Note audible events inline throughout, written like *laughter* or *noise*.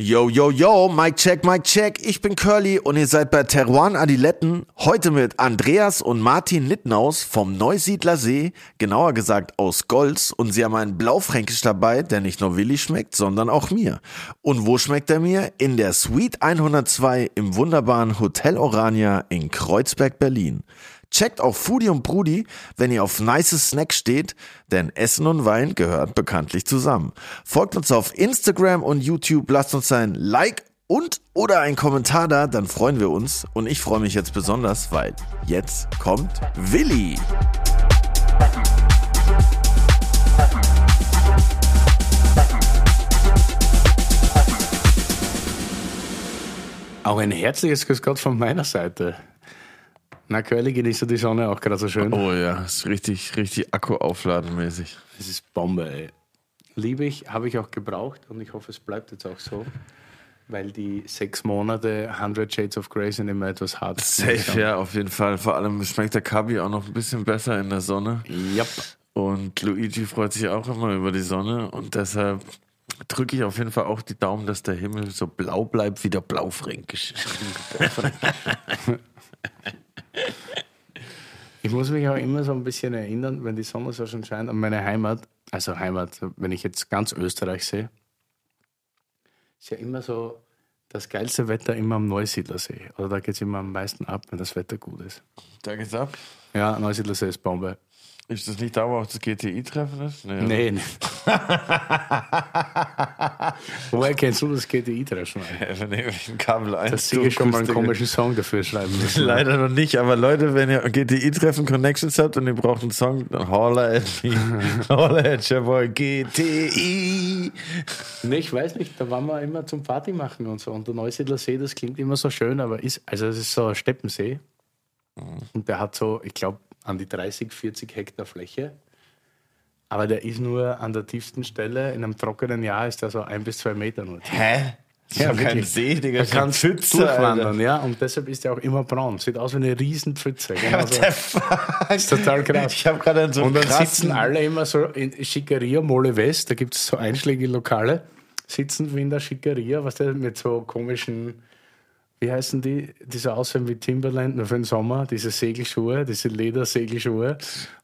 Yo, yo, yo, Mike check, Mike check. Ich bin Curly und ihr seid bei Teruan Adiletten. Heute mit Andreas und Martin Littnaus vom Neusiedler See, genauer gesagt aus Golz. Und sie haben einen Blaufränkisch dabei, der nicht nur Willi schmeckt, sondern auch mir. Und wo schmeckt er mir? In der Suite 102 im wunderbaren Hotel Orania in Kreuzberg, Berlin. Checkt auch Foodie und Brudi, wenn ihr auf nice Snacks steht, denn Essen und Wein gehört bekanntlich zusammen. Folgt uns auf Instagram und YouTube, lasst uns ein Like und oder ein Kommentar da, dann freuen wir uns. Und ich freue mich jetzt besonders, weil jetzt kommt Willi. Auch ein herzliches Grüß Gott von meiner Seite. Na, Curly, genießt die Sonne auch gerade so schön? Oh ja, ist richtig, richtig Akku aufladen mäßig. Es ist Bombe, ey. Liebe ich, habe ich auch gebraucht und ich hoffe, es bleibt jetzt auch so, weil die sechs Monate 100 Shades of Grey sind immer etwas hart. Safe, ja, auf jeden Fall. Vor allem schmeckt der Kabi auch noch ein bisschen besser in der Sonne. Yep. Und Luigi freut sich auch immer über die Sonne und deshalb drücke ich auf jeden Fall auch die Daumen, dass der Himmel so blau bleibt wie der Blaufränkisch. *laughs* *laughs* Ich muss mich auch immer so ein bisschen erinnern, wenn die Sonne so schon scheint, an meine Heimat. Also Heimat, wenn ich jetzt ganz Österreich sehe, ist ja immer so das geilste Wetter immer am Neusiedlersee. Oder da geht es immer am meisten ab, wenn das Wetter gut ist. Da geht's ab. Ja, Neusiedlersee ist Bombe. Ist das nicht da, wo auch das GTI-Treffen ist? Nee. Nee, nee. Woher kennst du das GTI-Treffen? Wenn *laughs* ich ein Kabel ein. Das sicher schon mal einen komischen Song dafür schreiben *laughs* müssen. Leider noch nicht, aber Leute, wenn ihr GTI-Treffen Connections habt und ihr braucht einen Song, dann holla at me. *laughs* holla at your boy GTI. Nee, ich weiß nicht, da waren wir immer zum Party machen und so. Und der Neusiedler See, das klingt immer so schön, aber ist, also es ist so ein Steppensee. Und der hat so, ich glaube, an die 30, 40 Hektar Fläche. Aber der ist nur an der tiefsten Stelle, in einem trockenen Jahr ist der so ein bis zwei Meter nur. Hä? Das Ja, kein. See, Digga. Da kannst Pfütze, durchwandern, Alter. ja. Und deshalb ist der auch immer braun. Sieht aus wie eine riesen Pfütze. Genau so. ist total krass. Ich habe gerade einen so Und dann sitzen alle immer so in Schickeria, Mole West, da gibt es so einschlägige Lokale, sitzen wie in der Schickeria, was der mit so komischen, wie heißen die, die so aussehen wie Timberland, nur für den Sommer, diese Segelschuhe, diese Ledersegelschuhe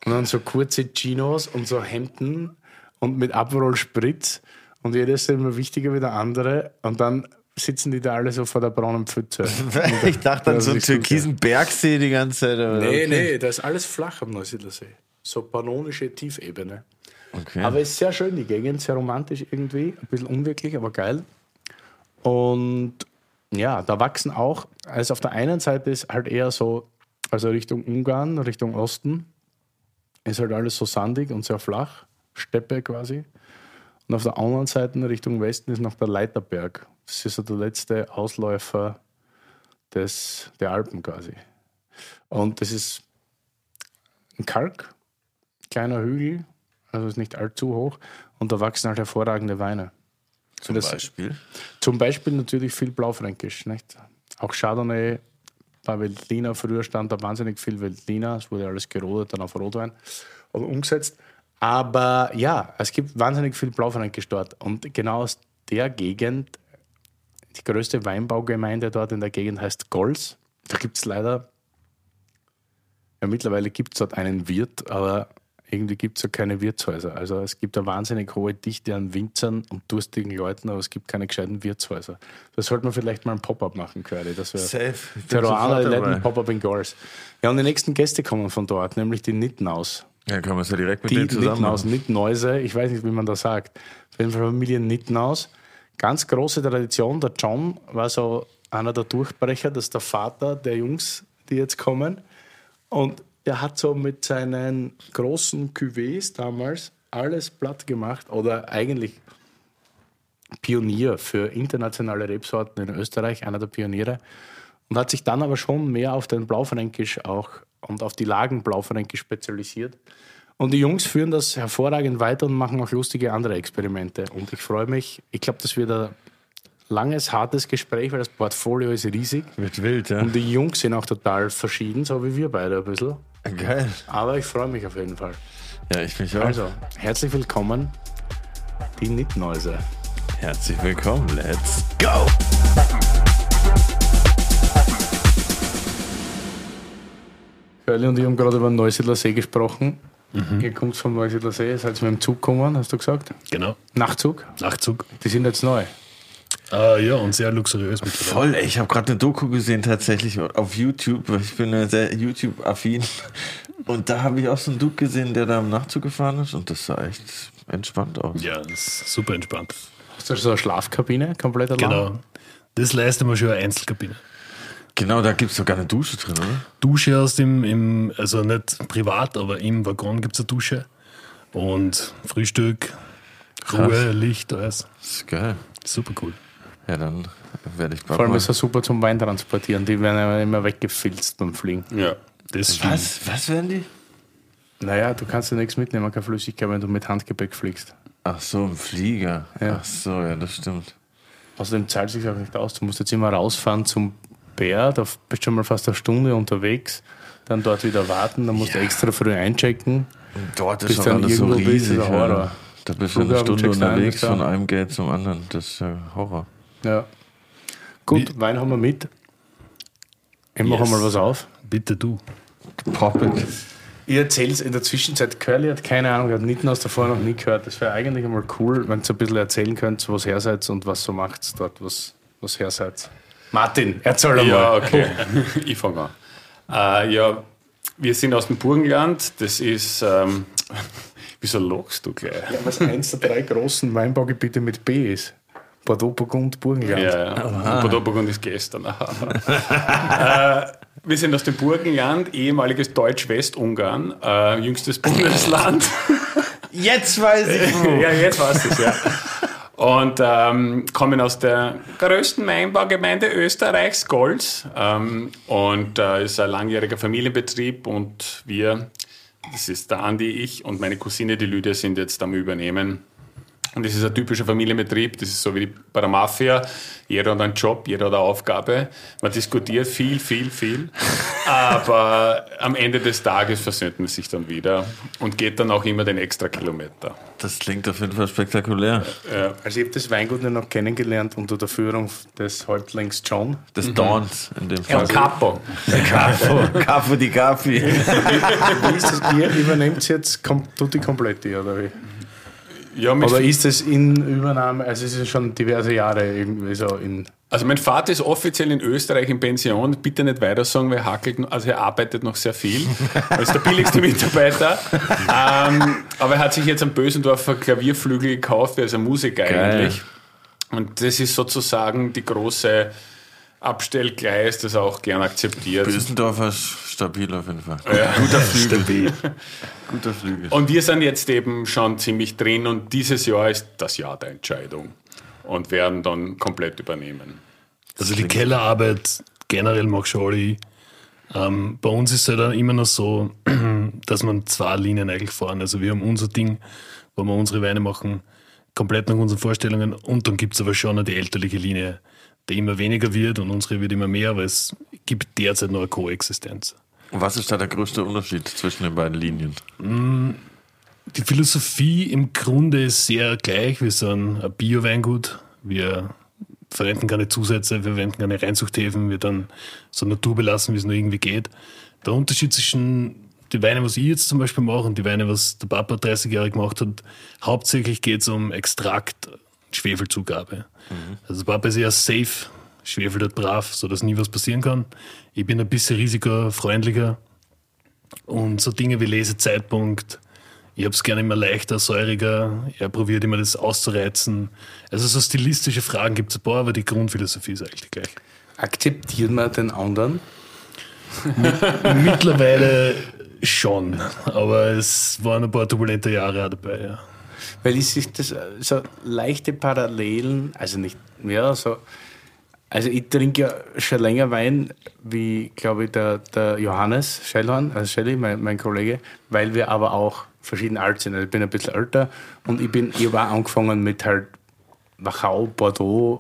und dann so kurze Chinos und so Hemden und mit Aperol Spritz und jeder ist immer wichtiger wie der andere und dann sitzen die da alle so vor der braunen Pfütze. *laughs* Ich dachte an so einen türkisen Bergsee die ganze Zeit. aber Nee, okay. nee, da ist alles flach am Neusiedlersee. So pannonische Tiefebene. Okay. Aber es ist sehr schön, die Gegend, sehr romantisch irgendwie, ein bisschen unwirklich, aber geil. Und ja, da wachsen auch, also auf der einen Seite ist halt eher so, also Richtung Ungarn, Richtung Osten, ist halt alles so sandig und sehr flach, Steppe quasi. Und auf der anderen Seite Richtung Westen ist noch der Leiterberg. Das ist so der letzte Ausläufer des, der Alpen quasi. Und das ist ein Kalk, kleiner Hügel, also ist nicht allzu hoch. Und da wachsen halt hervorragende Weine. Zum das- Beispiel. Zum Beispiel natürlich viel Blaufränkisch. Nicht? Auch Chardonnay, bei Veltliner, früher stand da wahnsinnig viel Veltliner, es wurde alles gerodet, dann auf Rotwein oder umgesetzt. Aber ja, es gibt wahnsinnig viel Blaufränkisch dort. Und genau aus der Gegend, die größte Weinbaugemeinde dort in der Gegend heißt Golz. Da gibt es leider, ja mittlerweile gibt es dort einen Wirt, aber irgendwie gibt es ja keine Wirtshäuser. Also es gibt eine wahnsinnig hohe Dichte an Winzern und durstigen Leuten, aber es gibt keine gescheiten Wirtshäuser. Das sollte man vielleicht mal ein Pop-up machen, Curly. Das wäre dabei. Letten Pop-up in Gors. Ja, und die nächsten Gäste kommen von dort, nämlich die Nittenaus. Ja, können wir es ja direkt mit Die denen zusammen Nittenaus. Nittenäuse, ich weiß nicht, wie man das sagt. Auf jeden Fall Familie Nittenaus. Ganz große Tradition. Der John war so einer der Durchbrecher, das ist der Vater der Jungs, die jetzt kommen. Und er hat so mit seinen großen Cuvées damals alles platt gemacht oder eigentlich Pionier für internationale Rebsorten in Österreich, einer der Pioniere. Und hat sich dann aber schon mehr auf den Blaufränkisch auch und auf die Lagen Blaufränkisch spezialisiert. Und die Jungs führen das hervorragend weiter und machen auch lustige andere Experimente. Und ich freue mich, ich glaube, das wird ein langes, hartes Gespräch, weil das Portfolio ist riesig. Wird wild, ja. Und die Jungs sind auch total verschieden, so wie wir beide ein bisschen. Geil. Aber ich freue mich auf jeden Fall. Ja, ich mich auch. Also, herzlich willkommen, die Nittenäuse. Herzlich willkommen. Let's go! Curly und ich haben gerade über den Neusiedler See gesprochen. Ihr kommt vom Neusiedler See, seid ihr mit dem Zug gekommen, hast du gesagt? Genau. Nachtzug? Nachtzug. Die sind jetzt neu. Äh, ja, und sehr luxuriös mittlerweile. Voll, ey, ich habe gerade eine Doku gesehen tatsächlich auf YouTube. Ich bin ja sehr YouTube-affin. Und da habe ich auch so einen Dude gesehen, der da im Nachtzug gefahren ist. Und das sah echt entspannt aus. Ja, das ist super entspannt. Hast du so eine Schlafkabine komplett allein? Genau. Das leistet man schon eine Einzelkabine. Genau, da gibt es sogar eine Dusche drin, oder? Dusche aus dem, im, also nicht privat, aber im Waggon gibt es eine Dusche. Und Frühstück, Ruhe, Licht, alles. Das ist geil. Super cool. Ja, dann werde ich bald Vor allem mal- ist er super zum Wein transportieren. Die werden ja immer weggefilzt beim Fliegen. Ja. Das Was? Was werden die? Naja, du kannst ja nichts mitnehmen, keine Flüssigkeit, wenn du mit Handgepäck fliegst. Ach so, ein Flieger. Ja. Ach so, ja, das stimmt. Außerdem zahlt sich auch nicht aus. Du musst jetzt immer rausfahren zum Bär, da bist du schon mal fast eine Stunde unterwegs, dann dort wieder warten, dann musst du extra früh einchecken. Und dort ist dann alles so bist, riesig. ist Horror. Ja. Da bist du eine Stunde ein, unterwegs da. von einem Gate zum anderen. Das ist ja Horror. Ja. Gut, Wein haben wir mit. Ich mache Yes. mal was auf. Bitte du. Pop it. Ich erzähle es in der Zwischenzeit. Curly hat keine Ahnung, hat Nitten aus davor noch nie gehört. Das wäre eigentlich einmal cool, wenn ihr ein bisschen erzählen könnt, was her seid und was so macht dort, was, was her seid. Martin, erzähl einmal. Ja, okay. *laughs* ich fange an. Äh, ja, wir sind aus dem Burgenland. Das ist. Ähm, *laughs* wieso lachst du gleich? Was eins der drei großen Weinbaugebiete mit B ist. Bordeaux, Burgund, Burgenland. Ja, ja. Bordeaux-Burgund ist gestern. *laughs* äh, wir sind aus dem Burgenland, ehemaliges Deutsch-Westungarn, äh, jüngstes Bundesland. *laughs* Jetzt weiß ich wo. ja, jetzt du es, ja. Und ähm, kommen aus der größten Weinbaugemeinde Österreichs, Golz. Ähm, und äh, ist ein langjähriger Familienbetrieb und wir, das ist der Andi, ich und meine Cousine, die Lydia, sind jetzt am Übernehmen. Und das ist ein typischer Familienbetrieb, das ist so wie bei der Mafia. Jeder hat einen Job, jeder hat eine Aufgabe. Man diskutiert viel, viel, viel. *laughs* Aber am Ende des Tages versöhnt man sich dann wieder und geht dann auch immer den extra Kilometer. Das klingt auf jeden Fall spektakulär. Also ich habe das Weingut nur noch kennengelernt unter der Führung des Häuptlings John. Des Dawns in dem El Fall. Capo. Capo. *laughs* Capo di Capi. Wie ist das? Ihr übernehmt jetzt kom Tutti Kompletti, oder wie? Ja, Oder ist es in Übernahme, also es ist schon diverse Jahre irgendwie so in... also mein Vater ist offiziell in Österreich in Pension. Bitte nicht weiter sagen, weil er hackelt, noch- also er arbeitet noch sehr viel. Er ist der billigste *laughs* Mitarbeiter. ähm, aber er hat sich jetzt am Bösendorfer Klavierflügel gekauft, er ist ein Musiker Geil. eigentlich. Und das ist sozusagen die große Abstellgleis, das auch gern akzeptiert. Bösendorfer ist stabil auf jeden Fall. Guter Flügel. *laughs* Guter Flügel. Und wir sind jetzt eben schon ziemlich drin und dieses Jahr ist das Jahr der Entscheidung und werden dann komplett übernehmen. Also die Kellerarbeit generell mag schon alle. Ähm, bei uns ist es halt dann immer noch so, *clears throat* dass man zwei Linien eigentlich fahren. Also wir haben unser Ding, wo wir unsere Weine machen, komplett nach unseren Vorstellungen. Und dann gibt es aber schon noch die elterliche Linie, die immer weniger wird und unsere wird immer mehr, aber es gibt derzeit noch eine Koexistenz. Was ist da der größte Unterschied zwischen den beiden Linien? Die Philosophie im Grunde ist sehr gleich. Wir sind ein Bio-Weingut. Wir verwenden keine Zusätze, wir verwenden keine Reinzuchthäfen, wir dann so naturbelassen, wie es nur irgendwie geht. Der Unterschied zwischen die Weine, was ich jetzt zum Beispiel mache und die Weine, was der Papa 30 Jahre gemacht hat, hauptsächlich geht es um Extrakt, Schwefelzugabe. Also der Papa ist eher safe, schwefelt halt brav, sodass nie was passieren kann. Ich bin ein bisschen risikofreundlicher und so Dinge wie Lesezeitpunkt, ich habe es gerne immer leichter, säuriger. Er probiert immer das auszureizen. Also so stilistische Fragen gibt es ein paar, aber die Grundphilosophie ist eigentlich gleich. Akzeptiert man den anderen? Mittlerweile schon, aber es waren ein paar turbulente Jahre auch dabei. Ja. Weil ich sich das äh, so leichte Parallelen, also nicht mehr so. Also ich trinke ja schon länger Wein, wie glaube ich der, der Johannes Schellhorn, also Schelly, mein, mein Kollege, weil wir aber auch verschieden alt sind. Also ich bin ein bisschen älter und ich bin, ich war angefangen mit halt Wachau, Bordeaux,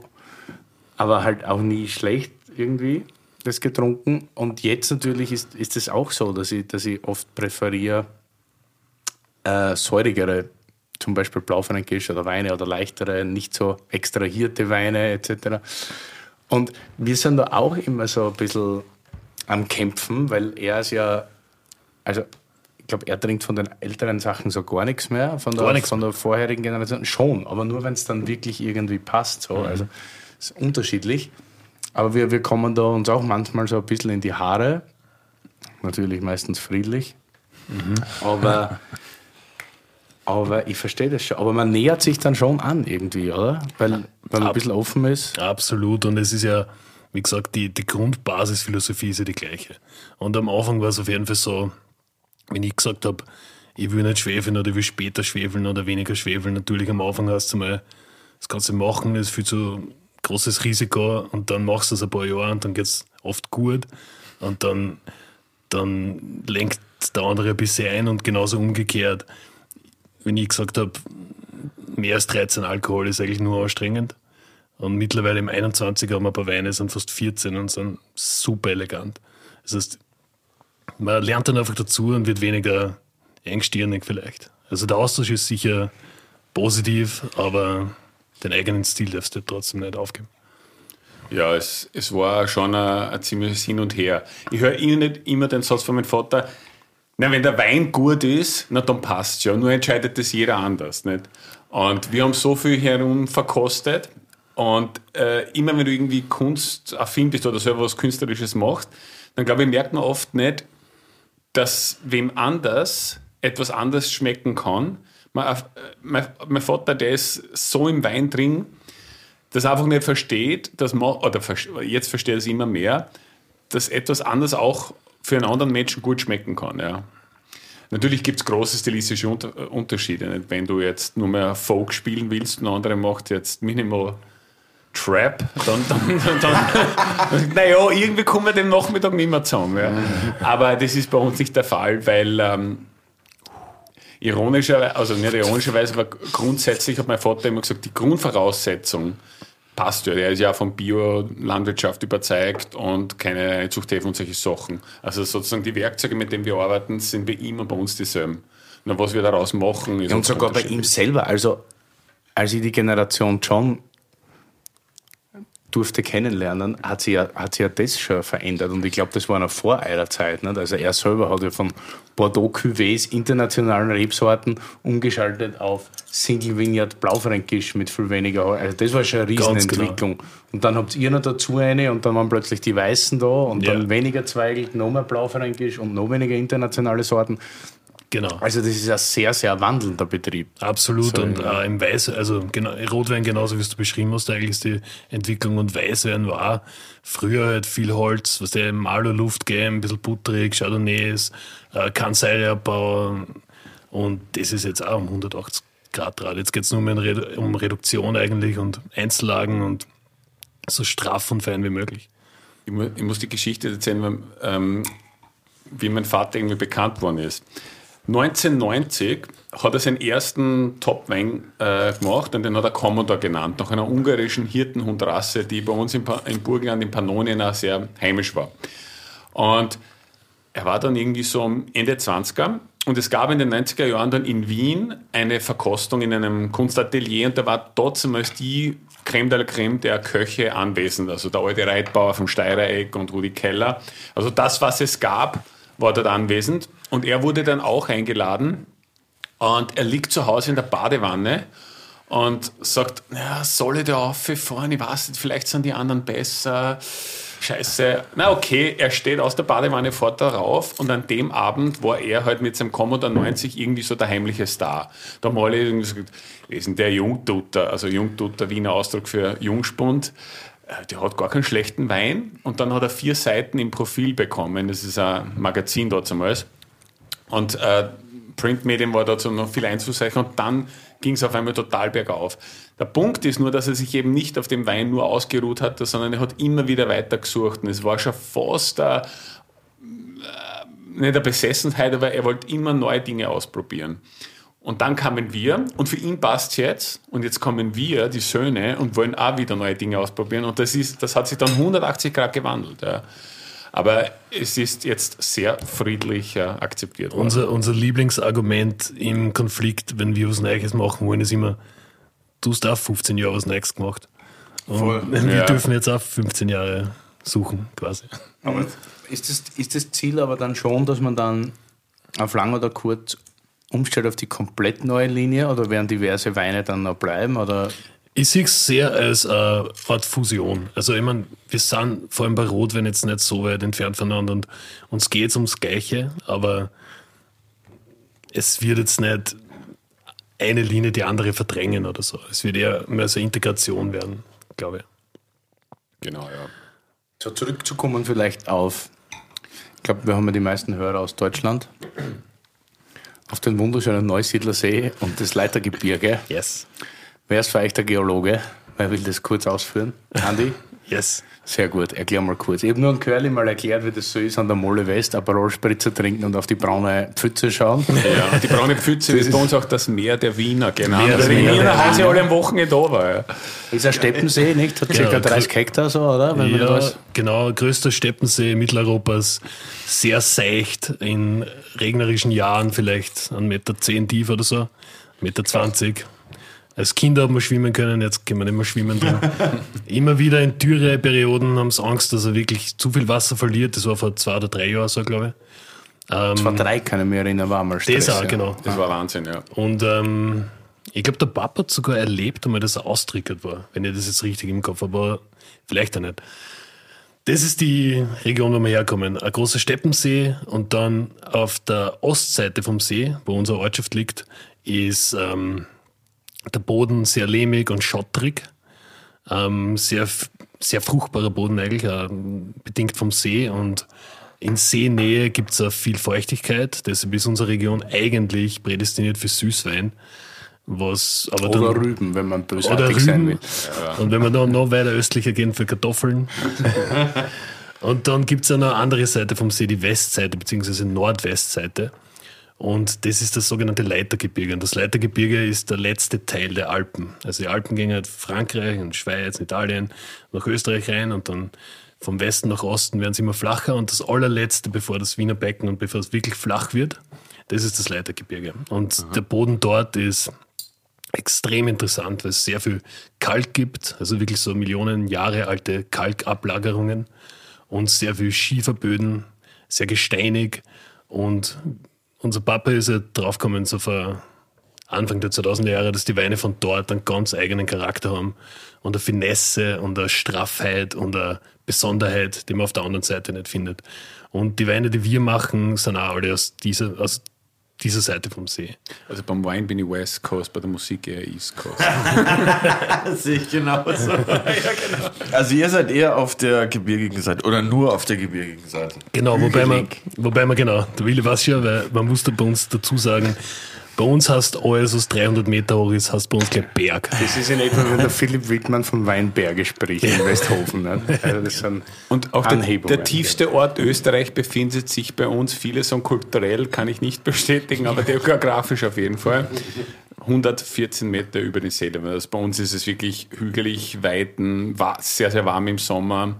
aber halt auch nie schlecht irgendwie das getrunken. Und jetzt natürlich ist, ist es auch so, dass ich, dass ich oft präferiere, äh, säurigere zum Beispiel Blaufränkisch oder Weine oder leichtere, nicht so extrahierte Weine etc. Und wir sind da auch immer so ein bisschen am Kämpfen, weil er ist ja, also ich glaube, er trinkt von den älteren Sachen so gar nichts mehr, von der, von der vorherigen Generation schon, aber nur wenn es dann wirklich irgendwie passt. So. Mhm. Also ist unterschiedlich. Aber wir, wir kommen da uns auch manchmal so ein bisschen in die Haare. Natürlich meistens friedlich. Mhm. Aber, aber ich verstehe das schon. Aber man nähert sich dann schon an irgendwie, oder? Weil, weil man ein bisschen offen ist. Absolut. Und es ist ja, wie gesagt, die, die Grundbasisphilosophie ist ja die gleiche. Und am Anfang war es auf jeden Fall so, wenn ich gesagt habe, ich will nicht schwefeln oder ich will später schwefeln oder weniger schwefeln, natürlich am Anfang hast du mal das Ganze machen, ist viel zu großes Risiko und dann machst du es ein paar Jahre und dann geht es oft gut und dann, dann lenkt der andere ein bisschen ein und genauso umgekehrt. Wenn ich gesagt habe, mehr als 13 Alkohol ist eigentlich nur anstrengend und mittlerweile im 21 haben wir ein paar Weine, sind fast 14 und sind super elegant. Das heißt, man lernt dann einfach dazu und wird weniger engstirnig vielleicht. Also der Austausch ist sicher positiv, aber den eigenen Stil darfst du trotzdem nicht aufgeben. Ja, es, es war schon ein, ein ziemliches Hin und Her. Ich höre nicht immer den Satz von meinem Vater, na, wenn der Wein gut ist, na dann passt es ja. Nur entscheidet das jeder anders. Nicht? Und wir haben so viel herum verkostet. Und äh, immer wenn du irgendwie Kunst erfindest oder selber was Künstlerisches machst, dann glaube ich, merkt man oft nicht, dass wem anders etwas anders schmecken kann, mein, mein, mein, Vater, der ist so im Wein drin, dass er einfach nicht versteht, dass man, oder jetzt versteht er es immer mehr, dass etwas anderes auch für einen anderen Menschen gut schmecken kann. Ja. Natürlich gibt es große stilistische Unter Unterschiede. Nicht? Wenn du jetzt nur mehr Folk spielen willst und andere macht jetzt Minimal Trap, dann, dann, dann, dann *laughs* naja, irgendwie kommen wir dem Nachmittag nicht mehr zusammen. Ja. Aber das ist bei uns nicht der Fall, weil ähm, ironischerweise, also nicht ironischerweise, aber grundsätzlich hat mein Vater immer gesagt, die Grundvoraussetzung passt ja. Er ist ja von Biolandwirtschaft überzeugt und keine Zuchthäfen und solche Sachen. Also sozusagen die Werkzeuge, mit denen wir arbeiten, sind bei ihm und bei uns dieselben. Und was wir daraus machen, ist. Ja, und sogar bei ihm selber. Also, als ich die Generation John durfte kennenlernen, hat sich ja, hat sich ja das schon verändert. Und ich glaube, das war noch vor eurer Zeit. Nicht? Also er selber hat ja von Bordeaux Cuvées, internationalen Rebsorten, umgeschaltet auf Single Vineyard Blaufränkisch mit viel weniger. Also das war schon eine genau. Riesenentwicklung. Genau. Und dann habt ihr noch dazu eine und dann waren plötzlich die Weißen da und ja. dann weniger Zweigelt, noch mehr Blaufränkisch und noch weniger internationale Sorten. Genau. Also das ist ein sehr, sehr wandelnder Betrieb. Absolut. So, und ja. äh, im Weiß, also genau, Rotwein genauso wie du beschrieben hast, eigentlich ist die Entwicklung und Weißwein war früher halt viel Holz, was der Malo-Luft geben, ein bisschen butterig, Chardonnays, äh, Kanseilebau und das ist jetzt auch um 180 Grad Rad. Jetzt geht es nur um Reduktion eigentlich und Einzellagen und so straff und fein wie möglich. Ich muss, ich muss die Geschichte erzählen, ähm, wie mein Vater irgendwie bekannt worden ist. 1990 hat er seinen ersten Top-Wein äh, gemacht und den hat er Commodore genannt, nach einer ungarischen Hirtenhundrasse, die bei uns in, pa in Burgenland in Pannonien auch sehr heimisch war. Und er war dann irgendwie so Ende 20er und es gab in den 90er Jahren dann in Wien eine Verkostung in einem Kunstatelier und da war trotzdem als die Creme de la Creme der Köche anwesend, also der alte Reitbauer vom Steirereck und Rudi Keller. Also das, was es gab, war dort anwesend und er wurde dann auch eingeladen und er liegt zu Hause in der Badewanne und sagt, ja, soll ich da auffahren? Ich weiß nicht, vielleicht sind die anderen besser. Scheiße. Na okay, er steht aus der Badewanne, fort darauf und an dem Abend war er halt mit seinem Commodore 90 irgendwie so der heimliche Star. Da haben alle irgendwie gesagt, wir sind der Jungtutter, also Jungtutter, Wiener Ausdruck für Jungspund. Äh, der hat gar keinen schlechten Wein und dann hat er vier Seiten im Profil bekommen. Das ist ein Magazin dort damals. Und äh, Printmedien war dazu noch viel einzuzeichnen und dann ging es auf einmal total bergauf. Der Punkt ist nur, dass er sich eben nicht auf dem Wein nur ausgeruht hat, sondern er hat immer wieder weitergesucht und es war schon fast eine, äh, nicht eine Besessenheit, aber er wollte immer neue Dinge ausprobieren. Und dann kamen wir und für ihn passt jetzt und jetzt kommen wir, die Söhne, und wollen auch wieder neue Dinge ausprobieren und das, ist, das hat sich dann 180 Grad gewandelt. Ja. Aber es ist jetzt sehr friedlich äh, akzeptiert worden. Unser, unser Lieblingsargument im Konflikt, wenn wir was Neues machen wollen, ist immer, du hast auch 15 Jahre was Neues gemacht. Und *laughs* wir Ja. dürfen jetzt auch 15 Jahre suchen, quasi. Aber ist das, ist das Ziel aber dann schon, dass man dann auf lang oder kurz umstellt auf die komplett neue Linie oder werden diverse Weine dann noch bleiben? Oder Ich sehe es sehr als eine Art Fusion. Also ich meine, wir sind vor allem bei Rotwein jetzt nicht so weit entfernt voneinander und uns geht es ums Gleiche, aber es wird jetzt nicht eine Linie die andere verdrängen oder so. Es wird eher mehr so eine Integration werden, glaube ich. genau, ja. so zurückzukommen vielleicht auf, ich glaube, wir haben ja die meisten Hörer aus Deutschland, auf den wunderschönen Neusiedler See und das Leitergebirge. Yes. Wer ist für euch der Geologe? Wer will das kurz ausführen? Andi? *laughs* Yes. Sehr gut, erklär mal kurz. Ich habe nur ein Curly mal erklärt, wie das so ist, an der Molle West Aperol Spritzer trinken und auf die braune Pfütze schauen. Ja, die braune Pfütze wird bei uns auch das Meer der Wiener genannt. Meer der also die Wiener. Wiener heißen ja alle am Wochenende da. Ja. Ist ein Steppensee, nicht? Hat Genau, ca. 30 Hektar so, oder? Wenn man Ja, das genau, größter Steppensee Mitteleuropas, sehr seicht, in regnerischen Jahren vielleicht 1,10 Meter zehn tief oder so, 1,20 Meter. 20. Als Kinder haben wir schwimmen können, jetzt können wir nicht mehr schwimmen drin. *laughs* Immer wieder in Dürreperioden haben sie Angst, dass er wirklich zu viel Wasser verliert. Das war vor zwei oder drei Jahren so, glaube ich. war drei, kann ich mich erinnern, war mal Stress. Das auch, ja. genau. Das war Wahnsinn, ja. Und ähm, ich glaube, der Papa hat sogar erlebt, einmal, dass er austrickert war, wenn ich das jetzt richtig im Kopf habe, aber vielleicht auch nicht. Das ist die Region, wo wir herkommen. Ein großer Steppensee und dann auf der Ostseite vom See, wo unsere Ortschaft liegt, ist ähm, der Boden sehr lehmig und schottrig. Ähm, sehr, sehr fruchtbarer Boden eigentlich, äh, bedingt vom See. Und in Seenähe gibt es auch viel Feuchtigkeit. Deshalb ist unsere Region eigentlich prädestiniert für Süßwein. Was aber dann, Oder Rüben, wenn man oder bösartig sein will. Rüben. Und wenn wir dann noch weiter östlicher gehen, für Kartoffeln. *laughs* und dann gibt es ja noch eine andere Seite vom See, die Westseite, beziehungsweise Nordwestseite. Und das ist das sogenannte Leitergebirge. Und das Leitergebirge ist der letzte Teil der Alpen. Also die Alpen gehen halt Frankreich und Schweiz, Italien, nach Österreich rein und dann vom Westen nach Osten werden sie immer flacher. Und das allerletzte, bevor das Wiener Becken und bevor es wirklich flach wird, das ist das Leitergebirge. Und der Boden dort ist extrem interessant, weil es sehr viel Kalk gibt, also wirklich so Millionen Jahre alte Kalkablagerungen und sehr viel Schieferböden, sehr gesteinig. Und unser Papa ist ja draufgekommen, so vor Anfang der 2000er Jahre, dass die Weine von dort einen ganz eigenen Charakter haben und eine Finesse und eine Straffheit und eine Besonderheit, die man auf der anderen Seite nicht findet. Und die Weine, die wir machen, sind auch alle aus dieser, aus dieser Seite vom See. Also beim Wein bin ich West Coast, bei der Musik eher East Coast. *laughs* Sehe ich genauso. *laughs* Also ihr seid eher auf der gebirgigen Seite oder nur auf der gebirgigen Seite. Genau, wobei man, wobei man genau, der Willi weiß schon, weil man musste bei uns dazu sagen, bei uns hast alles, was 300 Meter hoch ist, hast bei uns gleich Berg. Das ist in etwa, wenn der Philipp Wittmann von Weinberge spricht in Westhofen. Ne? Also das sind Und auch der, der tiefste Ort Österreich befindet sich bei uns. Vieles und kulturell kann ich nicht bestätigen, aber geografisch auf jeden Fall. 114 Meter über den See. Also bei uns ist es wirklich hügelig, weiten, sehr, sehr warm im Sommer.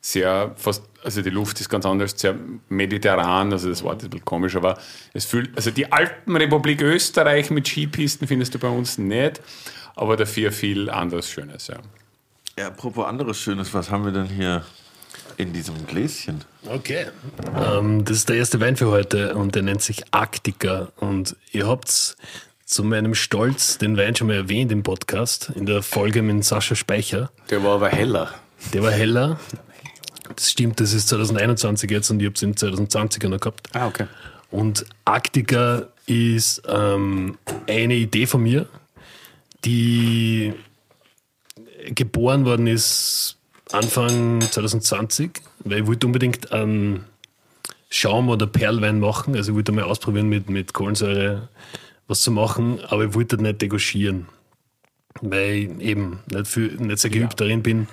Sehr fast, also die Luft ist ganz anders, sehr mediterran, also das Wort ist ein bisschen komisch, aber es fühlt, also die Alpenrepublik Österreich mit Skipisten findest du bei uns nicht, aber dafür viel anderes Schönes, ja. Ja, apropos anderes Schönes, was haben wir denn hier in diesem Gläschen? Okay. Ähm, das ist der erste Wein für heute und der nennt sich Arktika. Und ihr habt zu meinem Stolz den Wein schon mal erwähnt im Podcast, in der Folge mit Sascha Speicher. Der war aber heller. Der war heller. Das stimmt, das ist 2021 jetzt und ich habe es in 2020er noch gehabt. Ah, okay. Und Arktika ist ähm, eine Idee von mir, die geboren worden ist Anfang 2020, weil ich wollte unbedingt einen Schaum- oder Perlwein machen. Also ich wollte mal ausprobieren, mit, mit Kohlensäure was zu machen, aber ich wollte nicht degorgieren, weil ich eben nicht, viel, nicht sehr geübt darin bin.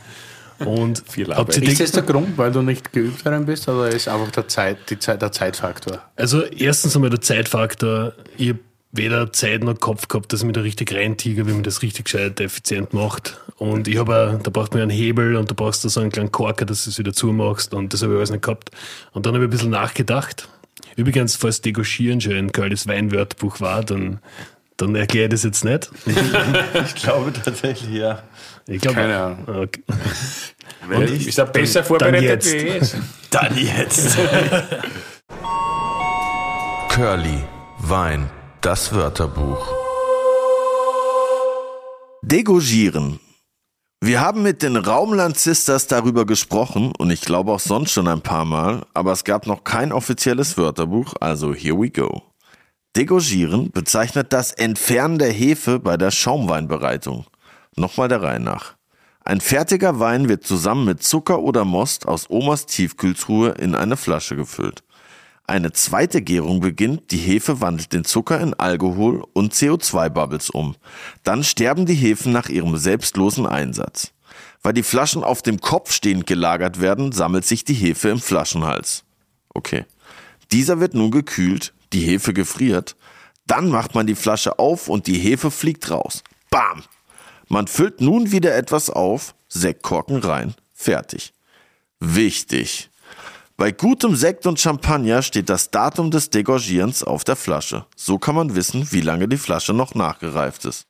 Und Viel habt ihr Arbeit. Ist das der Grund, weil du nicht geübt darin bist, oder ist einfach der, Zeit, die Zeit, der Zeitfaktor? Also erstens einmal der Zeitfaktor. Ich habe weder Zeit noch Kopf gehabt, dass ich mich da richtig reintiger, wie man das richtig gescheit effizient macht. Und ich habe da braucht man einen Hebel und da brauchst du so einen kleinen Korker, dass du es wieder zumachst und das habe ich alles nicht gehabt. Und dann habe ich ein bisschen nachgedacht. Übrigens, falls Degauchieren schon ein Curlys Weinwörterbuch war, dann, dann erkläre ich das jetzt nicht. *laughs* Ich glaube tatsächlich, ja. Ich glaube, Keine Ahnung. Okay. Wenn ich, er besser vorbereitet jetzt. wie ich? dann jetzt. *laughs* Curly, Wein, das Wörterbuch. Degaugieren. Wir haben mit den Raumland Sisters darüber gesprochen und ich glaube auch sonst schon ein paar Mal, aber es gab noch kein offizielles Wörterbuch, also here we go. Degaugieren bezeichnet das Entfernen der Hefe bei der Schaumweinbereitung. Nochmal der Reihe nach. Ein fertiger Wein wird zusammen mit Zucker oder Most aus Omas Tiefkühltruhe in eine Flasche gefüllt. Eine zweite Gärung beginnt, die Hefe wandelt den Zucker in Alkohol und CO2-Bubbles um. Dann sterben die Hefen nach ihrem selbstlosen Einsatz. Weil die Flaschen auf dem Kopf stehend gelagert werden, sammelt sich die Hefe im Flaschenhals. Okay. Dieser wird nun gekühlt, die Hefe gefriert, dann macht man die Flasche auf und die Hefe fliegt raus. Bam! Man füllt nun wieder etwas auf, Sektkorken rein, fertig. Wichtig. Bei gutem Sekt und Champagner steht das Datum des Degorgierens auf der Flasche. So kann man wissen, wie lange die Flasche noch nachgereift ist.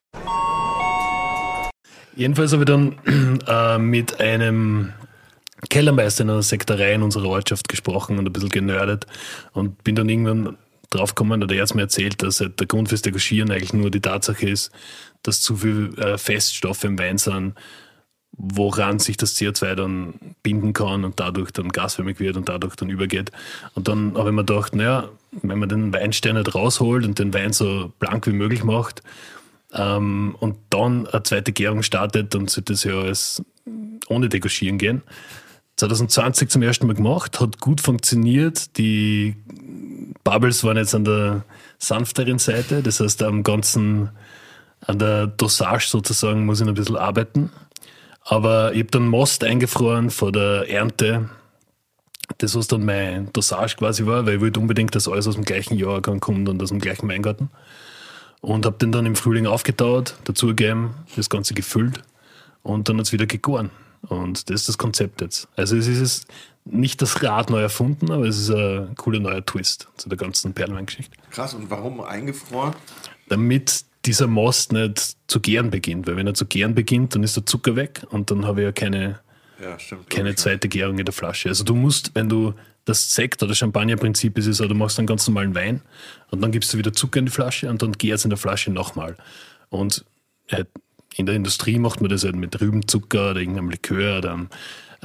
Jedenfalls habe ich dann *clears throat* äh, mit einem Kellermeister in einer Sektorei in unserer Ortschaft gesprochen und ein bisschen genördet und bin dann irgendwann draufgekommen, oder er hat mir erzählt, dass halt der Grund fürs Degorgieren eigentlich nur die Tatsache ist, dass zu viel äh, Feststoffe im Wein sind, woran sich das CO2 dann binden kann und dadurch dann gasförmig wird und dadurch dann übergeht. Und dann habe ich mir gedacht, naja, wenn man den Weinstein nicht rausholt und den Wein so blank wie möglich macht ähm, und dann eine zweite Gärung startet, dann sollte das ja alles ohne Degorgieren gehen. 2020 zum ersten Mal gemacht, hat gut funktioniert. Die Bubbles waren jetzt an der sanfteren Seite, das heißt am ganzen, an der Dosage sozusagen muss ich noch ein bisschen arbeiten. Aber ich habe dann Most eingefroren vor der Ernte. Das, was dann mein Dosage quasi war, weil ich wollte unbedingt, dass alles aus dem gleichen Jahrgang kommt und aus dem gleichen Weingarten. Und habe den dann im Frühling aufgetaut, dazugegeben, das Ganze gefüllt und dann hat es wieder gegoren. Und das ist das Konzept jetzt. Also es ist nicht das Rad neu erfunden, aber es ist ein cooler neuer Twist zu der ganzen Perlenwein-Geschichte. Krass, und warum eingefroren? Damit dieser Most nicht zu gären beginnt, weil wenn er zu gären beginnt, dann ist der Zucker weg und dann habe ich ja keine, Ja, stimmt. keine zweite Gärung in der Flasche. Also du musst, wenn du das Sekt- oder Champagnerprinzip ist so, du machst einen ganz normalen Wein und dann gibst du wieder Zucker in die Flasche und dann gärt es in der Flasche nochmal. Und halt in der Industrie macht man das halt mit Rübenzucker oder irgendeinem Likör oder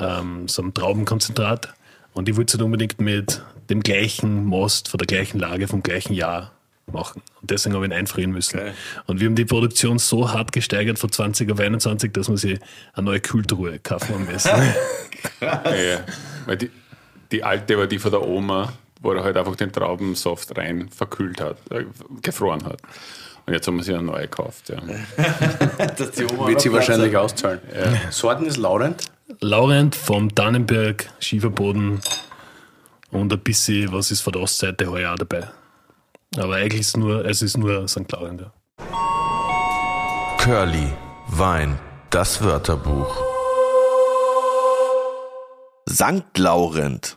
ähm, so einem Traubenkonzentrat. Und ich wollte es halt unbedingt mit dem gleichen Most, von der gleichen Lage, vom gleichen Jahr machen. Und deswegen habe ich ihn einfrieren müssen. Geil. Und wir haben die Produktion so hart gesteigert von 20 auf 21, dass man sich eine neue Kühltruhe kaufen am besten. *laughs* Ja, ja. Weil die, die alte war die von der Oma, wo er halt einfach den Traubensaft rein verkühlt hat, äh, gefroren hat. Und jetzt haben wir sich eine neue gekauft. Ja. *laughs* Dass die Oma Wird sie wahrscheinlich auszahlen. Sorten ist Laurent. Laurent vom Dannenberg, Schieferboden und ein bisschen, was ist von der Ostseite heuer auch dabei. Aber eigentlich ist es nur, es ist nur St. Laurent. Ja. Curly, Wein, das Wörterbuch. St. Laurent.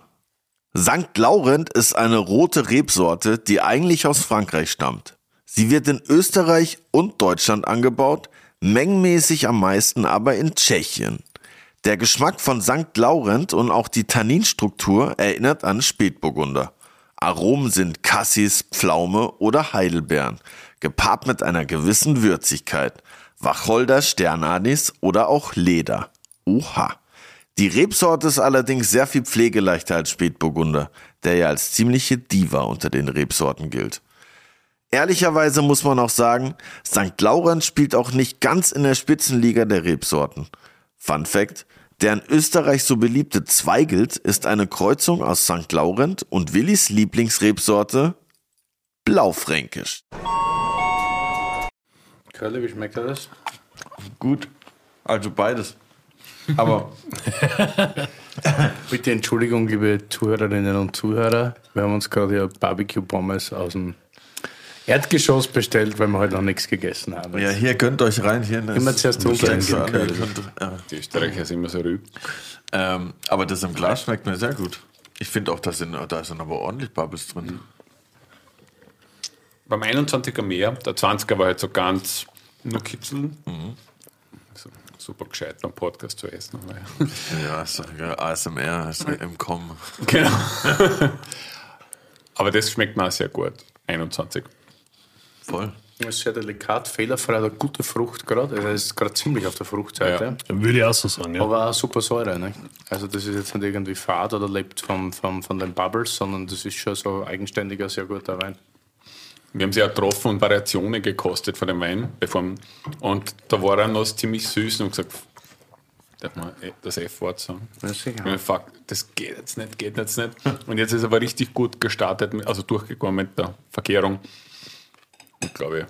St. Laurent ist eine rote Rebsorte, die eigentlich aus Frankreich stammt. Sie wird in Österreich und Deutschland angebaut, mengenmäßig am meisten aber in Tschechien. Der Geschmack von St. Laurent und auch die Tanninstruktur erinnert an Spätburgunder. Aromen sind Cassis, Pflaume oder Heidelbeeren, gepaart mit einer gewissen Würzigkeit. Wacholder, Sternanis oder auch Leder. Oha. Die Rebsorte ist allerdings sehr viel pflegeleichter als Spätburgunder, der ja als ziemliche Diva unter den Rebsorten gilt. Ehrlicherweise muss man auch sagen, St. Laurent spielt auch nicht ganz in der Spitzenliga der Rebsorten. Fun Fact, der in Österreich so beliebte Zweigelt ist eine Kreuzung aus St. Laurent und Willis Lieblingsrebsorte Blaufränkisch. Curly, wie schmeckt das? Gut, also beides. Aber *laughs* Bitte Entschuldigung, liebe Zuhörerinnen und Zuhörer. Wir haben uns gerade ja Barbecue-Pommes aus dem Erdgeschoss bestellt, weil wir heute noch nichts gegessen haben. Ja, hier gönnt euch rein. Hier Immer zuerst runter Steigst du in an, den ihr Keller. könnt- ja. Die Österreicher sind immer so rüb. ähm, aber das im Glas schmeckt mir sehr gut. Ich finde auch, da sind, da sind aber ordentlich Bubbles drin. Beim 21er mehr, der 20er war halt so ganz nur kitzeln. So, super gescheit beim Podcast zu essen. aber ja. *laughs* Ist egal. ASMR ist im Kommen. Genau. *laughs* Aber das schmeckt mir auch sehr gut. 21. Voll. Das ist sehr delikat, fehlerfrei, eine gute Frucht gerade. Also es ist gerade ziemlich auf der Fruchtseite. Ja. Würde ich auch so sagen, ja. Aber auch super Säure. Ne? Also das ist jetzt nicht irgendwie fad oder lebt vom, vom, von den Bubbles, sondern das ist schon so eigenständiger, sehr guter Wein. Wir haben sie auch getroffen und Variationen gekostet von dem Wein. Und da war er noch ziemlich süß und gesagt, darf man das F-Wort sagen? Ja, sicher. Ja, fuck, das geht jetzt nicht, geht jetzt nicht. Und jetzt ist er aber richtig gut gestartet, also durchgekommen mit der Verkehrung. Glaube ich,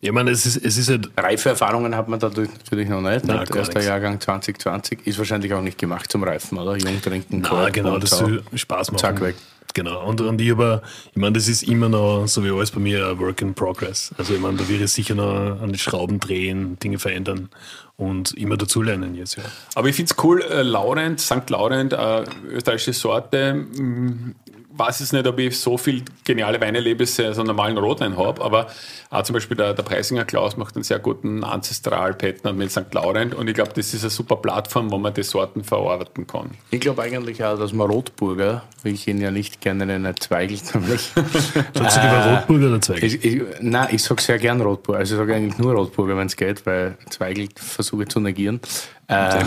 Ich meine, es ist, es ist halt, Reifeerfahrungen hat man dadurch natürlich noch nicht. Nein, ne? gar Erster nichts. Jahrgang 2020 ist wahrscheinlich auch nicht gemacht zum Reifen, oder? Jung trinken, na Korb genau, und das so. soll Spaß machen. Zack, weg. Genau, und, und ich aber, ich meine, das ist immer noch, so wie alles bei mir, ein Work in Progress. Also ich meine, da wird es sicher noch an den Schrauben drehen, Dinge verändern und immer dazulernen jetzt, ja. Aber ich finde es cool, äh, Laurent, St. Laurent, äh, österreichische Sorte. Mh, weiß es nicht, ob ich so viel geniale Weine lebe, so einen normalen Rotwein habe, aber auch zum Beispiel der, der Preisinger Klaus macht einen sehr guten Ancestral Petner mit St. Laurent und ich glaube, das ist eine super Plattform, wo man die Sorten verarbeiten kann. Ich glaube eigentlich auch, dass man Rotburger, wie ich ihn ja nicht gerne nenne, Zweigelt nämlich. *laughs* Sagst du lieber Rotburger oder Zweig? ich, ich, nein, ich sage sehr gern Rotburger. Also ich sage eigentlich nur Rotburger, wenn es geht, weil Zweigelt versuche ich zu negieren. Äh,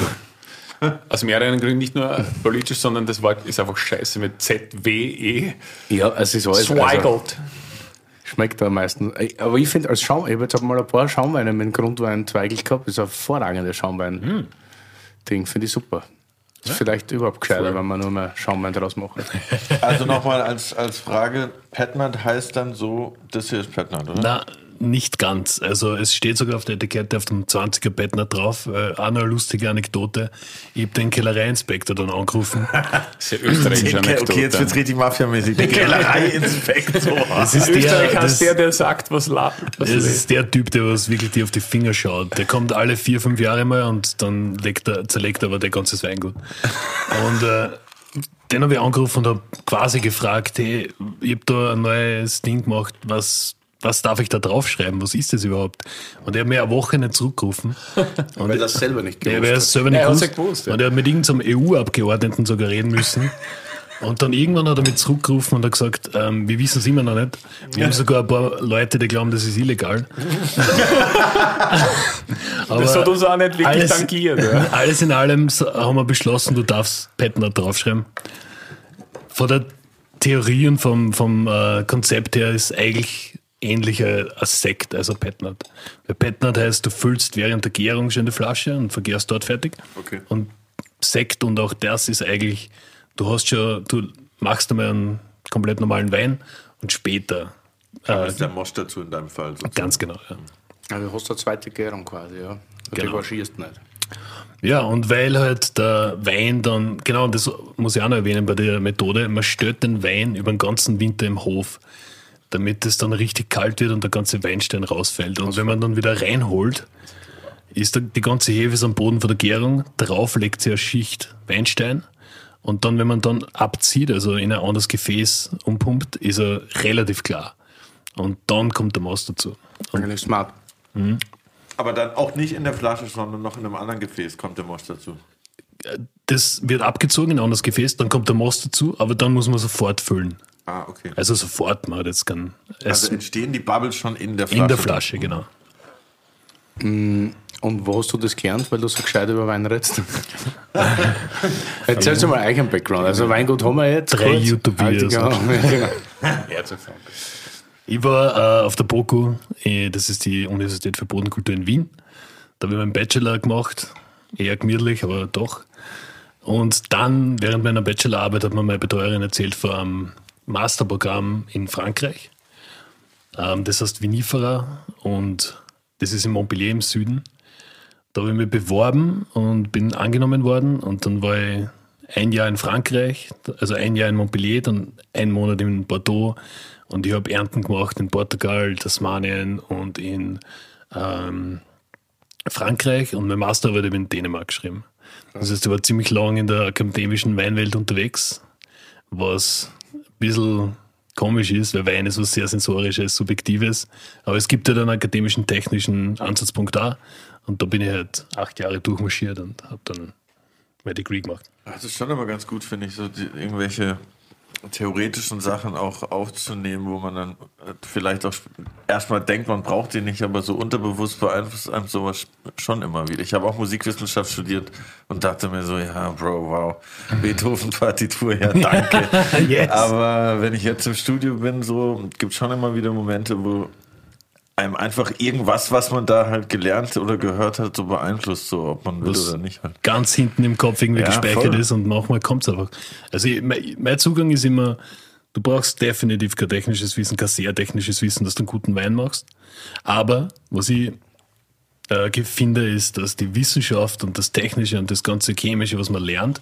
Aus mehreren Gründen, nicht nur politisch, sondern das Wort ist einfach scheiße mit Z-W-E. ja, es ist alles. Also, Zweigelt. schmeckt am meisten. Aber ich finde, als Schaum, ich habe jetzt mal ein paar Schaumweine mit dem Grundwein Zweigelt gehabt, das ist ein hervorragender Schaumwein. Ding, finde ich super. Ist vielleicht überhaupt gescheiter, wenn man nur mehr Schaumwein draus macht. Also nochmal als, als Frage, Petnat heißt dann so, das hier ist Petnat, oder? Na, nicht ganz. Also es steht sogar auf der Etikette auf dem 20er Bettner drauf. Äh, auch noch eine lustige Anekdote. Ich habe den Kellereiinspektor dann angerufen. *laughs* Das ist ja österreichische Okay, Anekdote. okay, jetzt wird's richtig mafiamäßig. Der Kellereiinspektor. Das ist Österreich der, heißt das, der, der sagt, was, la was das ist der Typ, der was wirklich dir auf die Finger schaut. Der kommt alle vier, fünf Jahre mal und dann legt er, zerlegt er aber der ganze Weingut. Und äh, den habe ich angerufen und habe quasi gefragt, hey, ich habe da ein neues Ding gemacht, was, was darf ich da draufschreiben? Was ist das überhaupt? Und er hat mir eine Woche nicht zurückgerufen. *laughs* Und Weil das selber nicht der gewusst hat. es selber nicht Ja, er gewusst. ja gewusst, ja. Und er hat mit irgendeinem EU-Abgeordneten sogar reden müssen. *laughs* Und dann irgendwann hat er mich zurückgerufen und hat gesagt, ähm, wir wissen es immer noch nicht. Wir haben sogar ein paar Leute, die glauben, das ist illegal. *laughs* Aber Das hat uns auch nicht wirklich alles, tangiert. Ja. alles in allem haben wir beschlossen, du darfst Petner draufschreiben. Von der Theorie und vom, vom äh, Konzept her ist eigentlich ähnlicher als Sekt, also Petnat. Weil Petnat heißt, du füllst während der Gärung schon die Flasche und vergärst dort fertig. Okay. Und Sekt und auch das ist eigentlich, du hast schon, du machst einmal einen komplett normalen Wein und später, äh, Das ist der Mosch dazu in deinem Fall. sozusagen. ganz genau, ja. Also du hast eine zweite Gärung quasi, ja. Und Genau. Die waschierst nicht. Ja, und weil halt der Wein dann, genau, das muss ich auch noch erwähnen bei der Methode, man stört den Wein über den ganzen Winter im Hof, damit es dann richtig kalt wird und der ganze Weinstein rausfällt. Und wenn man dann wieder reinholt, ist die ganze Hefe am Boden von der Gärung, drauf legt sie eine Schicht Weinstein und dann, wenn man dann abzieht, also in ein anderes Gefäß umpumpt, ist er relativ klar. Und dann kommt der Most dazu. Eigentlich smart. Aber dann auch nicht in der Flasche, sondern noch in einem anderen Gefäß kommt der Mosch dazu. Das wird abgezogen in ein anderes Gefäß, dann kommt der Most dazu, aber dann muss man sofort füllen. Ah, okay. Also sofort, man hat jetzt kein Also entstehen die Bubbles schon in der Flasche. in der Flasche, genau. Und wo hast du das gelernt, weil du so gescheit über Wein redest? *laughs* Erzählst du mal euren Background. Also Weingut haben wir jetzt. Drei kurz. YouTube-Videos. Ah, genau. Ich war äh, auf der BOKU, das ist die Universität für Bodenkultur in Wien. Da habe ich meinen Bachelor gemacht, eher gemütlich, aber doch. Und dann, während meiner Bachelorarbeit, hat mir meine Betreuerin erzählt von einem Masterprogramm in Frankreich. Ähm, das heißt Vinifera und das ist in Montpellier im Süden. Da habe ich mich beworben und bin angenommen worden. Und dann war ich ein Jahr in Frankreich, also ein Jahr in Montpellier, dann ein Monat in Bordeaux Und ich habe Ernten gemacht in Portugal, Tasmanien und in ähm, Frankreich und mein habe ich in Dänemark geschrieben. Das heißt, ich war ziemlich lang in der akademischen Weinwelt unterwegs, was bisschen komisch ist, weil Wein ist was sehr Sensorisches, Subjektives. Aber es gibt ja halt einen akademischen, technischen Ansatzpunkt da. Und da bin ich halt acht Jahre durchmarschiert und habe dann mein Degree gemacht. Das ist schon immer ganz gut, finde ich, so die, irgendwelche theoretischen Sachen auch aufzunehmen, wo man dann äh, vielleicht auch erstmal denkt, man braucht die nicht, aber so unterbewusst beeinflusst einem sowas schon immer wieder. Ich habe auch Musikwissenschaft studiert und dachte mir so, ja, Bro, wow, Beethoven-Partitur, ja, *laughs* danke. Yes. Aber wenn ich jetzt im Studio bin, so gibt schon immer wieder Momente, wo einem einfach irgendwas, was man da halt gelernt oder gehört hat, so beeinflusst, so ob man will Was oder nicht. Halt. ganz hinten im Kopf irgendwie Ja, gespeichert voll. ist und manchmal kommt es einfach. Also ich, mein, mein Zugang ist immer, du brauchst definitiv kein technisches Wissen, kein sehr technisches Wissen, dass du einen guten Wein machst. Aber was ich äh, finde, ist, dass die Wissenschaft und das Technische und das ganze Chemische, was man lernt,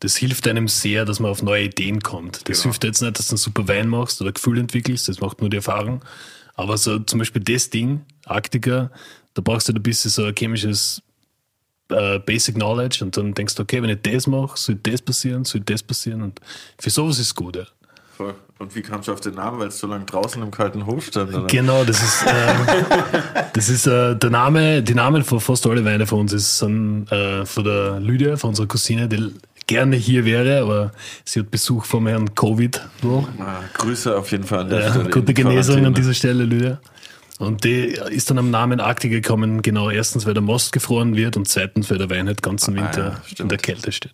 das hilft einem sehr, dass man auf neue Ideen kommt. Das hilft jetzt nicht, dass du einen super Wein machst oder Gefühl entwickelst, das macht nur die Erfahrung. Aber so zum Beispiel das Ding, Arktika, da brauchst du ein bisschen so ein chemisches äh, Basic Knowledge und dann denkst du, okay, wenn ich das mache, soll das passieren, soll das passieren und für sowas ist es gut. Ja. Voll. Und wie kamst du auf den Namen, weil es so lange draußen im kalten Hof stand? Oder? Genau, das ist, ähm, *laughs* das ist äh, der Name, die Namen von fast alle Weine von uns ist, sind äh, von der Lydia, von unserer Cousine, die gerne hier wäre, aber sie hat Besuch vom Herrn Covid. So. Ah, Grüße auf jeden Fall an der Ja, Stelle. gute Genesung an dieser Stelle, Lydia. Und die ist dann am Namen Arktik gekommen, genau erstens, weil der Most gefroren wird und zweitens, weil der Wein halt ganzen Winter ja, in der Kälte steht.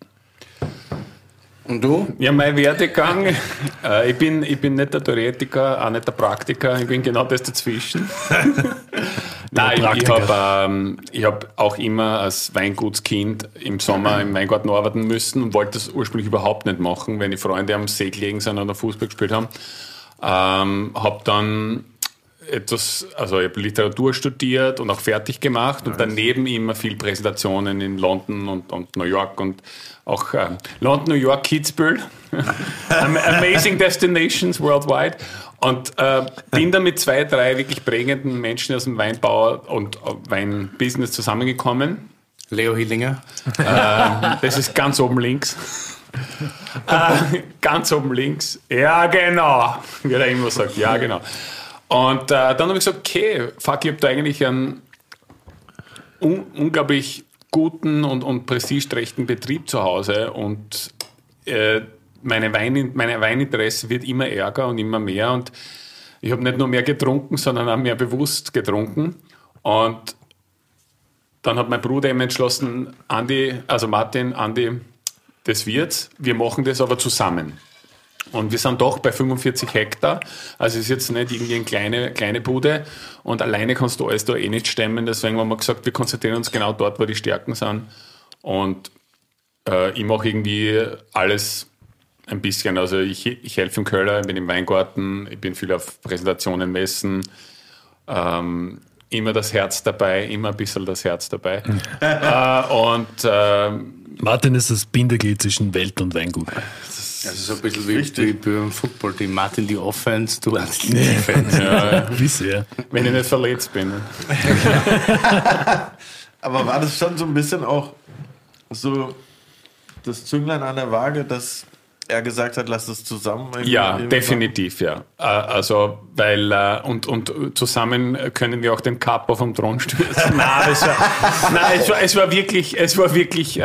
Und du? Ja, mein Werdegang, *laughs* äh, ich, bin, ich bin nicht der Theoretiker, auch nicht der Praktiker, ich bin genau das dazwischen. *laughs* Nein, ich, ich Praktiker. habe ähm, ich hab auch immer als Weingutskind im Sommer im Weingarten arbeiten müssen und wollte das ursprünglich überhaupt nicht machen, wenn die Freunde am See gelegen sind oder Fußball gespielt haben. Ähm, habe dann etwas, also ich habe Literatur studiert und auch fertig gemacht und daneben immer viel Präsentationen in London und, und New York und auch ähm, London, New York, Kitzbühel. *laughs* Am- Amazing Destinations worldwide. Und äh, bin dann mit zwei, drei wirklich prägenden Menschen aus dem Weinbau und äh, Weinbusiness zusammengekommen. Leo Hillinger. Ähm, das ist ganz oben links. *laughs* äh, ganz oben links. Ja, genau. Wie er immer sagt, ja, genau. Und äh, dann habe ich gesagt, okay, fuck, ich habe da eigentlich einen un unglaublich guten und, und prestigeträchtigen Betrieb zu Hause und äh, meine, Wein, meine Weininteresse wird immer ärger und immer mehr und ich habe nicht nur mehr getrunken, sondern auch mehr bewusst getrunken und dann hat mein Bruder eben entschlossen, Andi, also Martin, Andi, das wird's, wir machen das aber zusammen. Und wir sind doch bei 45 Hektar, also es ist jetzt nicht irgendwie eine kleine, kleine Bude. Und alleine kannst du alles da eh nicht stemmen, deswegen haben wir gesagt, wir konzentrieren uns genau dort, wo die Stärken sind. Und äh, ich mache irgendwie alles ein bisschen, also ich, ich helfe im Köller, ich bin im Weingarten, ich bin viel auf Präsentationen, Messen, ähm, immer das Herz dabei, immer ein bisschen das Herz dabei. äh, und ähm, Martin ist das Bindeglied zwischen Welt und Weingut. Also so ein bisschen wie, wie beim Football-Team. Martin die Offense, du hast die Defense. ja, *laughs* ja. wenn ich nicht verletzt bin. *laughs* Aber war das schon so ein bisschen auch so das Zünglein an der Waage, dass er gesagt hat, lass es zusammen? Ja, definitiv, ja. Äh, Also, weil, äh, und, und zusammen können wir auch den Kapo vom Thron stürzen. *laughs* nein, es war, nein, es war, es war wirklich, es war wirklich äh,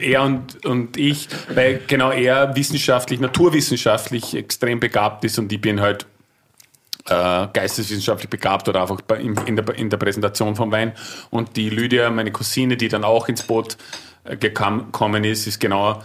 er und, und ich, weil genau er wissenschaftlich, naturwissenschaftlich extrem begabt ist und ich bin halt äh, geisteswissenschaftlich begabt oder einfach bei, in, in, der, in der Präsentation vom Wein. Und die Lydia, meine Cousine, die dann auch ins Boot gekommen ist, ist genau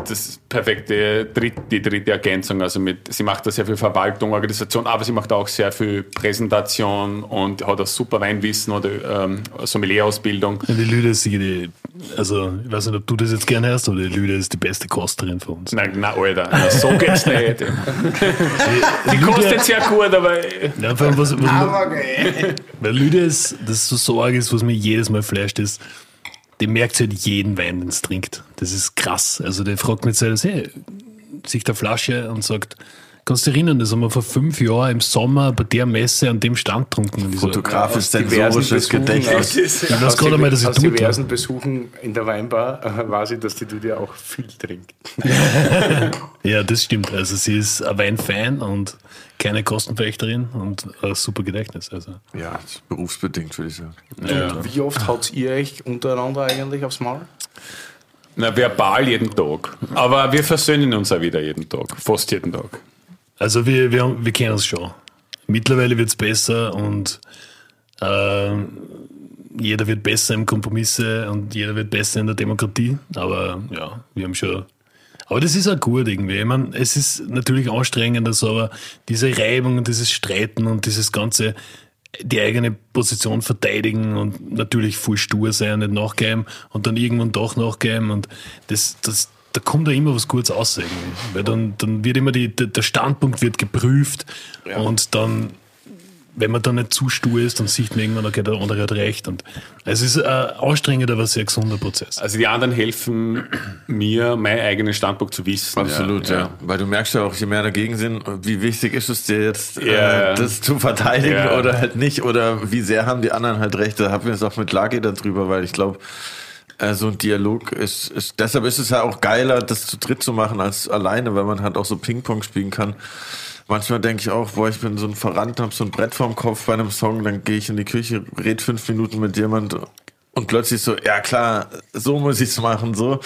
das perfekte dritt, die dritte Ergänzung. Also mit, sie macht da sehr viel Verwaltung, Organisation, aber sie macht auch sehr viel Präsentation und hat auch super Weinwissen oder ähm, Sommelier-Ausbildung. Die Lüde ist die, also ich weiß nicht, ob du das jetzt gerne hörst, aber die Lüde ist die beste Kosterin von uns. Nein, na, Alter, na, so geht's nicht. *laughs* Die kostet sehr gut, aber Ja, vor allem, was, was man, *laughs* weil Lüde ist, das so Sorge ist, was mir jedes Mal flasht, ist, die merkt halt jeden Wein, den es trinkt. Das ist krass. Also der fragt mich zuerst, hey, sich der Flasche und sagt, kannst du dich erinnern, das haben wir vor fünf Jahren im Sommer bei der Messe an dem Stand getrunken. in dieser- Fotografisch diversen sensorisches Besuchen Gedächtnis. aus- Ich weiß gerade diver- mal, dass ich aus tut diversen habe. Besuchen in der Weinbar äh, weiß ich, dass die Julia auch viel trinkt. *laughs* Ja, das stimmt. Also sie ist ein Weinfan und keine Kostenverächterin und ein super Gedächtnis. Also. Ja, ist berufsbedingt, würde ich sagen. Wie oft haut ihr euch untereinander eigentlich aufs Maul? Na, verbal jeden Tag. Aber wir versöhnen uns auch wieder jeden Tag. Fast jeden Tag. Also wir, wir, wir kennen es schon. Mittlerweile wird es besser und äh, jeder wird besser im Kompromisse und jeder wird besser in der Demokratie. Aber ja, wir haben schon. Aber das ist auch gut irgendwie. Ich meine, es ist natürlich anstrengend, so, aber diese Reibung und dieses Streiten und dieses ganze, die eigene Position verteidigen und natürlich voll stur sein, nicht nachgeben und dann irgendwann doch nachgeben und das, das, da kommt ja immer was Gutes aus irgendwie. Weil dann, dann wird immer die, der der Standpunkt wird geprüft und dann, wenn man dann nicht zu stur ist, dann sieht man irgendwann, okay, der andere hat recht. Und es ist ein anstrengender, aber sehr gesunder Prozess. Also die anderen helfen mir, meinen eigenen Standpunkt zu wissen. Absolut, ja, Weil du merkst ja auch, je mehr dagegen sind, wie wichtig ist es dir jetzt, Ja. äh, das zu verteidigen Ja. oder halt nicht? Oder wie sehr haben die anderen halt recht? Da haben wir es auch mit Lagi darüber, weil ich glaube, äh, so ein Dialog ist, ist, deshalb ist es ja auch geiler, das zu dritt zu machen als alleine, weil man halt auch so Ping-Pong spielen kann. Manchmal denke ich auch, boah, ich bin so ein Verrannt, hab so ein Brett vorm Kopf bei einem Song, dann gehe ich in die Küche, red fünf Minuten mit jemand und plötzlich so, ja klar, so muss ich's machen, so.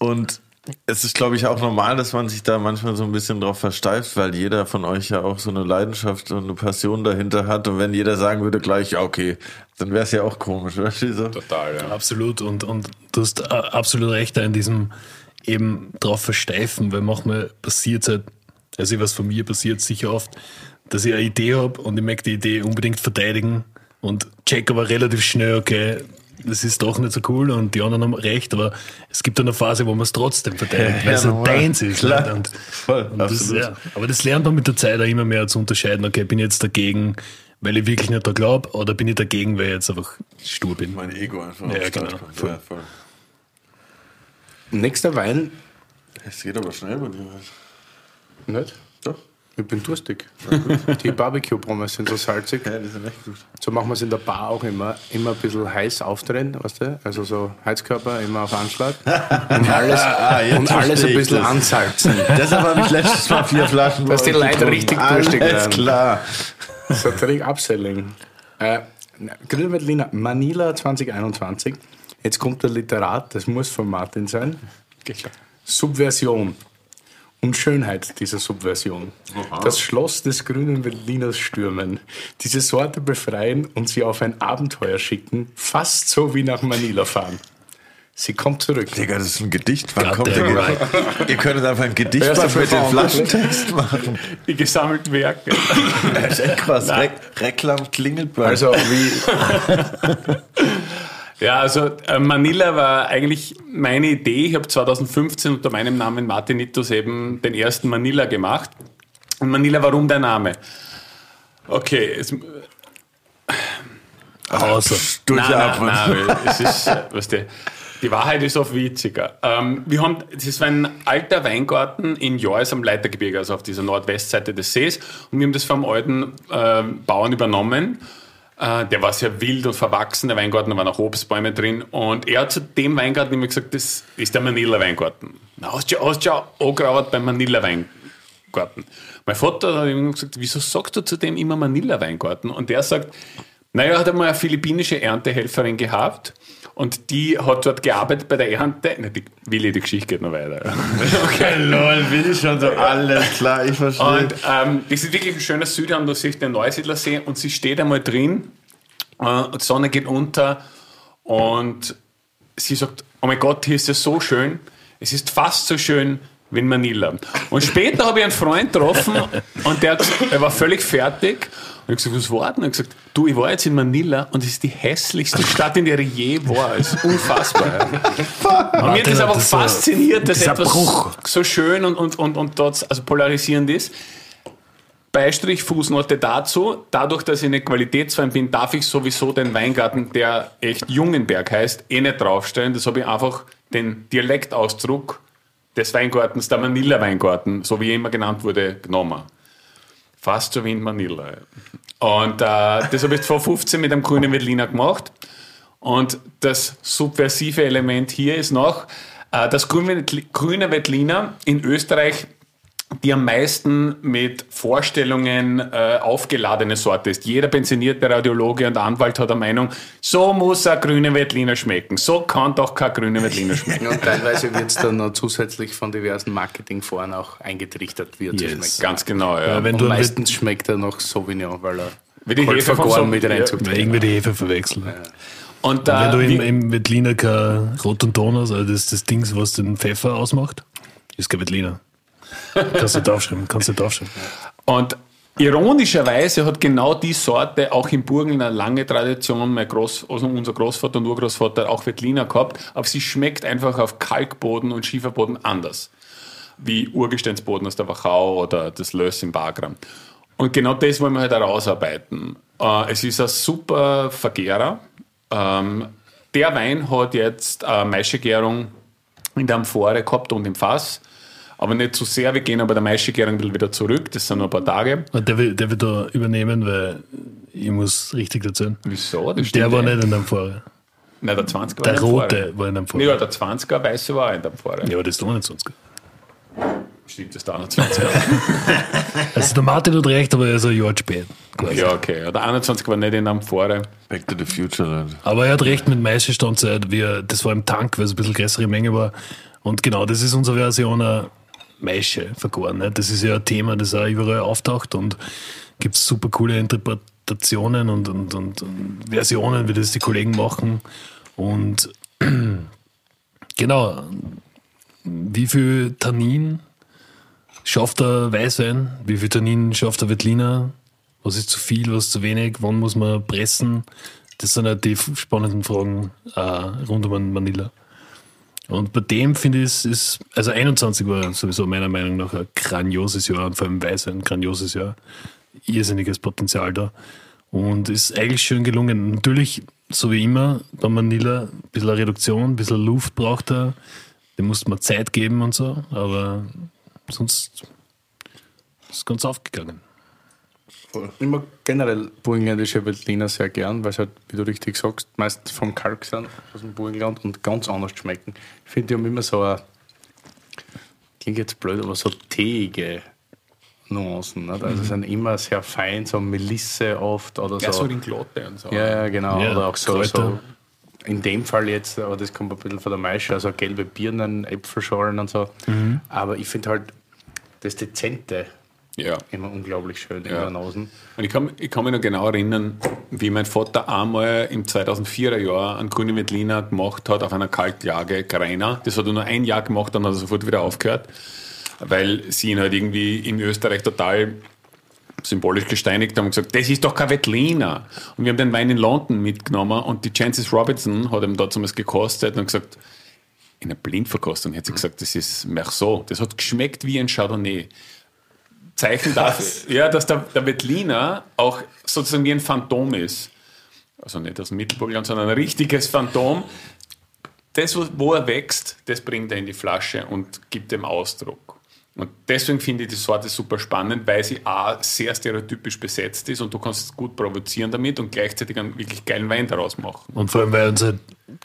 Und es ist, glaube ich, auch normal, dass man sich da manchmal so ein bisschen drauf versteift, weil jeder von euch ja auch so eine Leidenschaft und eine Passion dahinter hat. Und wenn jeder sagen würde gleich, ja, okay, dann wäre es ja auch komisch, *laughs* weißt du? So. Total, ja. Absolut. Und, und du hast äh, absolut recht da in diesem eben drauf versteifen, weil manchmal passiert halt, also was von mir passiert sicher oft, dass ich eine Idee habe und ich möchte die Idee unbedingt verteidigen und check aber relativ schnell, okay, das ist doch nicht so cool und die anderen haben recht, aber es gibt eine Phase, wo man es trotzdem verteidigt, weil es normal. deins ist. Klar. Und, Voll, und das, ja, aber das lernt man mit der Zeit auch immer mehr zu unterscheiden, okay, bin ich jetzt dagegen, weil ich wirklich nicht da glaube, oder bin ich dagegen, weil ich jetzt einfach stur bin. Mein Ego einfach Ja, genau. Voll. Ja, voll. Nächster Wein. Es geht aber schnell bei dir. Nicht? Ich bin durstig. Die Barbecue-Pommes sind so salzig. Ja, die sind echt gut. So machen wir es in der Bar auch immer. Immer ein bisschen heiß aufdrehen, weißt du? Also so Heizkörper immer auf Anschlag. *laughs* Und alles, Ah, jetzt und alles ein bisschen das. ansalzen. Deshalb habe ich letztes Mal vier Flaschen. Dass die Leute richtig durstig Alles werden. klar. So Trick Upselling. Äh, Grillwettliner Manila 2021. Jetzt kommt der Literat, das muss von Martin sein. Subversion und Schönheit dieser Subversion. Das Schloss des grünen Berliners stürmen, diese Sorte befreien und sie auf ein Abenteuer schicken, fast so wie nach Manila fahren. Sie kommt zurück. Digga, das ist ein Gedicht. Wann God kommt der right. Ihr könntet einfach ein Gedicht ist mit verantwortlich? Flaschentext machen. Die gesammelten Werke. Das *laughs* ist echt krass. Re Reklam klingelt bei. Also wie *laughs* Ja, also äh, Manila war eigentlich meine Idee. Ich habe 2015 unter meinem Namen Martinitus eben den ersten Manila gemacht. Und Manila, warum der Name? Okay, es, Außer. Durchatmen. Nein, nein, es ist, äh, weißt du, die Wahrheit ist oft witziger. Ähm, wir haben, das war ein alter Weingarten in Jois am Leitergebirge, also auf dieser Nordwestseite des Sees. Und wir haben das vom alten ähm, Bauern übernommen. Äh, der war sehr wild und verwachsen, der Weingarten, da waren auch Obstbäume drin. Und er hat zu dem Weingarten immer gesagt, das ist der Manila-Weingarten. Na, hast du ja angearbeitet beim Manila-Weingarten. Mein Vater hat immer gesagt, wieso sagst du zu dem immer Manila-Weingarten? Und der sagt, naja, er hat einmal eine philippinische Erntehelferin gehabt und die hat dort gearbeitet bei der Ernte. Na, die, Willi, die Geschichte geht noch weiter. *laughs* Okay, lol, ich schon so. Alles klar, ich verstehe. Und ähm, das ist wirklich ein schöner Südhang, da sehe ich den Neusiedlersee und sie steht einmal drin, äh, die Sonne geht unter und sie sagt, oh mein Gott, hier ist es so schön, es ist fast so schön wie in Manila. Und später habe ich einen Freund getroffen *laughs* und der hat gesagt, er war völlig fertig und ich habe gesagt, was war denn? Er hat gesagt, du, ich war jetzt in Manila und es ist die hässlichste Stadt, in der ich je war. Es ist unfassbar. *laughs* Und mir hat das einfach das fasziniert, dass etwas Bruch. so schön und, und, und, und dort also polarisierend ist. Beistrich, Fußnote dazu. Dadurch, dass ich eine Qualitätswein bin, darf ich sowieso den Weingarten, der echt Jungenberg heißt, eh nicht draufstellen. Das habe ich einfach den Dialektausdruck des Weingartens, der Manila-Weingarten, so wie er immer genannt wurde, genommen. Fast so wie in Manila. Und äh, das habe ich 2015 mit einem grünen Veltliner gemacht. Und das subversive Element hier ist noch, äh, dass grüne Veltliner in Österreich die am meisten mit Vorstellungen äh, aufgeladene Sorte ist. Jeder pensionierte Radiologe und Anwalt hat eine Meinung, so muss ein grüner Veltliner schmecken. So kann doch kein grüner Veltliner schmecken. Und teilweise wird es dann noch zusätzlich von diversen Marketingforen auch eingetrichtert, wie er zu Yes. schmecken. Ganz genau, ja. Ja, wenn Und du meistens schmeckt er noch Sauvignon, weil er Wie die Hefe vergoren so- mit ja. reinzugt. weil irgendwie die Hefe verwechseln. Und, Wenn du äh, im, wie- im Veltliner kein Rot und Ton hast, also das ist das Ding, was den Pfeffer ausmacht, ist kein Veltliner. Kannst du nicht aufschreiben, kannst du nicht. Und ironischerweise hat genau die Sorte auch im Burgenland eine lange Tradition. Mein Groß, also unser Großvater und Urgroßvater auch Veltliner gehabt, aber sie schmeckt einfach auf Kalkboden und Schieferboden anders. Wie Urgesteinsboden aus der Wachau oder das Löss im Bagram. Und genau das wollen wir halt herausarbeiten. Äh, es ist ein super Vergärer. Ähm, der Wein hat jetzt eine Maischegärung in der Amphore gehabt und im Fass. Aber nicht zu sehr. Wir gehen aber der Maischegärung wieder zurück. Das sind nur ein paar Tage. Und der will, der will da übernehmen, weil ich muss richtig erzählen. Wieso? Das Der war nicht in dem Fahrer. Nein, der 20er war Der in der Amphore. rote war in dem Fahrer. Ja, der 20er weiße war auch in der Amphore. Ja, aber das ist doch nicht sonst. Stimmt, das ist der 21er. *laughs* Also der Martin hat recht, aber er ist ein Jahr spät. quasi. ja, okay. Der 21 war nicht in der Amphore. Back to the Future, Leute. Aber er hat recht mit Maischestandzeit, das war im Tank, weil es ein bisschen größere Menge war. Und genau, das ist unsere Version Maische vergoren. Ne? Das ist ja ein Thema, das auch überall auftaucht und gibt super coole Interpretationen und, und, und, und Versionen, wie das die Kollegen machen. Und *clears throat* genau, wie viel Tannin schafft der Weißwein? Wie viel Tannin schafft der Veltliner? Was ist zu viel, was zu wenig? Wann muss man pressen? Das sind halt die spannenden Fragen äh, rund um Manila. Und bei dem finde ich, ist, also 21 war sowieso meiner Meinung nach ein grandioses Jahr und vor allem Weißwein ein grandioses Jahr. Irrsinniges Potenzial da. Und ist eigentlich schön gelungen. Natürlich, so wie immer, bei Manila ein bisschen eine Reduktion, ein bisschen Luft braucht er. Dem musste man Zeit geben und so, aber sonst ist es ganz aufgegangen. Ich mag generell burgenländische Veltliner sehr gern, weil sie halt, wie du richtig sagst, meistens vom Kalk sind aus dem Burgenland und ganz anders schmecken. Ich finde, die haben immer so eine, klingt jetzt blöd, aber so teige Nuancen. Nicht? Also sind immer sehr fein, so Melisse oft oder Ja, so so. Ringlotte und so. Ja, ja, genau. Ja, oder auch so, so. In dem Fall jetzt, aber das kommt ein bisschen von der Maische, also gelbe Birnen, Äpfelschorlen und so. Aber ich finde halt das Dezente ja. immer unglaublich schön in Ja. Nase. Und ich kann, ich kann mich noch genau erinnern, wie mein Vater einmal im 2004er Jahr einen grünen Veltliner gemacht hat auf einer Kaltjage Greiner. Das hat er nur ein Jahr gemacht, dann hat er sofort wieder aufgehört, weil sie ihn halt irgendwie in Österreich total symbolisch gesteinigt haben und gesagt, das ist doch kein Veltliner. Und wir haben den Wein in London mitgenommen und die Chances Robinson hat ihm damals gekostet und gesagt, in einer Blindverkostung hat sie gesagt, das ist Merceau. Das hat geschmeckt wie ein Chardonnay. Zeichen dafür, ja, dass der, der Veltliner auch sozusagen wie ein Phantom ist. Also nicht aus dem Mittelburgenland, sondern ein richtiges Phantom. Das, wo- er wächst, das bringt er in die Flasche und gibt dem Ausdruck. Und deswegen finde ich die Sorte super spannend, weil sie A, sehr stereotypisch besetzt ist und du kannst es gut provozieren damit und gleichzeitig einen wirklich geilen Wein daraus machen. Und vor allem, weil uns halt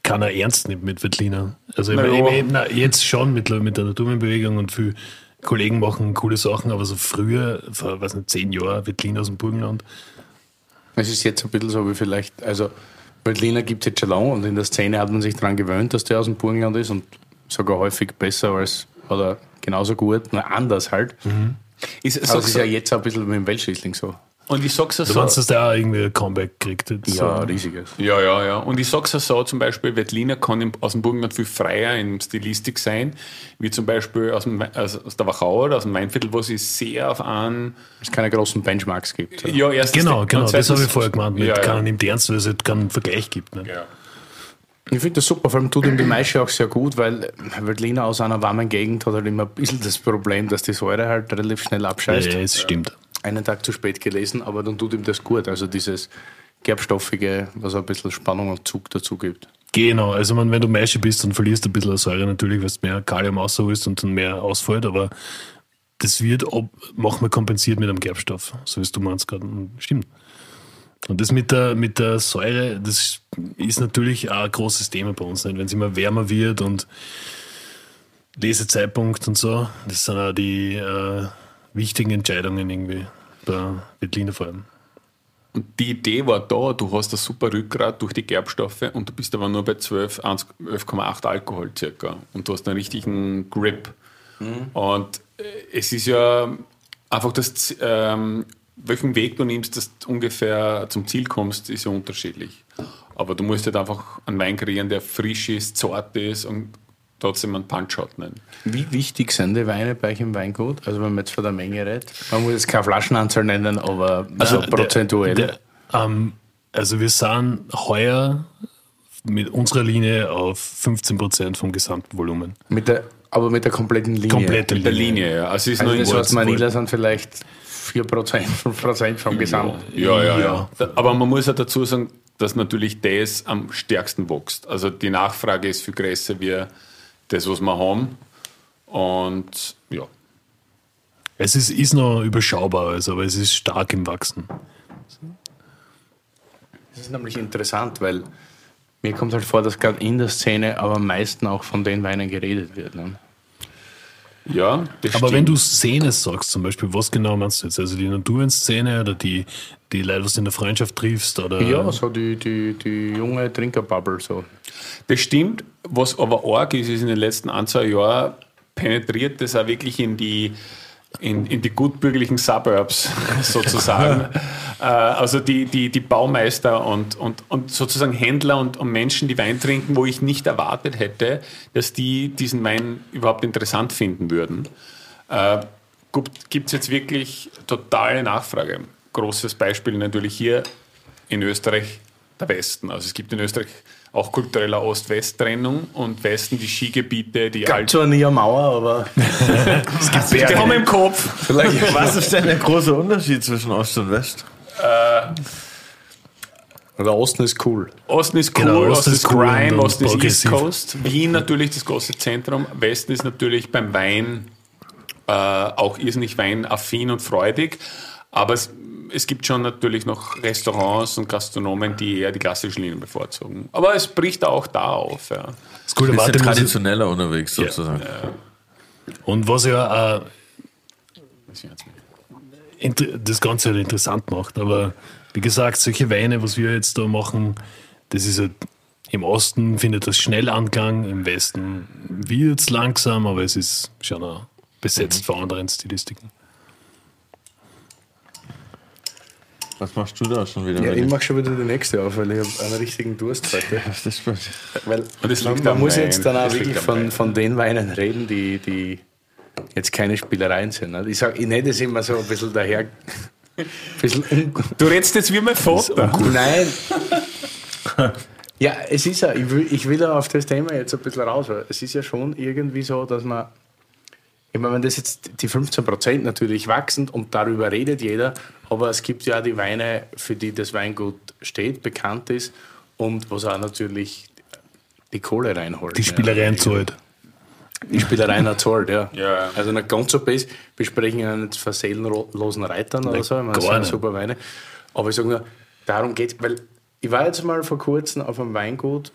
keiner ernst nimmt mit Veltliner. Also Na ich, ich, na, jetzt schon mit, mit der Naturbewegung und viele Kollegen machen coole Sachen, aber so früher, vor weiß nicht, zehn Jahren, Veltliner aus dem Burgenland, Es ist jetzt ein bisschen so wie vielleicht, also Veltliner gibt es jetzt schon lange und in der Szene hat man sich daran gewöhnt, dass der aus dem Burgenland ist und sogar häufig besser als, oder genauso gut, nur anders halt. Ist, Aber es ist ja jetzt auch ein bisschen mit dem Weltschließling so. Und ich sag's ja du so. meinst, dass der auch irgendwie ein Comeback kriegt? Jetzt Ja, so. riesiges. Ja, ja, ja. Und ich sag's ja so, zum Beispiel, Veltliner kann im, aus dem Burgenland viel freier in Stilistik sein, wie zum Beispiel aus, dem, aus, aus der Wachau oder aus dem Weinviertel, wo sie sehr auf einen, Es keine großen Benchmarks gibt. So. ja, erstens Genau, genau, und das habe ich zweitens- vorher gemeint. Mit Ja, ja. nimmt ernst, weil es halt keinen Vergleich gibt. Ne? Ja. Ich finde das super, vor allem tut ihm die Maische auch sehr gut, weil Veltliner aus einer warmen Gegend hat halt immer ein bisschen das Problem, dass die Säure halt relativ schnell abscheißt. Ja, es stimmt. Einen Tag zu spät gelesen, aber dann tut ihm das gut. Also dieses Gerbstoffige, was ein bisschen Spannung und Zug dazu gibt. Genau, also man, wenn du Maische bist, dann verlierst du ein bisschen Säure natürlich, weil du mehr Kalium rausholst und dann mehr ausfällt, aber das wird ob, manchmal kompensiert mit einem Gerbstoff, so wie du meinst gerade. Stimmt. Und das mit der, mit der Säure, das ist natürlich auch ein großes Thema bei uns, wenn es immer wärmer wird und Lesezeitpunkt und so. Das sind auch die äh, wichtigen Entscheidungen irgendwie bei Wettliner vor allem. Und die Idee war da, du hast ein super Rückgrat durch die Gerbstoffe und du bist aber nur bei 12, 11,8 Alkohol circa und du hast einen richtigen Grip. Mhm. Und äh, es ist ja einfach das, ähm, welchen Weg du nimmst, dass du ungefähr zum Ziel kommst, ist ja unterschiedlich. Aber du musst halt einfach einen Wein kreieren, der frisch ist, zart ist und trotzdem einen Punch hat. Nicht? Wie wichtig sind die Weine bei euch im Weingut? Also wenn man jetzt von der Menge redet. Man muss jetzt keine Flaschenanzahl nennen, aber also der, prozentuell. Der, ähm, also wir sind heuer mit unserer Linie auf 15 Prozent vom gesamten Volumen. Mit der, aber mit der kompletten Linie? Komplette Linie. Mit der Linie, ja. Also, ist also nur das heißt, Manila sind vielleicht 4 Prozent, 5 Prozent vom Gesamt. Ja, ja, ja, ja. Aber man muss ja dazu sagen, dass natürlich das am stärksten wächst. Also die Nachfrage ist viel größer wie das, was wir haben. Und ja. Es ist, ist noch überschaubar, also, aber es ist stark im Wachsen. Das ist nämlich interessant, weil mir kommt halt vor, dass gerade in der Szene aber am meisten auch von den Weinen geredet wird. Ne? Ja, das Aber stimmt. wenn du Szene sagst, zum Beispiel, was genau meinst du jetzt? Also die Naturenszene oder die, die Leute, was du in der Freundschaft triffst? Oder? Ja, so die, die, die junge Trinkerbubble. So. Das stimmt. Was aber arg ist, ist in den letzten ein, zwei Jahren penetriert das auch wirklich in die in, in die gutbürgerlichen Suburbs *laughs* sozusagen. *laughs* äh, also die, die, die Baumeister und, und, und sozusagen Händler und, und Menschen, die Wein trinken, wo ich nicht erwartet hätte, dass die diesen Wein überhaupt interessant finden würden. Äh, Gibt es jetzt wirklich totale Nachfrage. Großes Beispiel natürlich hier in Österreich der Westen. Also es gibt in Österreich auch kultureller Ost-West-Trennung und Westen die Skigebiete, die Gab zwar nie eine Mauer, aber *laughs* es gibt Berge. Die haben im Kopf. Vielleicht, was ist denn der große Unterschied zwischen Ost und West? Äh, der Osten ist cool. Osten ist genau, cool, genau, Osten, Osten ist Crime, cool Osten ist East Coast. Wien natürlich das große Zentrum. Westen ist natürlich beim Wein äh, auch irrsinnig weinaffin und freudig. Aber es es gibt schon natürlich noch Restaurants und Gastronomen, die eher die klassischen Linien bevorzugen. Aber es bricht auch da auf. Ja. Das ist cool, ein bisschen traditioneller unterwegs sozusagen. Ja. Und was ja äh, das Ganze halt interessant macht, aber wie gesagt, solche Weine, was wir jetzt da machen, das ist halt im Osten findet das schnell Anklang, im Westen wird es langsam, aber es ist schon besetzt mhm. von anderen Stilistiken. Was machst du da schon wieder? Ja, ich mache schon wieder die nächste auf, weil ich habe einen richtigen Durst *laughs* heute. das stimmt. Weil das man, man muss jetzt dann auch wirklich von, von den Weinen reden, die, die jetzt keine Spielereien sind. Ne? Ich sage, ich nenne das immer so ein bisschen daher. Ein bisschen du redest jetzt wie mein Vater. Nein. *laughs* ja, es ist ja, ich will, ich will ja auf das Thema jetzt ein bisschen raus. Es ist ja schon irgendwie so, dass man ich meine, wenn das jetzt die 15 Prozent natürlich wachsen und darüber redet jeder, aber es gibt ja die Weine, für die das Weingut steht, bekannt ist und was auch natürlich die Kohle reinholt. Die Spielereien ja. zahlt. Die Spielereien hat zahlt, ja. ja. Also nicht ganz so best. Wir sprechen ja nicht von seelenlosen Reitern oder so, ich meine, das sind super Weine. Aber ich sage nur, darum geht es, weil ich war jetzt mal vor kurzem auf einem Weingut,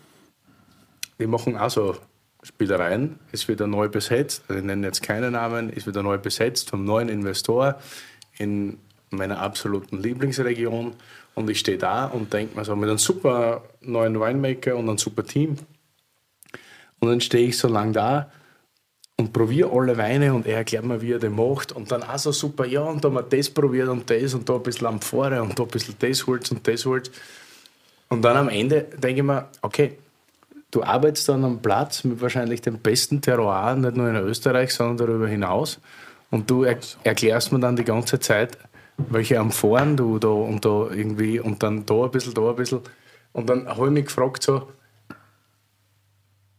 die machen auch so Spielereien, ist wieder neu besetzt, also ich nenne jetzt keine Namen, ist wieder neu besetzt vom neuen Investor in meiner absoluten Lieblingsregion. Und ich stehe da und denke mir so, mit einem super neuen Winemaker und einem super Team. Und dann stehe ich so lang da und probiere alle Weine und er erklärt mir, wie er den macht. Und dann auch so super, ja, und da haben wir das probiert und das und da ein bisschen am Amphore und da ein bisschen das holt und das holt. Und dann am Ende denke ich mir, okay, du arbeitest dann am Platz mit wahrscheinlich dem besten Terroir, nicht nur in Österreich, sondern darüber hinaus. Und du er erklärst mir dann die ganze Zeit, welche Amphoren du da und da irgendwie und dann da ein bisschen, da ein bisschen. Und dann habe ich mich gefragt, so,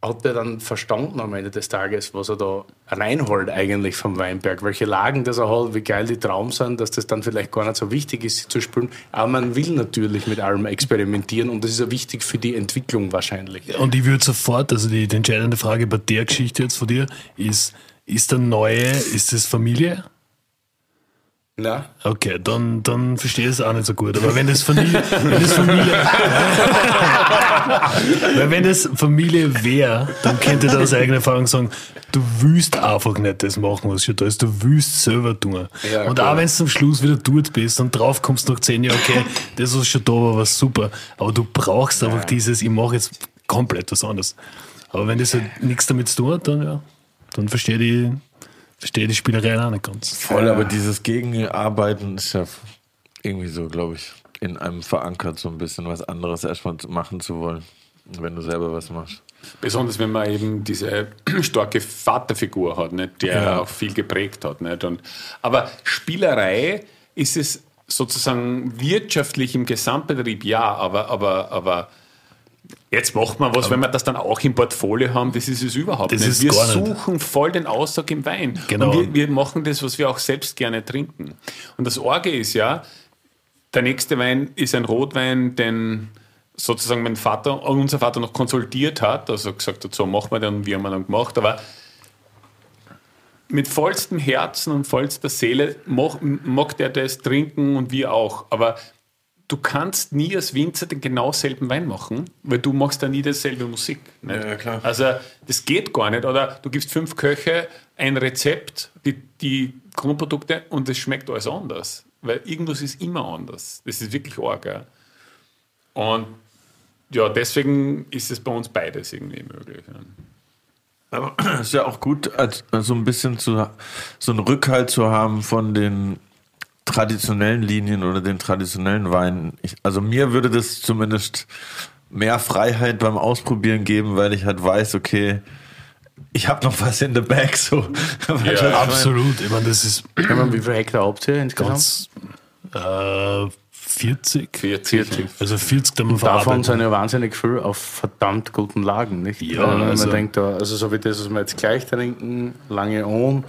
hat er dann verstanden am Ende des Tages, was er da reinholt eigentlich vom Weinberg, welche Lagen das er hat, wie geil die Traum sind, dass das dann vielleicht gar nicht so wichtig ist, sie zu spülen. Aber man will natürlich mit allem experimentieren und das ist ja wichtig für die Entwicklung wahrscheinlich. Und ich würde sofort, also die, die entscheidende Frage bei der Geschichte jetzt von dir ist, ist der neue, ist das Familie? Ja. Okay, dann, dann verstehe ich es auch nicht so gut. Aber wenn das Familie, wenn das Familie, *laughs* weil wenn das Familie wäre, dann könnte ich aus eigener Erfahrung sagen, du willst einfach nicht das machen, was schon da ist. Du willst selber tun. Ja, und klar. auch wenn du zum Schluss wieder dort bist und drauf kommst nach zehn Jahren, okay, das, was schon da war, war super. Aber du brauchst einfach dieses, ich mache jetzt komplett was anderes. Aber wenn das halt nichts damit zu tun hat, dann ja, dann verstehe ich, verstehe die Spielerei auch nicht ganz. Voll, aber dieses Gegenarbeiten ist ja irgendwie so, glaube ich, in einem verankert, so ein bisschen was anderes erstmal machen zu wollen, wenn du selber was machst. Besonders wenn man eben diese *clears throat* starke Vaterfigur hat, nicht, der Ja. auch viel geprägt hat. Nicht? Und, aber Spielerei ist es sozusagen wirtschaftlich im Gesamtbetrieb, ja, aber, aber, aber jetzt macht man was, wenn wir das dann auch im Portfolio haben, das ist es überhaupt Das nicht. ist wir gar nicht. suchen voll den Ausdruck im Wein. Genau. Und wir, wir machen das, was wir auch selbst gerne trinken. Und das Orge ist ja, der nächste Wein ist ein Rotwein, den sozusagen mein Vater, unser Vater noch konsultiert hat, also gesagt hat, so machen wir den, wie haben wir dann gemacht, aber mit vollstem Herzen und vollster Seele mag, mag der das trinken und wir auch, aber du kannst nie als Winzer den genau selben Wein machen, weil du machst ja nie dasselbe Musik. Nicht? Ja, klar. Also das geht gar nicht. Oder du gibst fünf Köche ein Rezept, die, die Grundprodukte und es schmeckt alles anders. Weil irgendwas ist immer anders. Das ist wirklich arg. Ja. Und ja, deswegen ist es bei uns beides irgendwie möglich. Ja. Aber es *clears throat* ist ja auch gut, als, so ein bisschen zu, so einen Rückhalt zu haben von den traditionellen Linien oder den traditionellen Weinen. Ich, also mir würde das zumindest mehr Freiheit beim Ausprobieren geben, weil ich halt weiß, okay, ich habe noch was in the bag. *laughs* So. Meine? Absolut. Ich meine, das ist Ich meine, wie viele Hektar habt ihr insgesamt? ganz äh, 40. 40. Also 40, da man Davon sind ja wahnsinnig viel auf verdammt guten Lagen, nicht? Ja, Wenn man also- denkt, da, also so wie das, was wir jetzt gleich trinken, Lange Ohn,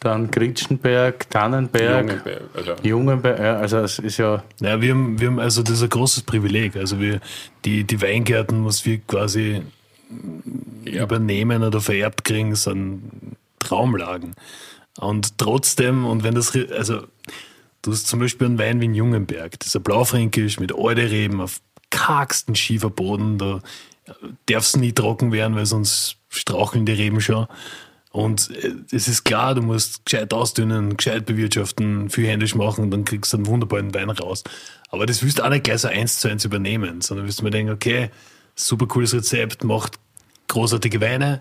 dann Gritschenberg, Tannenberg, Jungenberg, also. Jungenberg, ja, also es ist ja, Ja, wir haben, wir haben, also das ist ein großes Privileg. Also wir, die, die Weingärten, was wir quasi übernehmen oder vererbt kriegen, sind Traumlagen. Und trotzdem, und wenn das, also du hast zum Beispiel einen Wein wie in Jungenberg, das ist ein Blaufränkisch mit alte Reben auf kargsten Schieferboden, da darf es nie trocken werden, weil sonst straucheln die Reben schon. Und äh, es ist klar, du musst gescheit ausdünnen, gescheit bewirtschaften, viel händisch machen und dann kriegst du einen wunderbaren Wein raus. Aber das willst du auch nicht gleich so eins zu eins übernehmen, sondern willst du mir denken, okay, super cooles Rezept, macht großartige Weine,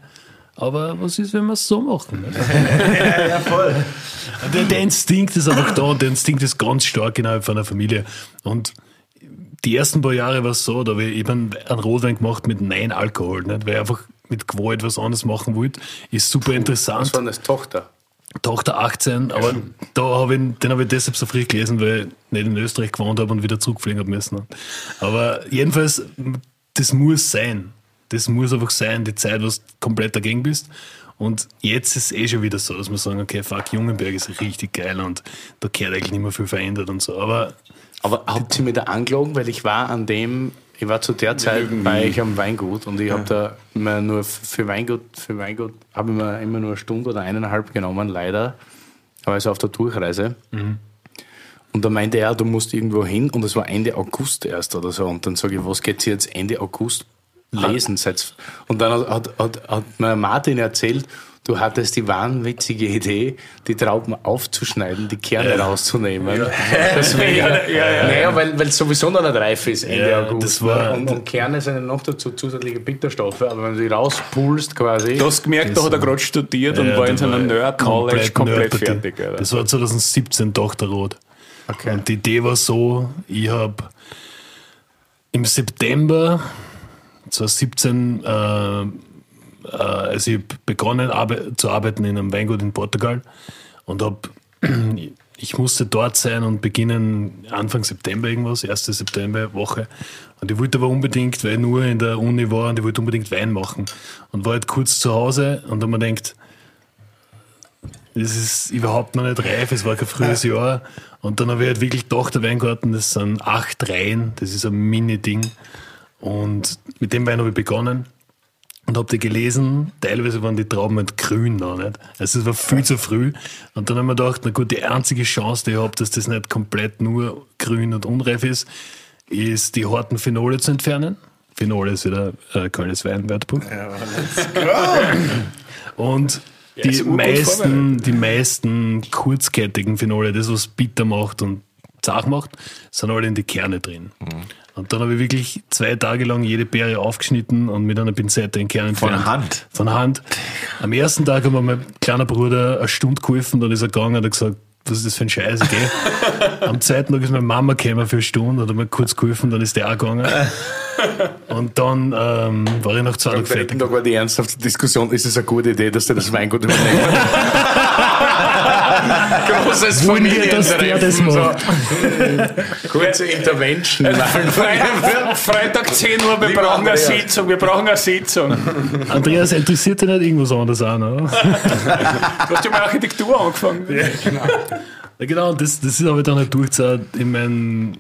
aber was ist, wenn wir es so machen? *laughs* Ne? ja, voll. Der, der Instinkt ist einfach da und der Instinkt ist ganz stark innerhalb von einer Familie. Und die ersten paar Jahre war es so, da habe ich eben einen Rotwein gemacht mit Nein Alkohol, nicht? weil ich einfach mit Gewalt was anderes machen wollte. Ist super interessant. was war das Tochter? Tochter 18, aber da hab ich, den habe ich deshalb so früh gelesen, weil ich nicht in Österreich gewohnt habe und wieder zurückfliegen habe müssen. Aber jedenfalls, das muss sein. Das muss einfach sein, die Zeit, wo du komplett dagegen bist. Und jetzt ist es eh schon wieder so, dass wir sagen, okay, fuck, Jungenberg ist richtig geil und da gehört eigentlich nicht mehr viel verändert und so. Aber Aber habt ihr mir da angelogen? Weil ich war an dem, ich war zu der Zeit bei euch am Weingut und ich habe da immer nur für Weingut, für Weingut habe ich mir immer nur eine Stunde oder eineinhalb genommen, leider. Aber also auf der Durchreise. Und da meinte er, du musst irgendwo hin und es war Ende August erst oder so. Und dann sage ich, was geht jetzt Ende August lesen? Seit- Und dann hat, hat, hat, hat mir Martin erzählt, du hattest die wahnwitzige Idee, die Trauben aufzuschneiden, die Kerne rauszunehmen. *laughs* Deswegen, ja, ja, Naja, weil weil es sowieso noch nicht reif ist Ende Ja, August. das war- ne? und, und Kerne sind ja noch dazu zusätzliche Bitterstoffe, aber wenn du die rauspulst quasi. Du hast gemerkt, da hat er gerade studiert und Ja, war in seiner war Nerd-Knowledge komplett Nerd-Partie. fertig. Alter. Das war 2017 Tochterrot. Okay. Und die Idee war so, ich habe im September 2017 äh, äh, also ich hab begonnen zu arbeiten in einem Weingut in Portugal und habe *clears throat* ich musste dort sein und beginnen Anfang September irgendwas, 1. September Woche. Und ich wollte aber unbedingt, weil ich nur in der Uni war und ich wollte unbedingt Wein machen. Und war halt kurz zu Hause und dann man denkt, das ist überhaupt noch nicht reif, es war kein frühes Jahr. Und dann habe ich halt wirklich gedacht, der Weingarten, das sind acht Reihen, das ist ein Mini-Ding. Und mit dem Wein habe ich begonnen und habe die gelesen. Teilweise waren die Trauben halt grün noch nicht. Also es war viel zu früh. Und dann haben wir gedacht, na gut, die einzige Chance, die ich habe, dass das nicht komplett nur grün und unreif ist, ist die harten Phenole zu entfernen. Phenole ist wieder äh, Kölnes Weinwörterbuch. *laughs* Und die ist urgut meisten, die meisten kurzkettigen Phenole, das was bitter macht und zart macht, sind alle in die Kerne drin. Und dann habe ich wirklich zwei Tage lang jede Beere aufgeschnitten und mit einer Pinzette in Kern Von entfernt. Hand? Von Hand. Am ersten Tag hat mir mein kleiner Bruder eine Stunde geholfen, dann ist er gegangen und hat gesagt, was ist das für ein Scheiß, gell? *laughs* Am zweiten Tag ist meine Mama gekommen für eine Stunde, hat mir kurz geholfen, dann ist der auch gegangen. *laughs* Und dann ähm, war ich nach zwei Tagen Am dritten fertig. Tag war die ernsthafte Diskussion, ist es eine gute Idee, dass der das Weingut übernimmt? *laughs* Großes Wollen wir, dass der das macht? Kurze Intervention. *laughs* Freitag, Freitag 10 Uhr, wir Lieber brauchen eine Andreas. Sitzung, wir brauchen eine Sitzung. Andreas, interessiert dich nicht irgendwas anderes auch noch? Du hast ja mit Architektur angefangen. Ja, genau, das, das habe ich dann halt durchgezahlt in meinen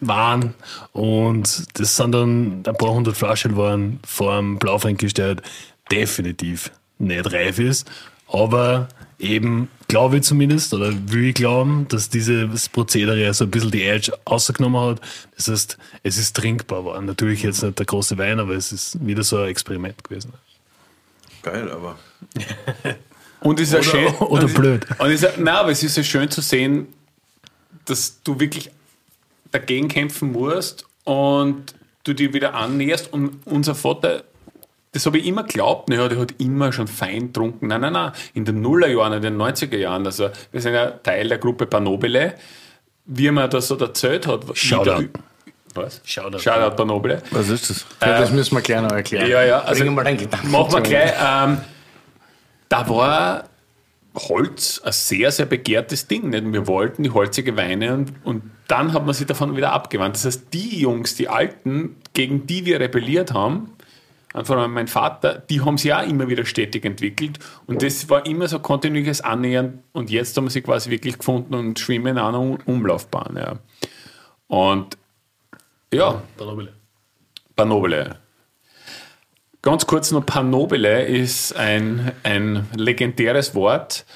Wahn. Und das sind dann ein paar hundert Flaschen waren vor dem Blaufränkisch, der halt definitiv nicht reif ist. Aber eben glaube ich zumindest, oder will ich glauben, dass dieses Prozedere so ein bisschen die Edge ausgenommen hat. Das heißt, es ist trinkbar geworden. Natürlich jetzt nicht der große Wein, aber es ist wieder so ein Experiment gewesen. Geil, aber. *laughs* Und es ist ja schön. oder und, blöd. Und es ist, ja- nein, aber es ist ja schön zu sehen, dass du wirklich dagegen kämpfen musst und du dir wieder annäherst. Und unser Vater, das habe ich immer geglaubt, naja, der hat immer schon fein getrunken. Nein, nein, nein. In den Nullerjahren, in den 90er Jahren, also wir sind ja Teil der Gruppe Panobile, wie mir das so erzählt hat. Shoutout. Was? Shoutout. Shoutout Panobile. Was ist das? Ja, das müssen wir gleich noch erklären. Ja, ja, also Bring mal Gedanken machen wir gleich. Ähm, da war Holz ein sehr, sehr begehrtes Ding. Nicht? Wir wollten die holzige Weine und, und dann hat man sich davon wieder abgewandt. Das heißt, die Jungs, die Alten, gegen die wir rebelliert haben, vor allem mein Vater, die haben sich auch immer wieder stetig entwickelt und das war immer so kontinuierliches Annähern und jetzt haben wir sie quasi wirklich gefunden und schwimmen in einer Umlaufbahn. Ja. Und ja, Panobile. Ganz kurz noch, Panobile ist ein, ein legendäres Wort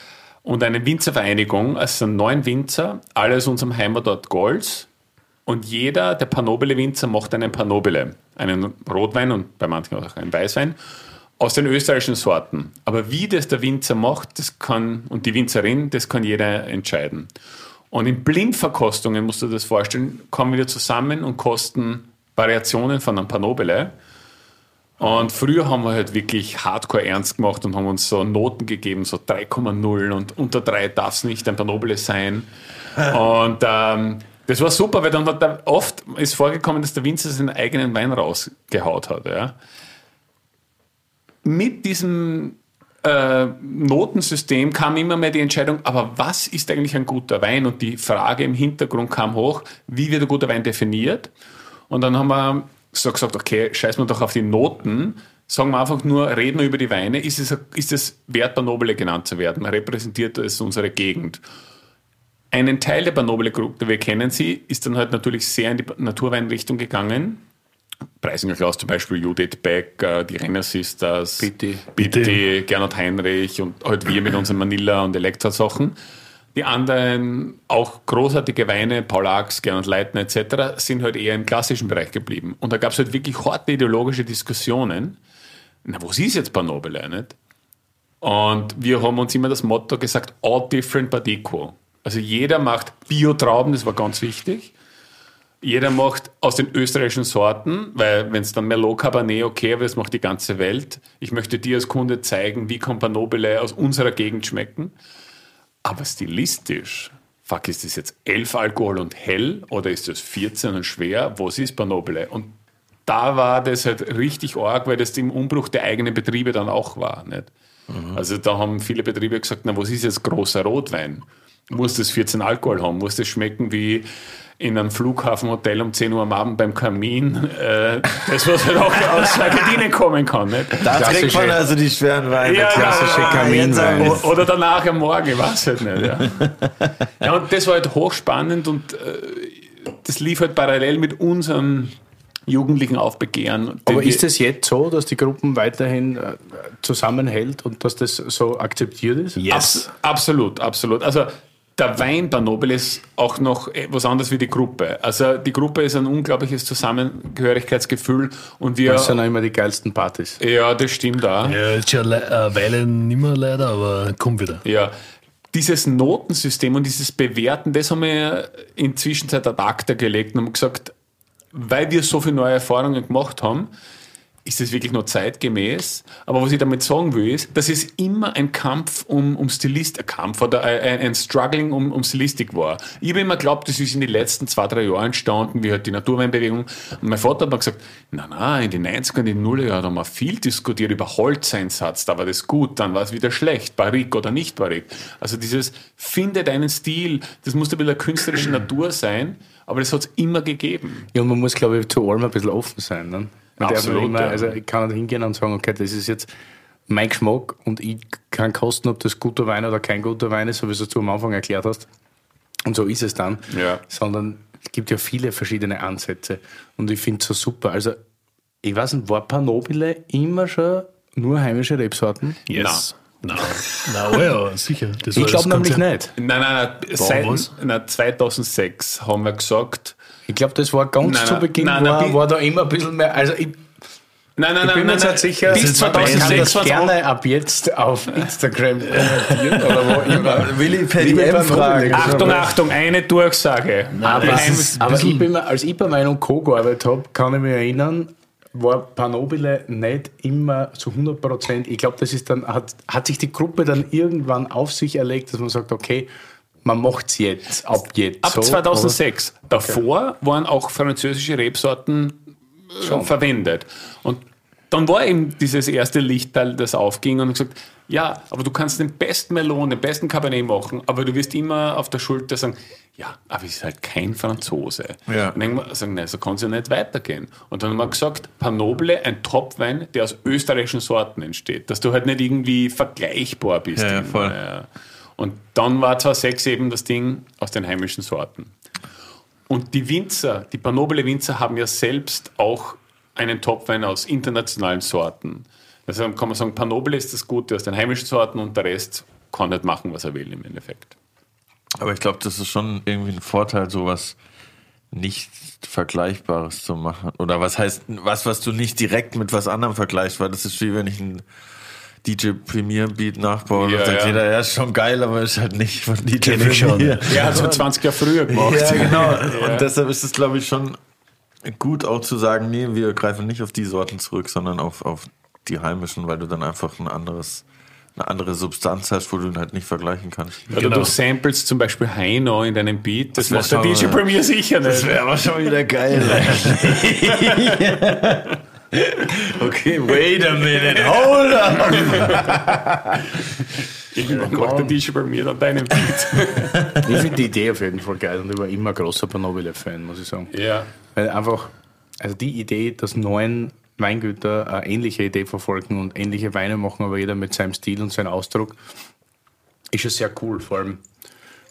und eine Winzervereinigung. Es sind neun Winzer, alle aus unserem Heimatort Golz. Und jeder der Panobile-Winzer macht einen Panobile, einen Rotwein und bei manchen auch einen Weißwein, aus den österreichischen Sorten. Aber wie das der Winzer macht, das kann, und die Winzerin, das kann jeder entscheiden. Und in Blindverkostungen, musst du dir das vorstellen, kommen wir zusammen und kosten Variationen von einem Panobile. Und früher haben wir halt wirklich hardcore ernst gemacht und haben uns so Noten gegeben, so 3,0 und unter 3 darf es nicht ein Panobile sein. *laughs* Und ähm, das war super, weil dann hat er oft ist vorgekommen, dass der Winzer seinen eigenen Wein rausgehaut hat. Ja. Mit diesem äh, Notensystem kam immer mehr die Entscheidung, aber was ist eigentlich ein guter Wein? Und die Frage im Hintergrund kam hoch, wie wird ein guter Wein definiert? Und dann haben wir so gesagt, okay, scheiß mal doch auf die Noten, sagen wir einfach nur, reden wir über die Weine, ist es, ist es wert, Nobile genannt zu werden? Repräsentiert es unsere Gegend? Einen Teil der Nobile-Gruppe, wir kennen sie, ist dann halt natürlich sehr in die Naturweinrichtung gegangen. Preisinger Klaus zum Beispiel, Judith Beck, die Renner Sisters, Bitte. Bitte, Gernot Heinrich und halt wir mit unseren Manila und Elektra-Sachen. Die anderen, auch großartige Weine, Paul Ax, Gernot Leitner etc., sind halt eher im klassischen Bereich geblieben. Und da gab es halt wirklich harte ideologische Diskussionen. Na, was ist jetzt Panobile, nicht? Und wir haben uns immer das Motto gesagt, all different but equal. Also jeder macht Biotrauben, das war ganz wichtig. Jeder macht aus den österreichischen Sorten, weil wenn es dann Merlot Cabernet, okay, aber das macht die ganze Welt. Ich möchte dir als Kunde zeigen, wie kann Panobile aus unserer Gegend schmecken. Aber stilistisch, fuck, ist das jetzt 11 Alkohol und hell oder ist das 14 und schwer? Was ist Panobile? Und da war das halt richtig arg, weil das im Umbruch der eigenen Betriebe dann auch war. Nicht? Also da haben viele Betriebe gesagt, na was ist jetzt großer Rotwein? Muss das 14 Alkohol haben, muss das schmecken wie in einem Flughafenhotel um 10 Uhr am Abend beim Kamin, äh, das, was halt auch *laughs* aus Argentinien kommen kann. Nicht? Da trinkt man also die schweren Weine. Ja, klassische ja, Kaminwein. Oder danach am Morgen, ich weiß halt nicht. Ja, ja und das war halt hochspannend und äh, das lief halt parallel mit unserem jugendlichen Aufbegehren. Aber ist es jetzt so, dass die Gruppen weiterhin äh, zusammenhält und dass das so akzeptiert ist? Abs absolut, absolut. Also der Wein bei Nobel ist auch noch was anderes wie die Gruppe. Also die Gruppe ist ein unglaubliches Zusammengehörigkeitsgefühl und wir. Das sind auch immer die geilsten Partys. ja, das stimmt auch. Ja, jetzt schon le- eine Weile nicht mehr leider, aber kommt wieder. Ja. Dieses Notensystem und dieses Bewerten, das haben wir inzwischen seit ad acta gelegt und haben gesagt, weil wir so viele neue Erfahrungen gemacht haben, ist das wirklich noch zeitgemäß. Aber was ich damit sagen will, ist, dass es immer ein Kampf um, um Stilist, ein Kampf oder ein, ein Struggling um, um Stilistik war. Ich habe immer geglaubt, das ist in den letzten zwei, drei Jahren entstanden, wie halt die Naturweinbewegung. Und mein Vater hat mir gesagt, na, na, in den 90er, in den Nullerjahren haben wir viel diskutiert über Holzeinsatz, da war das gut, dann war es wieder schlecht, Barrique oder nicht Barrique. Also dieses, finde deinen Stil, das muss ein bisschen künstlerische Natur sein, aber das hat es immer gegeben. Ja, und man muss, glaube ich, zu allem ein bisschen offen sein. Ne? Man darf Absolut, nicht immer, ja. Also ich kann nicht hingehen und sagen, okay, das ist jetzt mein Geschmack und ich kann kosten, ob das guter Wein oder kein guter Wein ist, so wie du es am Anfang erklärt hast. Und so ist es dann. Ja. Sondern es gibt ja viele verschiedene Ansätze. Und ich finde es so super. Also, ich weiß nicht, war Panobile immer schon nur heimische Rebsorten? Yes. Nein. Nein, oh ja, sicher. Das Ich glaube nämlich nicht. Nein, nein, nein, seit nein, 2006 haben wir gesagt, Ich glaube, das war ganz Nein, zu nein, Beginn, nein, war, nein, war da immer ein bisschen mehr. Also, ich, Nein, nein, Ich bin mir jetzt nicht sicher, Bis ich kann das 2006 gerne ab jetzt auf Instagram *laughs* kommentieren oder wo immer. Per DM Panobile, fragen. Achtung, Achtung, eine Durchsage. Aber, das ist ein aber ich bin als ich bei meinem Co. gearbeitet habe, kann ich mich erinnern, war Panobile nicht immer zu 100 Prozent. Ich glaube, das ist dann, hat, hat sich die Gruppe dann irgendwann auf sich erlegt, dass man sagt, okay, man macht es jetzt, ab jetzt. Ab so, 2006. Davor waren auch französische Rebsorten äh, verwendet. Und dann war eben dieses erste Lichtteil, das aufging und gesagt, ja, aber du kannst den besten Melon, den besten Cabernet machen, aber du wirst immer auf der Schulter sagen, ja, aber es ist halt kein Franzose. Ja. Und dann sagen, nein, so kann es ja nicht weitergehen. Und dann haben wir gesagt, Panoble, ein Topwein, der aus österreichischen Sorten entsteht, dass du halt nicht irgendwie vergleichbar bist. Ja, ja, immer, voll. ja. Und dann war 2006 eben das Ding aus den heimischen Sorten. Und die Winzer, die Panobile Winzer haben ja selbst auch einen Topwein aus internationalen Sorten. Deshalb kann man sagen, Panobile ist das Gute aus den heimischen Sorten und der Rest kann nicht machen, was er will im Endeffekt. Aber ich glaube, das ist schon irgendwie ein Vorteil, sowas nicht Vergleichbares zu machen. Oder was heißt, was, was du nicht direkt mit was anderem vergleichst, weil das ist wie wenn ich ein DJ Premier Beat nachbaue Ja, und sagt ja. jeder, ja, ist schon geil, aber ist halt nicht von DJ Kenn ich schon, Premier. Er hat so 20 Jahre früher gemacht. Ja, genau. Und deshalb ist es, glaube ich, schon gut auch zu sagen, nee, wir greifen nicht auf die Sorten zurück, sondern auf, auf die heimischen, weil du dann einfach ein anderes, eine andere Substanz hast, wo du ihn halt nicht vergleichen kannst. Oder Genau. du samples zum Beispiel Heino in deinem Beat, das wär macht der DJ Premier sicher nicht. wäre aber schon wieder geil. *laughs* *laughs* *laughs* okay, wait a minute, hold up. Irgendwann macht der DJ Premier dann deinen Beat. *laughs* Ich finde die Idee auf jeden Fall geil und ich war immer ein großer Panobile-Fan, muss ich sagen. ja. Weil einfach, also die Idee, dass neun Weingüter eine ähnliche Idee verfolgen und ähnliche Weine machen, aber jeder mit seinem Stil und seinem Ausdruck, ist schon sehr cool. Vor allem,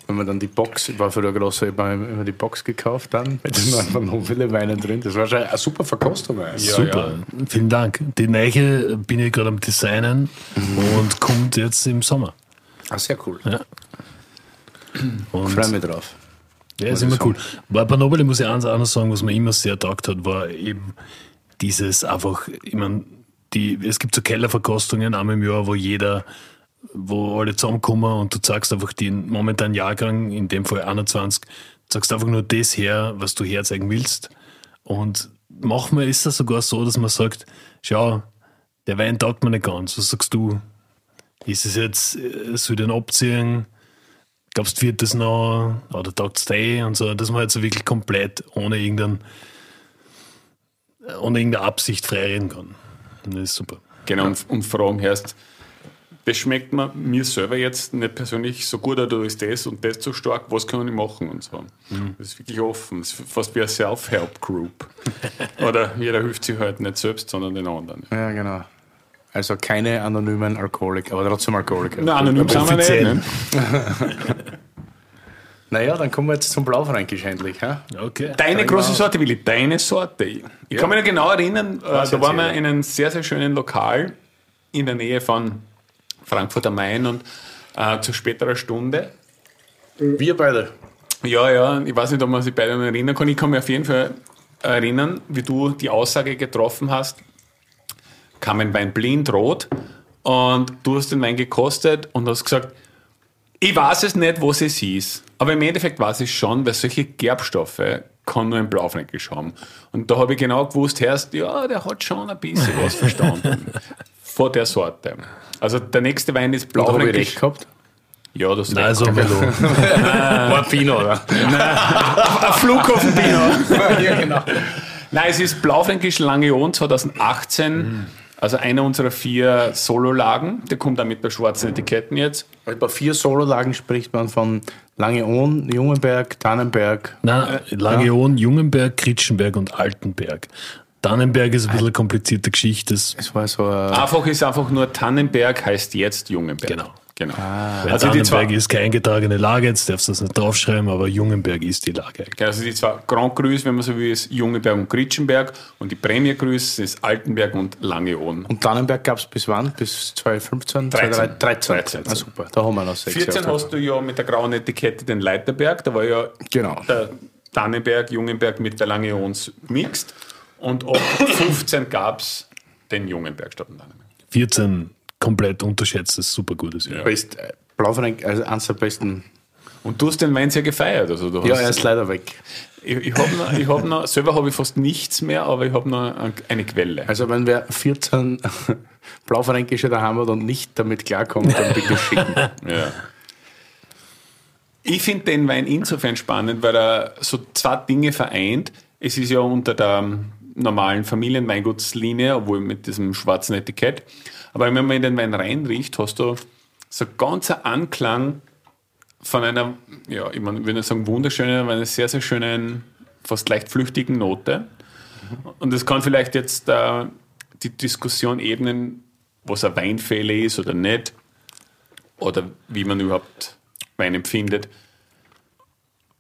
wenn man dann die Box, ich war früher ein großer, ich habe immer die Box gekauft dann, mit den neuen Panobile Weinen drin. Das war schon eine super Verkostung. eigentlich. Super, vielen Dank. Die neue bin ich gerade am Designen und kommt jetzt im Sommer. Ah, sehr cool. Und Freue mich drauf. Ja, ist immer cool. Bei Panobile muss ich eins auch noch sagen, was mir immer sehr taugt hat, war eben dieses einfach, ich meine, die, es gibt so Kellerverkostungen einmal im Jahr, wo jeder, wo alle zusammenkommen und du zeigst einfach den momentanen Jahrgang, in dem Fall 21, sagst einfach nur das her, was du herzeigen willst. Und manchmal ist das sogar so, dass man sagt, schau, der Wein taugt mir nicht ganz. Was sagst du? Ist es jetzt, äh, soll den abziehen? glaubst du, wird das noch, oder taugt es eh und so, dass man halt so wirklich komplett ohne irgendein, ohne irgendeine Absicht frei reden kann. Und das ist super. Genau, und, und fragen erst, das schmeckt mir, mir selber jetzt nicht persönlich so gut, oder ist das und das so stark, was kann ich machen und so. Das ist wirklich offen. Das ist fast wie eine Self-Help-Group. oder jeder hilft sich halt nicht selbst, sondern den anderen. Ja, genau. Also keine anonymen Alkoholiker, aber trotzdem Alkoholiker. Nein, anonym sind wir nicht. Ne? *laughs* Naja, dann kommen wir jetzt zum Blaufränkisch endlich. Hä? Okay. Deine Bring große mal. Sorte, Willi, deine Sorte. Ich Ja. kann mich noch genau erinnern, äh, da waren wir in einem sehr, sehr schönen Lokal in der Nähe von Frankfurt am Main und äh, zu späterer Stunde. Wir beide. Ja, ja, ich weiß nicht, ob man sich beide noch erinnern kann. Ich kann mich auf jeden Fall erinnern, wie du die Aussage getroffen hast, kam ein Wein blind rot und du hast den Wein gekostet und hast gesagt, ich weiß es nicht, was es ist. Aber im Endeffekt weiß ich schon, weil solche Gerbstoffe kann nur ein Blaufränkisch haben. Und da habe ich genau gewusst, Herst, ja, der hat schon ein bisschen was verstanden. *laughs* Von der Sorte. Also der nächste Wein ist Da habe ich Blaufränkisch. recht gehabt. Ja, das Nein, also *laughs* Velo. War Pino, oder? *laughs* ein Flughafen ja, genau. Nein, es ist Blaufränkisch Langeon 2018. Also einer unserer vier Sololagen. Der kommt auch mit bei schwarzen Etiketten jetzt. Bei vier Sololagen spricht man von Langeohn, Jungenberg, Tannenberg. Nein, Langeohn, Jungenberg, Kritschenberg und Altenberg. Dannenberg ist ein bisschen eine komplizierte Geschichte. Das, Es war so ein Einfach ist einfach nur Tannenberg heißt jetzt Jungenberg. Genau. Genau. weil also die zwei, Dannenberg ist keine eingetragene Lage, jetzt darfst du das nicht draufschreiben, aber Jungenberg ist die Lage. also die zwei Grand Crus, wenn man so will, ist Jungenberg und Kritschenberg. Und die Premier Crus ist Altenberg und Langeohn. Und Tannenberg gab es bis wann? Bis 2015? 13. 13. 13. Ah, super, da haben wir noch sechs 14 Jahre. hast du ja mit der grauen Etikette den Leiterberg. Da war ja Genau. der Dannenberg, Jungenberg mit der Langeons mixt. Und ab 15 gab es den Jungenberg statt dem Dannenberg. 14 komplett unterschätztes, super gutes Jahr. Best, äh, Blaufränk, also eines der besten. Und du hast den Wein sehr gefeiert. Also du Ja, hast, er ist leider weg. ich ich habe noch, ich hab noch, selber habe ich fast nichts mehr, aber ich habe noch ein- eine Quelle. Also wenn wer 14 *laughs* Blaufränkische daheim hat und nicht damit klarkommt, dann bitte *laughs* schicken. Ja. Ich finde den Wein insofern spannend, weil er so zwei Dinge vereint. Es ist ja unter der normalen Familienweingutslinie, obwohl mit diesem schwarzen Etikett. Aber wenn man in den Wein reinriecht, hast du so ganz einen Anklang von einer, ja, ich meine, würde sagen wunderschönen, aber einer sehr, sehr schönen, fast leicht flüchtigen Note. Und das kann vielleicht jetzt äh, die Diskussion ebnen, was ein Weinfehler ist oder nicht oder wie man überhaupt Wein empfindet.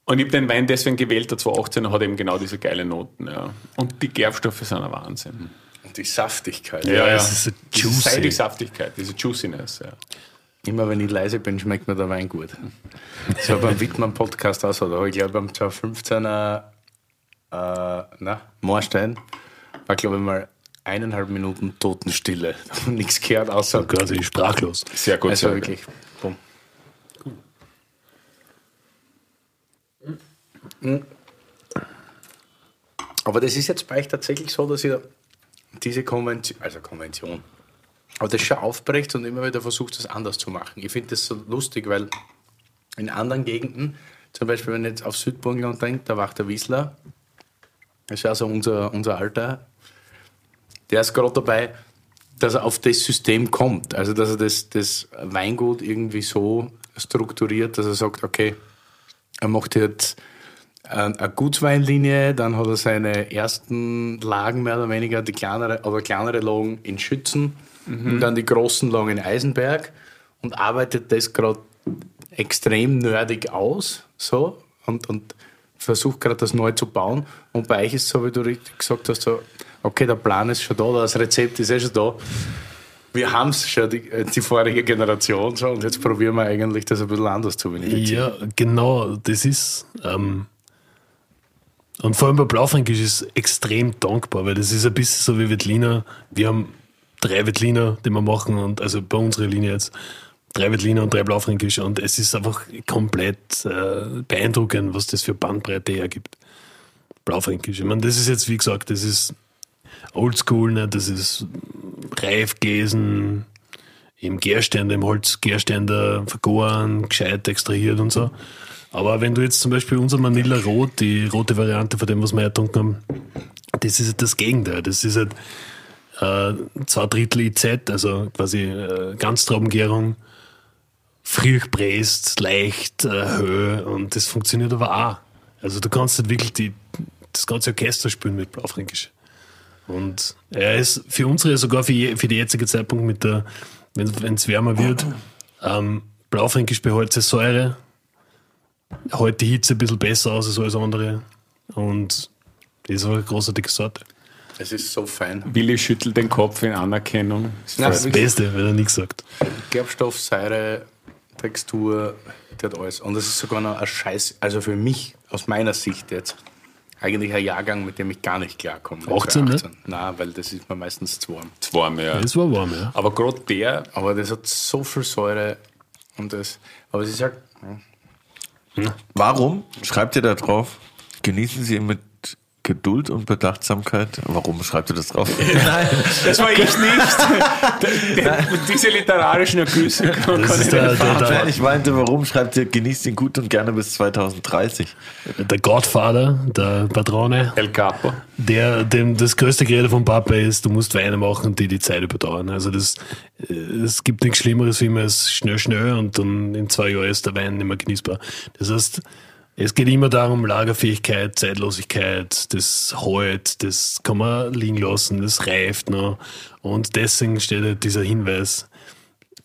Und ich habe den Wein deswegen gewählt, der 2018 hat eben genau diese geile Noten. Ja. Und die Gerbstoffe sind ein Wahnsinn. Und die Saftigkeit. Ja, ja. es ist so Diese juicy. seidige Saftigkeit, diese Juiciness. Ja. Immer wenn ich leise bin, schmeckt mir der Wein gut. So beim Wittmann-Podcast auch so. Da habe ich, glaube ich, beim 2015er äh, na, Moorstein war, glaube ich, mal eineinhalb Minuten Totenstille. *laughs* Da habe ich nichts gehört, außer. Quasi sprachlos. Sehr gut. Also sehr wirklich. Bumm. Aber das ist jetzt bei euch tatsächlich so, dass ihr diese Konvention, also Konvention, aber das schon aufbrecht und immer wieder versucht, das anders zu machen. Ich finde das so lustig, weil in anderen Gegenden, zum Beispiel wenn ich jetzt auf Südburgenland denke, da war der Wiesler, das ist also unser, unser Alter, der ist gerade dabei, dass er auf das System kommt. Also, dass er das, das Weingut irgendwie so strukturiert, dass er sagt, okay, er macht jetzt eine Gutsweinlinie, dann hat er seine ersten Lagen mehr oder weniger, die kleinere, oder kleinere Lagen in Schützen und dann die großen Lagen in Eisenberg und arbeitet das gerade extrem nerdig aus, so, und, und versucht gerade das neu zu bauen. Und bei euch ist es so, wie du richtig gesagt hast, so, okay, der Plan ist schon da, das Rezept ist eh schon da. Wir haben es schon, die, äh, die vorige Generation so, und jetzt probieren wir eigentlich das ein bisschen anders zu vinifizieren. Ja, genau, das ist. Ähm, und vor allem bei Blaufränkisch ist es extrem dankbar, weil das ist ein bisschen so wie Wettliner. Wir haben drei Wettliner, die wir machen, und also bei unserer Linie jetzt drei Wettliner und drei Blaufränkisch. Und es ist einfach komplett äh, beeindruckend, was das für Bandbreite hergibt. Blaufränkisch. Ich meine, das ist jetzt, wie gesagt, das ist oldschool, ne? das ist reif gelesen, im Gärständer, im Holzgärständer vergoren, gescheit extrahiert und so. Aber wenn du jetzt zum Beispiel unser Manila Rot, die rote Variante von dem, was wir ertrunken haben, das ist halt das Gegenteil. Das ist halt äh, zwei Drittel IZ, also quasi äh, Ganztraubengärung, früh gepresst, leicht, äh, Höhe und das funktioniert aber auch. Also du kannst halt wirklich die, das ganze Orchester spielen mit Blaufränkisch. Und er ist für unsere, sogar für, je, für die jetzige Zeitpunkt mit der, wenn es wärmer wird, ähm, Blaufränkisch behält Säure, hält die Hitze ein bisschen besser aus als alles andere und das ist aber eine großartige Sorte. Es ist so fein. Willi schüttelt den Kopf in Anerkennung. Na, Das Beste, wenn er nichts sagt. Gerbstoff, Säure, Textur, der hat alles. Und das ist sogar noch ein Scheiß, also für mich, aus meiner Sicht jetzt, eigentlich ein Jahrgang, mit dem ich gar nicht klarkomme. 18, ne? Nein, weil das ist mir meistens zu warm. Das war mir. Das war warm, ja. Aber gerade der, Aber das hat so viel Säure und das, aber es ist halt, Warum schreibt ihr da drauf? Genießen Sie ihn mit Geduld und Bedachtsamkeit. Warum schreibt ihr das drauf? *laughs* das war ich nicht. *laughs* Diese literarischen Ergüsse kann, ich der, nicht der, ich meinte, warum schreibt ihr genießt ihn gut und gerne bis 2030? der Godfather, der Patrone, El Capo. der, dem das größte Gerede vom Papa ist, du musst Weine machen, die die Zeit überdauern. Also das, äh, es gibt nichts Schlimmeres, wie man es schnell, schnell und dann in zwei Jahren ist der Wein nicht mehr genießbar. Das heißt, es geht immer darum, Lagerfähigkeit, Zeitlosigkeit, das Halt, das kann man liegen lassen, das reift noch. Und deswegen steht halt dieser Hinweis,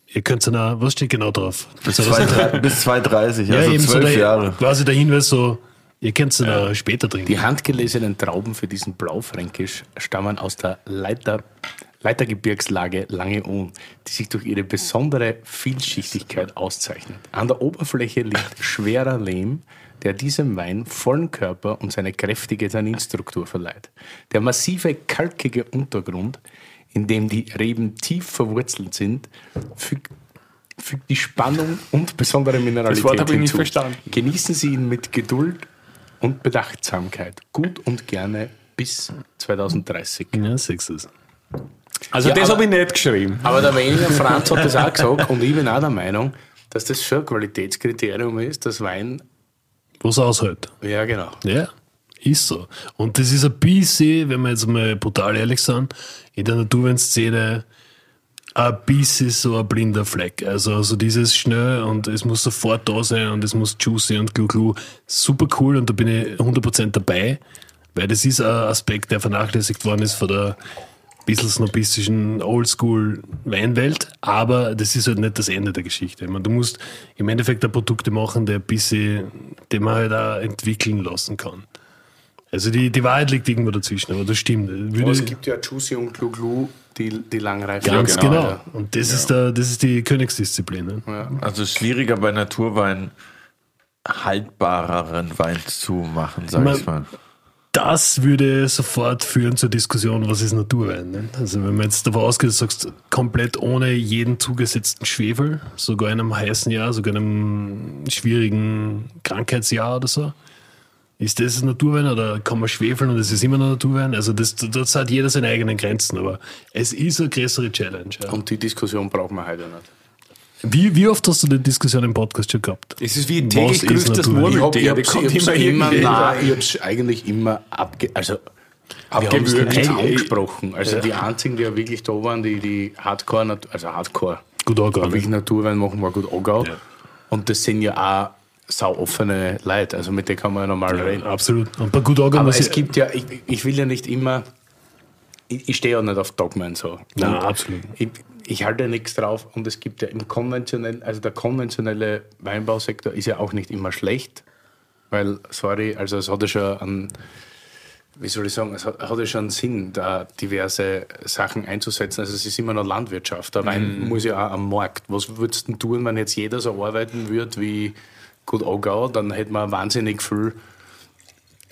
ihr könnt es ja, was steht genau drauf? Bis, 230, bis 230, also eben so zwölf der, Jahre. quasi der Hinweis so, ihr könnt es ja. später trinken. die handgelesenen Trauben für diesen Blaufränkisch stammen aus der Leiter, Leitergebirgslage Langeohn, die sich durch ihre besondere Vielschichtigkeit auszeichnet. An der Oberfläche liegt schwerer Lehm, der diesem Wein vollen Körper und seine kräftige Tanninstruktur verleiht. Der massive, kalkige Untergrund, in dem die Reben tief verwurzelt sind, fügt, fügt die Spannung und besondere Mineralität Das Wort habe ich nicht hinzu. verstanden. Genießen Sie ihn mit Geduld und Bedachtsamkeit. Gut und gerne bis 2030. Ja, sechs ist. Also Ja, das habe ich nicht geschrieben. Aber der Weniger Franz hat das auch gesagt und ich bin auch der Meinung, dass das schon ein Qualitätskriterium ist, dass Wein, Was aushält. ja genau. Ja, ist so. Und das ist ein bisschen, wenn wir jetzt mal brutal ehrlich sind, in der Naturweinszene ein bisschen so ein blinder Fleck. Also so dieses schnell und es muss sofort da sein und es muss juicy und glu glu. Super cool und da bin ich 100% dabei, weil das ist ein Aspekt, der vernachlässigt worden ist von der bisschen snobistischen Oldschool-Weinwelt, aber das ist halt nicht das Ende der Geschichte. Ich meine, du musst im Endeffekt da Produkte machen, die ein bisschen, die man halt auch entwickeln lassen kann. Also die, die Wahrheit liegt irgendwo dazwischen, aber das stimmt. Würde, Aber es gibt ja Juicy und Glu Glu, die, die langreifen. ganz Ja, genau. genau, Ja. Und das, ist der, das ist die Königsdisziplin. Ne? Also schwieriger bei Naturwein haltbareren Wein zu machen, sag Man- ich mal. Das würde sofort führen zur Diskussion, was ist Naturwein. Ne? Also wenn man jetzt davon ausgeht, du sagst, komplett ohne jeden zugesetzten Schwefel, sogar in einem heißen Jahr, sogar in einem schwierigen Krankheitsjahr oder so, ist das Naturwein oder kann man schwefeln und es ist immer noch Naturwein? Also das, das hat jeder seine eigenen Grenzen, aber es ist eine größere Challenge. Ja. Und die Diskussion brauchen wir heute nicht. Wie, wie oft hast du die Diskussion im Podcast schon gehabt? Es ist wie täglich grüßt das Natur? Ich Murmeltier. habe immer, immer nein, ich hab's eigentlich immer abge... Also, Abgewürgt. angesprochen. Also die einzigen, die ja wirklich da waren, die, die Hardcore, also Hardcore, Gut aber angegangen. wirklich Naturwein machen, war gut angehört. Ja. Und das sind ja auch sau offene Leute, also mit denen kann man ja normal reden. Absolut. Und bei gut angegangen Aber es ich- gibt ja, ich, ich will ja nicht immer, ich, ich stehe ja nicht auf Dogmen so. Nein, Und absolut. Ich, ich halte nichts drauf und es gibt ja im konventionellen, also der konventionelle Weinbausektor ist ja auch nicht immer schlecht, weil, sorry, also es hat ja schon einen, wie soll ich sagen, es hat, ja schon einen Sinn, da diverse Sachen einzusetzen. Also es ist immer noch Landwirtschaft. Der Wein muss ja auch am Markt. Was würdest du tun, wenn jetzt jeder so arbeiten würde wie Gut Augau? Dann hätte man wahnsinnig viel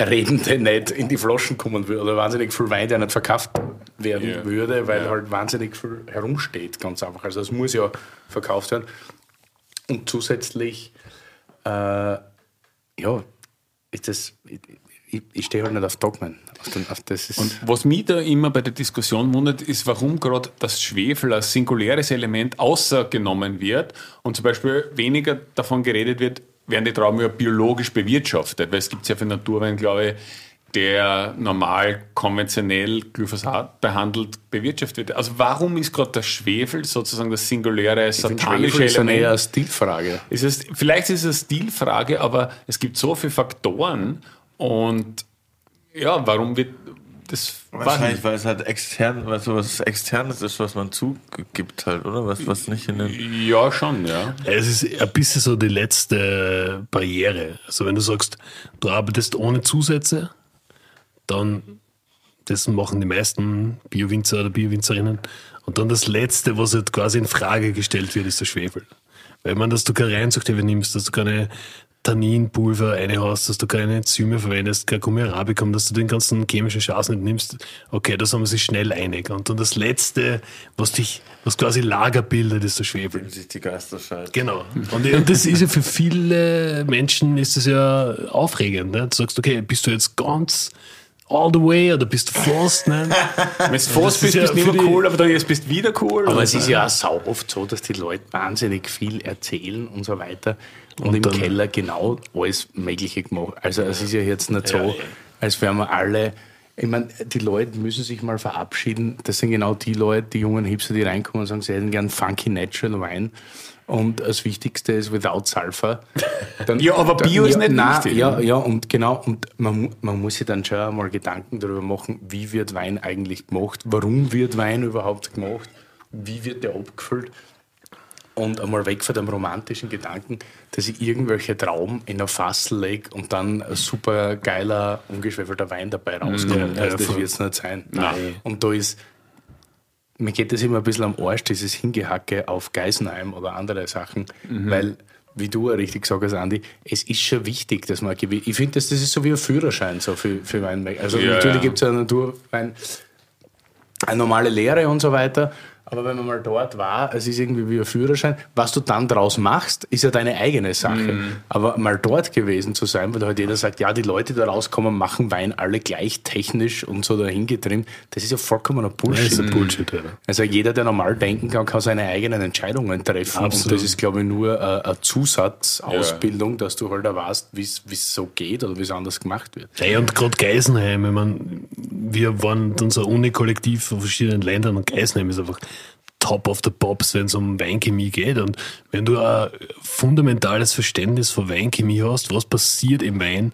Reden, der nicht in die Flaschen kommen würde oder wahnsinnig viel Wein, der nicht verkauft werden Ja. würde, weil halt wahnsinnig viel herumsteht, ganz einfach. Also es muss ja verkauft werden. Und zusätzlich, äh, ja, ist das, ich, ich, ich stehe halt nicht auf Dogmen. Auf den, auf Und was mich da immer bei der Diskussion wundert, ist, warum gerade das Schwefel als singuläres Element außergenommen wird und zum Beispiel weniger davon geredet wird, werden die Trauben ja biologisch bewirtschaftet, weil es gibt sehr viel Naturwein, glaube ich, der normal konventionell Glyphosat behandelt bewirtschaftet wird. Also warum ist gerade der Schwefel sozusagen das singuläre satanische Schwefel ist eine Element? eher Stilfrage. Es ist, vielleicht ist es eine Stilfrage, aber es gibt so viele Faktoren und ja, warum wird das Wahrscheinlich, weil es halt extern, weil so was externes ist, was man zugibt halt, oder? Was, was nicht in den. Ja, schon, ja. Es ist ein bisschen so die letzte Barriere. Also wenn du sagst, du arbeitest ohne Zusätze, dann das machen die meisten Biowinzer oder Biowinzerinnen. Und dann das Letzte, was halt quasi in Frage gestellt wird, ist der Schwefel. Weil man, dass du keine Reinzuchthilfe nimmst, dass du keine Tanninpulver reinhaust, dass du keine Enzyme verwendest, kein Gummirabicum, dass du den ganzen chemischen Schaß nicht nimmst. Okay, da sind wir sich schnell einig. Und dann das Letzte, was dich, was quasi Lager bildet, ist der Schwefel. sich die Geister scheiden. Genau. Und, und das ist ja für viele Menschen ist das ja aufregend. Ne? Du sagst, okay, bist du jetzt ganz all the way oder bist du fast? Ne? *laughs* Wenn du ist bist, ja bist du nicht mehr cool, aber dann jetzt bist du wieder cool. Aber es ist ja auch sau oft so, dass die Leute wahnsinnig viel erzählen und so weiter und, im dann- Keller genau alles Mögliche gemacht. Also es ist ja jetzt nicht so, Ja, ja. als wären wir alle. Ich meine, die Leute müssen sich mal verabschieden. Das sind genau die Leute, die jungen Hipster, die reinkommen und sagen, sie hätten gern funky natural Wein. Und das Wichtigste ist without Sulfur. Dann, *laughs* Ja, aber Bio ist nicht nein, wichtig. Ja, ja, und genau. Und man, man muss sich dann schon mal Gedanken darüber machen, wie wird Wein eigentlich gemacht? Warum wird Wein überhaupt gemacht? Wie wird der abgefüllt? Und einmal weg von dem romantischen Gedanken, dass ich irgendwelche Trauben in ein Fass lege und dann ein super geiler, ungeschwefelter Wein dabei rauskommt. Ja, also das wird es nicht sein. Nein. Und da ist, mir geht das immer ein bisschen am Arsch, dieses Hingehacke auf Geisenheim oder andere Sachen, weil, wie du richtig gesagt hast, Andi, es ist schon wichtig, dass man, gewi- ich finde, das, das ist so wie ein Führerschein so für, für Wein. Also Ja, natürlich ja. gibt es ja Naturwein, eine normale Lehre und so weiter. Aber wenn man mal dort war, es ist irgendwie wie ein Führerschein. Was du dann draus machst, ist ja deine eigene Sache. Mhm. Aber mal dort gewesen zu sein, weil halt jeder sagt, ja, die Leute, die da rauskommen, machen Wein alle gleich technisch und so dahin getrimmt, das ist ja vollkommener Das Bullshit. ist ein Bullshit, ja. Also jeder, der normal denken kann, kann seine eigenen Entscheidungen treffen. Absolut. Und das ist, glaube ich, nur äh, eine Zusatzausbildung, dass du halt weißt, wie es so geht oder wie es anders gemacht wird. Ja, und gerade Geisenheim, ich mein, wir waren unser Uni-Kollektiv von verschiedenen Ländern und Geisenheim ist einfach top of the pops, wenn es um Weinchemie geht. Und wenn du ein fundamentales Verständnis von Weinchemie hast, was passiert im Wein,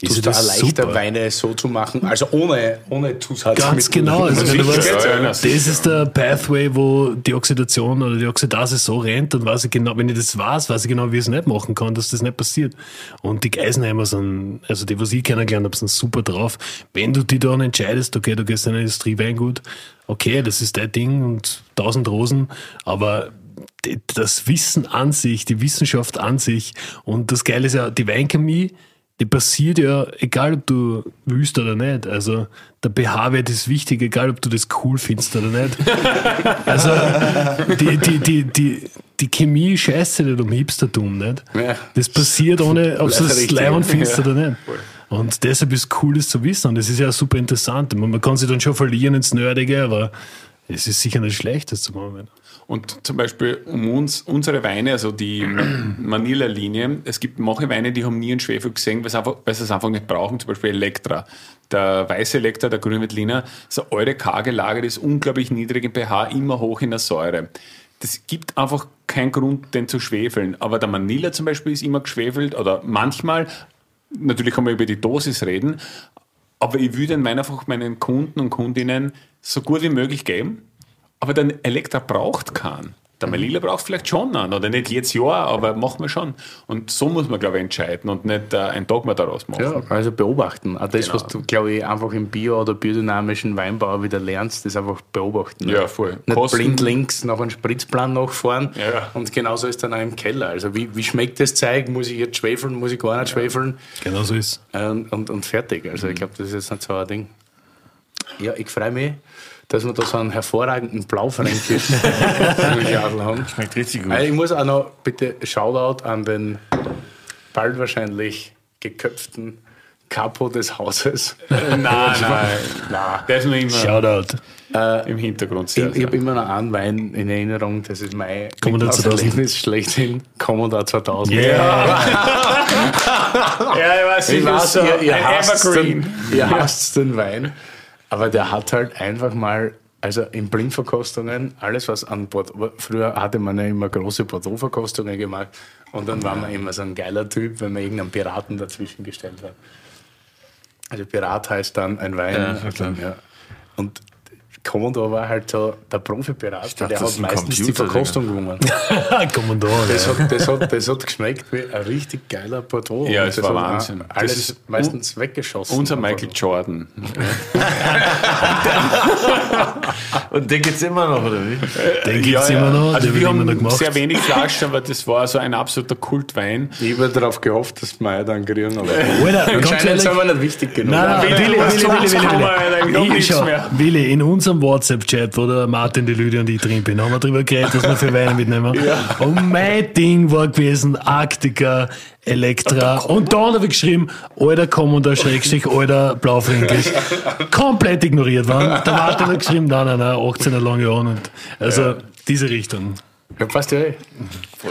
ist da leichter, super. Weine so zu machen, also ohne, ohne Zusatzmittel. Ganz genau. Also wenn du weißt, das ist der Pathway, wo die Oxidation oder die Oxidase so rennt, dann weiß ich genau, wenn ich das weiß, weiß ich genau, wie ich es nicht machen kann, dass das nicht passiert. Und die Geisenheimer sind, also die, was ich kennengelernt habe, sind super drauf. Wenn du dich dann entscheidest, okay, du gehst in ein Industrieweingut, okay, das ist dein Ding und tausend Rosen, aber das Wissen an sich, die Wissenschaft an sich und das Geile ist ja, die Weinchemie, die passiert ja, egal ob du willst oder nicht. Also der pH-Wert ist wichtig, egal ob du das cool findest oder nicht. *laughs* Also die, die, die, die, die Chemie scheißt sich nicht um Hipstertum, nicht? Das passiert ohne, ob du das. Leihwand findest oder nicht. Und deshalb ist es cool, das zu wissen. Und das ist ja super interessant. Man man kann sich dann schon verlieren ins Nerdige, aber es ist sicher nicht schlecht, das zu machen. Und zum Beispiel um uns, unsere Weine, also die *clears throat* Manila-Linie, es gibt manche Weine, die haben nie einen Schwefel gesehen, weil sie, einfach, weil sie es einfach nicht brauchen, zum Beispiel Elektra. Der weiße Elektra, der grüne ist eine eure karge Lage, ist unglaublich niedrig im pH, immer hoch in der Säure. Das gibt einfach keinen Grund, den zu schwefeln. Aber der Manila zum Beispiel ist immer geschwefelt oder manchmal, natürlich kann man über die Dosis reden, aber ich würde den Wein einfach meinen Kunden und Kundinnen so gut wie möglich geben. Aber der Elektra braucht keinen. Der Melilla braucht vielleicht schon einen, oder nicht jedes Jahr, aber machen wir schon. Und so muss man, glaube ich, entscheiden und nicht äh, ein Dogma daraus machen. Ja, also beobachten. Auch das, Genau. was du, glaube ich, einfach im Bio- oder biodynamischen Weinbau wieder lernst, das einfach beobachten. Ja, voll. Nicht Kosten- blind links nach einem Spritzplan nachfahren. Ja. Und genauso ist dann auch im Keller. Also wie, wie schmeckt das Zeug? Muss ich jetzt schwefeln? Muss ich gar nicht schwefeln? Genau so ist Und, und, und fertig. Also ich glaube, das ist jetzt nicht so ein Ding. Ja, ich freue mich, dass wir da so einen hervorragenden Blaufränkisch *laughs* haben. Schmeckt richtig gut. Also ich muss auch noch bitte Shoutout an den bald wahrscheinlich geköpften Capo des Hauses. Nein, *laughs* nein, nein. Der ist nur immer Shoutout. im Hintergrund. Ich, Sehr, ich habe sehr. immer noch einen Wein in Erinnerung, das ist mein Commodore 2000. Erlebnis schlechthin. Commodore 2000. Yeah. Ja, *laughs* ich weiß, Ich ich weiß, so ihr, ihr, hasst Evergreen. den, ihr hasst den Wein, aber der hat halt einfach mal, also in Blindverkostungen, alles was an Bordeaux, früher hatte man ja immer große Bordeaux-Verkostungen gemacht und dann war man immer so ein geiler Typ, wenn man irgendeinen Piraten dazwischen gestellt hat. Also Pirat heißt dann ein Wein. Ja, dann, ja. und Commodore war halt so der Profi-Pirat, dachte, der das hat meistens die Verkostung gewonnen. *laughs* Commodore. Das ja. hat, das, hat, das hat geschmeckt wie ein richtig geiler Bordeaux. Ja, es das war Wahnsinn. Das Alles ist meistens weggeschossen. Unser Michael Jordan. *laughs* Und den gibt's immer noch, oder wie? Den gibt's immer noch, Also den wir immer haben noch gemacht. sehr wenig Flaschen, aber das war so ein absoluter Kultwein. Ich habe darauf gehofft, dass wir einen kriegen, aber *laughs* Alter, ganz anscheinend ehrlich, sind wir nicht wichtig genug. Nein, nein, Willi, Willi, Willi, Willi, uns Willi, gekommen, Alter, ich hab Willi. nichts Ich schau, mehr. Willi, in unserem WhatsApp-Chat, wo der Martin, die Lydia und ich drin bin, haben wir darüber geredet, was wir für Weine mitnehmen. *laughs* Und mein Ding war gewesen, Arktika, Elektra. Und dann habe ich geschrieben, alter Commodore, Schrägstrich, alter Blaufränkisch. *laughs* Komplett ignoriert worden. Der Martin hat geschrieben, nein, nein, nein, 18er lange. Und also diese Richtung. Ja, passt ja eh.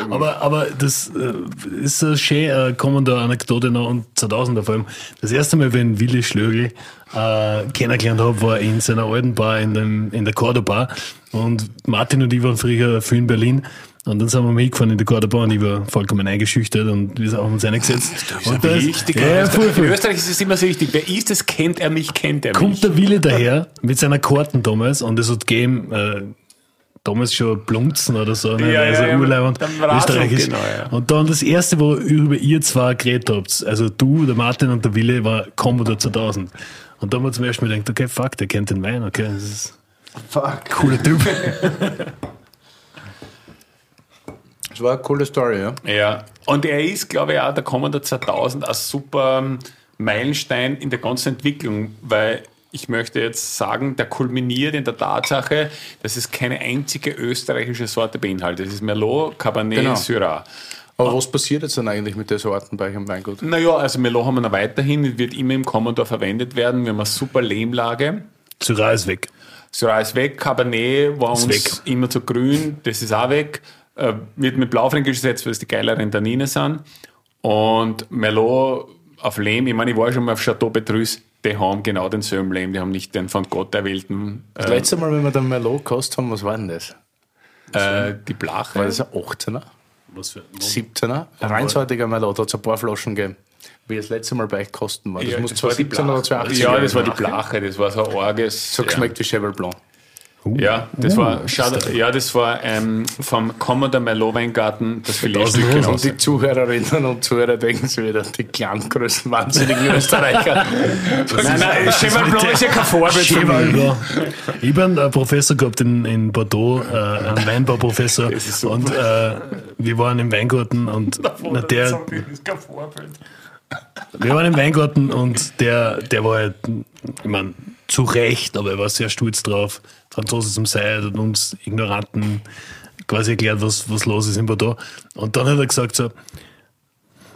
Aber, aber das äh, ist so schön, äh, kommen da Anekdote noch und 2000er vor allem. Das erste Mal, wenn Willi Schlögl äh, kennengelernt habe, war in seiner alten Bar in, dem, in der Cordoba. Und Martin und ich waren früher viel in Berlin. Und dann sind wir mitgefahren in die Cordoba und ich war vollkommen eingeschüchtert und wir haben uns reingesetzt. Und da ist- Wichtig. ja, voll, In. Österreich ist es immer so wichtig. Wer ist es, kennt er mich, kennt er mich. kommt der Wille daher mit seiner Karten damals und es hat gegeben, äh, damals schon Blumzen oder so, ne? Ja, also ja, der Rasen, österreichisch. genau, ja. Und dann das erste, wo über ihr zwei geredet habt, also du, der Martin und der Wille, war Commodore 2000. Und da haben wir zum ersten Mal gedacht, okay, fuck, der kennt den Wein, okay, das ist Fuck. cooler Typ. Das war eine coole Story, ja. Ja, und er ist, glaube ich, auch der Commodore 2000 ein super ähm, Meilenstein in der ganzen Entwicklung, weil ich möchte jetzt sagen, der kulminiert in der Tatsache, dass es keine einzige österreichische Sorte beinhaltet. Das ist Merlot, Cabernet, Genau. Syrah. Aber was passiert jetzt dann eigentlich mit den Sorten bei euch im Weingut? Naja, also Merlot haben wir noch weiterhin, wird immer im Commodore verwendet werden. Wir haben eine super Lehmlage. Syrah ist weg. Syrah ist weg, Cabernet war Ist uns weg. immer zu grün, das ist auch weg. Äh, wird mit Blaufränkisch gesetzt, weil es die geileren Tannine sind. Und Merlot auf Lehm, ich meine, ich war schon mal auf Chateau Petrus, die haben genau denselben Lehm, die haben nicht den von Gott erwählten, Das äh, letzte Mal, wenn wir den Merlot gekostet haben, was war denn das? äh, die Blache. War das ein 18er? Was für, 17er? Ein reinsortiger Merlot, da hat es ein paar Flaschen gegeben. Wie das letzte Mal bei euch kosten war. Das Ja, muss war die 2017 oder Blache. 2018 Ja, das war die. Blache, das war so ein arges. So geschmeckt wie Cheval Blanc. Ja, das war, schau, ja, das war ähm, vom Commodore Merlot Weingarten das Filetstück. Genau. Und die Zuhörerinnen und Zuhörer denken sich wieder, die Klanggrößen wahnsinnigen Österreicher. *laughs* Nein, nein, Cheval Blanc ist ja kein Vorbild für Cheval mich. Blanc. Ich habe einen äh, Professor gehabt in, in Bordeaux, äh, einen Weinbauprofessor. Und äh, wir waren im Weingarten und *laughs* na, der, Das ist kein Vorbild. Wir waren im Weingarten und der, der war halt, ich meine, zu Recht, aber er war sehr stolz drauf. Franzose zum Seid und uns Ignoranten quasi erklärt, was, was los ist in Bordeaux. Und dann hat er gesagt so,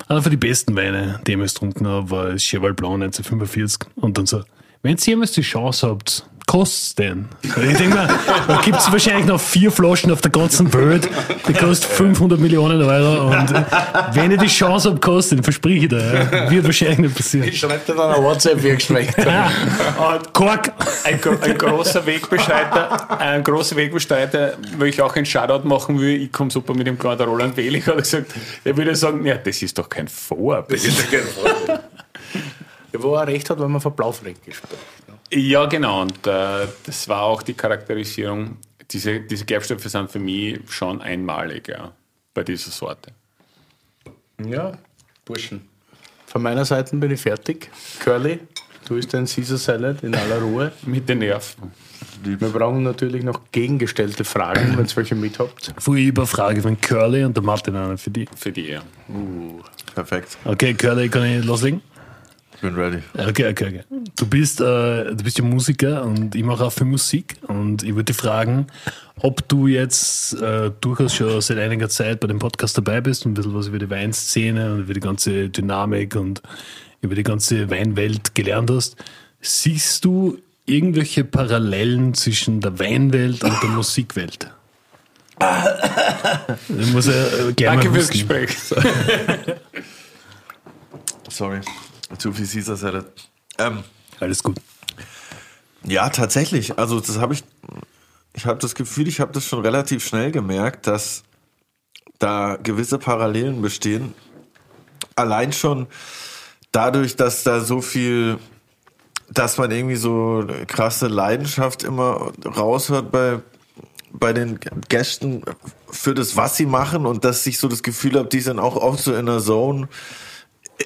einer von den besten Weine, die ich getrunken habe, war Cheval Blanc 1945. Und dann so, wenn ihr jemals die Chance habt, kostet's denn? Ich denke mir, da gibt es wahrscheinlich noch vier Flaschen auf der ganzen Welt, die kosten 500 Millionen Euro. Und äh, wenn ich die Chance habt, kostet, den verspreche ich dir, wird wahrscheinlich nicht passieren. Ich schreibe dir dann eine WhatsApp, wie geschmeckt hat. Kork! Ein, ein großer Wegbestreiter, ein großer Wegbestreiter, wo ich auch einen Shoutout machen will, ich komme super mit dem klar, der Roland Wehlich hat gesagt, der würde sagen, ja, das ist doch kein Vorbild. Ja, wo er recht hat, wenn man von Blaufränkisch spricht. Ja, genau, und äh, das war auch die Charakterisierung. Diese, diese Gerbstoffe sind für mich schon einmalig, ja, bei dieser Sorte. Ja, Burschen. Von meiner Seite bin ich fertig. Curly, du isst dein Caesar Salad in aller Ruhe. Mit den Nerven. Wir brauchen natürlich noch gegengestellte Fragen, wenn ihr welche mit habt. Vorher über Frage von Curly und der Martin einer für die. Für die, ja. Perfekt. Okay, Curly, kann ich loslegen? Ich bin ready. Okay, okay, okay. Du bist, äh, du bist ja Musiker und ich mache auch für Musik und ich würde dich fragen, ob du jetzt äh, durchaus schon seit einiger Zeit bei dem Podcast dabei bist und ein bisschen was über die Weinszene und über die ganze Dynamik und über die ganze Weinwelt gelernt hast. Siehst du irgendwelche Parallelen zwischen der Weinwelt und der Musikwelt? *laughs* Ich muss ja äh, gerne Danke mal fürs. Gespräch. Sorry, zu viel Caesar Salad. Ähm, Alles gut. ja, tatsächlich. Also das habe ich. Ich habe das Gefühl, ich habe das schon relativ schnell gemerkt, dass da gewisse Parallelen bestehen. Allein schon dadurch, dass da so viel, dass man irgendwie so krasse Leidenschaft immer raushört bei bei den Gästen für das, was sie machen und dass ich so das Gefühl habe, die sind auch oft so in der Zone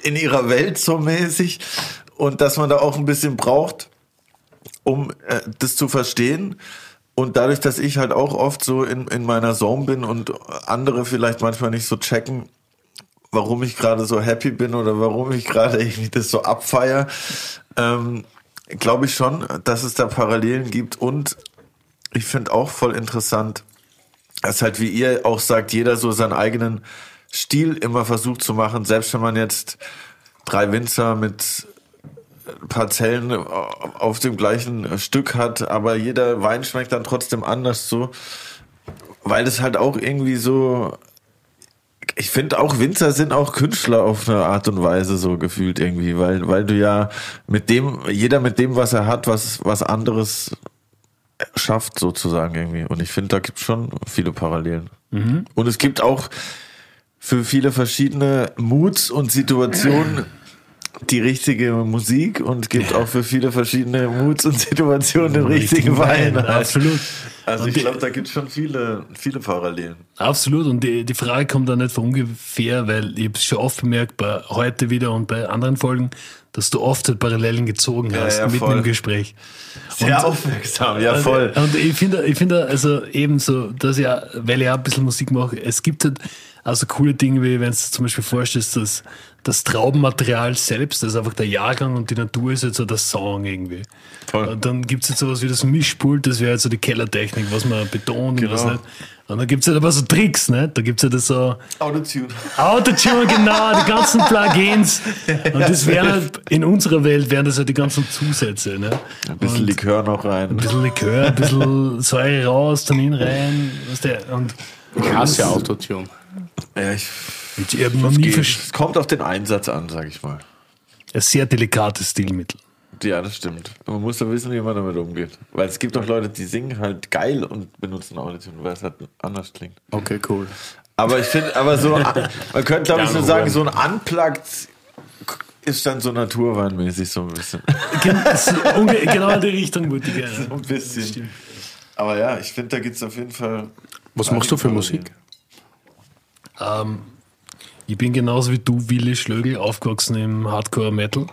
in ihrer Welt so mäßig und dass man da auch ein bisschen braucht, um äh, das zu verstehen. Und dadurch, dass ich halt auch oft so in, in meiner Zone bin und andere vielleicht manchmal nicht so checken, warum ich gerade so happy bin oder warum ich gerade *laughs* irgendwie das so abfeier, ähm, glaube ich schon, dass es da Parallelen gibt. Und ich finde auch voll interessant, dass halt, wie ihr auch sagt, jeder so seinen eigenen Stil immer versucht zu machen, selbst wenn man jetzt drei Winzer mit Parzellen auf dem gleichen Stück hat, aber jeder Wein schmeckt dann trotzdem anders so, weil es halt auch irgendwie so, ich finde auch Winzer sind auch Künstler auf eine Art und Weise so gefühlt irgendwie, weil, weil du ja mit dem, jeder mit dem, was er hat, was, was anderes schafft sozusagen irgendwie. Und ich finde, da gibt es schon viele Parallelen. Und es gibt auch für viele verschiedene Moods und Situationen die richtige Musik und gibt auch für viele verschiedene Moods und Situationen den richtigen Wein. Absolut. Also Und ich glaube, da gibt es schon viele, viele Parallelen. Absolut. Und die, die Frage kommt da nicht von ungefähr, weil ich habe es schon oft bemerkt, bei heute wieder und bei anderen Folgen, dass du oft halt Parallelen gezogen Ja, hast, ja, mitten voll. im Gespräch. Sehr aufmerksam, ja voll. Und ich finde, ich finde also ebenso, dass ja, weil ich auch ein bisschen Musik mache, es gibt halt also coole Dinge, wie wenn du zum Beispiel vorstellst, dass das Traubenmaterial selbst, also einfach der Jahrgang und die Natur ist jetzt so der Song irgendwie. Voll. Und dann gibt es jetzt sowas wie das Mischpult, das wäre jetzt so die Kellertechnik, was man betont und was Genau. nicht. Und dann gibt es halt aber so Tricks, ne? Da gibt es ja das so Autotune. Autotune, genau, die ganzen *laughs* Plugins. Und das wären halt, in unserer Welt wären das halt die ganzen Zusätze, ne? Ein bisschen Likör noch rein. Ein bisschen Likör, ein bisschen Säure raus, Tannin rein, was der, und Ich hasse Autotune. Ja, ich, ich habe noch nie es kommt auf den Einsatz an, sag ich mal. Ein sehr delikates Stilmittel. Ja, das stimmt. Man muss ja wissen, wie man damit umgeht. Weil es gibt auch Leute, die singen halt geil und benutzen Autotune, weil es halt anders klingt. Okay, cool. Aber ich finde, aber so, *laughs* man könnte glaube ich so sagen, so ein Unplugged ist dann so naturweinmäßig so ein bisschen. So Genau in die Richtung würde ich *laughs* gerne. ein bisschen. Aber ja, ich finde, da gibt es auf jeden Fall. Was machst du für Musik? Ähm, ich bin genauso wie du, Willi Schlögel, aufgewachsen im Hardcore-Metal.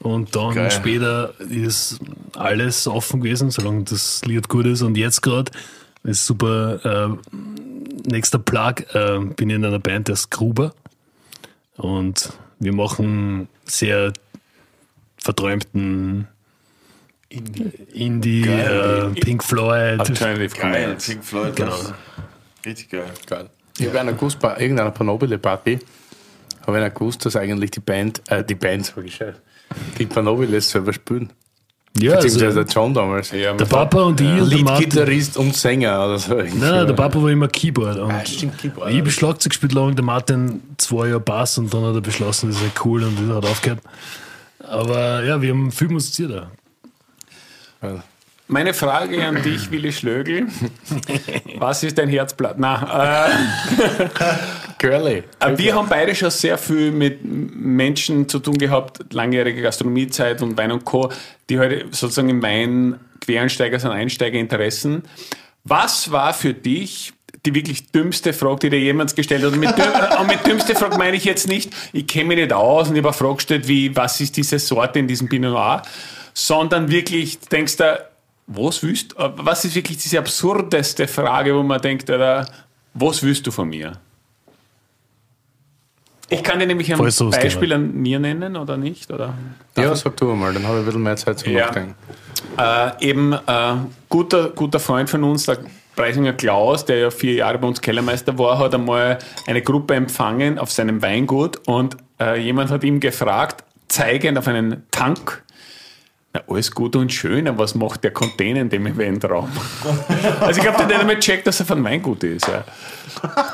Und dann Geil. später ist alles offen gewesen, solange das Lied gut ist. Und jetzt gerade ist super. Äh, nächster Plug äh, bin ich in einer Band, der ist Gruber. Und wir machen sehr verträumten Indie, äh, Pink Floyd. Alternative Geil. Pink Floyd. Genau. Richtig geil. Geil. Ich habe einer gewusst, bei irgendeiner Panobile-Party, habe ich einer gewusst, dass eigentlich die Band, äh, die Band, sag ich schon, die Panobiles selber spielen. Ja, Beziehungsweise also, der John damals. Ja, der Papa und ich Martin. Leadgitarrist und Sänger oder so. Nein, nein, der Papa war immer Keyboard. Und Ah, stimmt, Keyboard. Ich habe Schlagzeug gespielt lang, der Martin zwei Jahre Bass und dann hat er beschlossen, das ist ja cool und das hat aufgehört. Aber ja, wir haben viel musiziert. auch. Meine Frage an dich, Willi Schlögel. Was ist dein Herzblatt? Na, äh, *laughs* Girly. Äh, Wir haben beide schon sehr viel mit Menschen zu tun gehabt, langjährige Gastronomiezeit und Wein und Co., die heute sozusagen im Wein Quereinsteiger sind, Einsteigerinteressen. Was war für dich die wirklich dümmste Frage, die dir jemand gestellt hat? Und mit, *laughs* und mit dümmste Frage meine ich jetzt nicht, ich kenne mich nicht aus und ich habe eine Frage gestellt, wie, was ist diese Sorte in diesem Pinot Noir, sondern wirklich denkst du, was willst äh, was ist wirklich diese absurdeste Frage, wo man denkt, Alter, was willst du von mir? Ich kann dir nämlich ein Beispiel an mir nennen oder nicht? Oder? Ja, sag du mal, dann habe ich ein bisschen mehr Zeit zum Ja. Nachdenken. Äh, eben äh, guter, guter Freund von uns, der Preisinger Klaus, der ja vier Jahre bei uns Kellermeister war, hat einmal eine Gruppe empfangen auf seinem Weingut und äh, jemand hat ihm gefragt, zeigend auf einen Tank. Na, alles gut und schön, aber was macht der Container in dem Eventraum? *laughs* also ich glaube, der hat nicht einmal checkt, dass er von Weingut ist. Ja.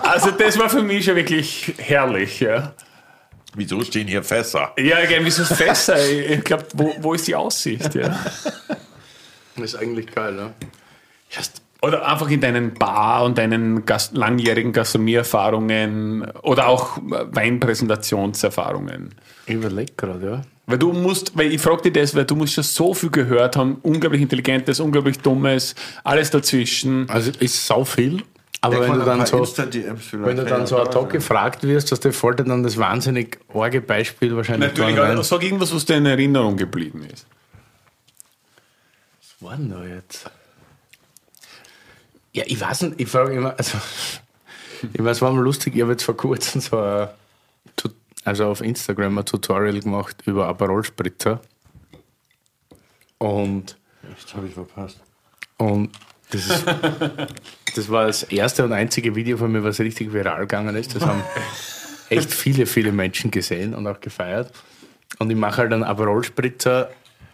Also das war für mich schon wirklich herrlich. Ja, Wieso stehen hier Fässer? ja gell, wieso Fässer? Ich glaube, wo, wo ist die Aussicht? Ja. Das ist eigentlich geil, ne? Oder einfach in deinen Bar- und deinen Gas langjährigen Gastronomieerfahrungen oder auch Weinpräsentationserfahrungen. Ich überleg gerade, ja. Weil du musst, weil ich frage dich das, weil du musst schon so viel gehört haben, unglaublich intelligentes, unglaublich dummes, alles dazwischen. Also ist sau viel, aber wenn du dann so, wenn du dann so ad hoc gefragt wirst, dass der dir dann das wahnsinnig arge Beispiel wahrscheinlich Natürlich, aber sag irgendwas, was dir in Erinnerung geblieben ist. Was war denn da jetzt? Ja, ich weiß nicht, ich frage immer, also, *laughs* ich weiß, war mal lustig, ich habe jetzt vor kurzem so ein, Tu- also auf Instagram ein Tutorial gemacht über Aperol Spritzer. Und, Das habe ich verpasst. und das, ist, *laughs* das war das erste und einzige Video von mir, was richtig viral gegangen ist. Das haben *laughs* echt viele, viele Menschen gesehen und auch gefeiert. Und ich mache halt einen Aperol Spritzer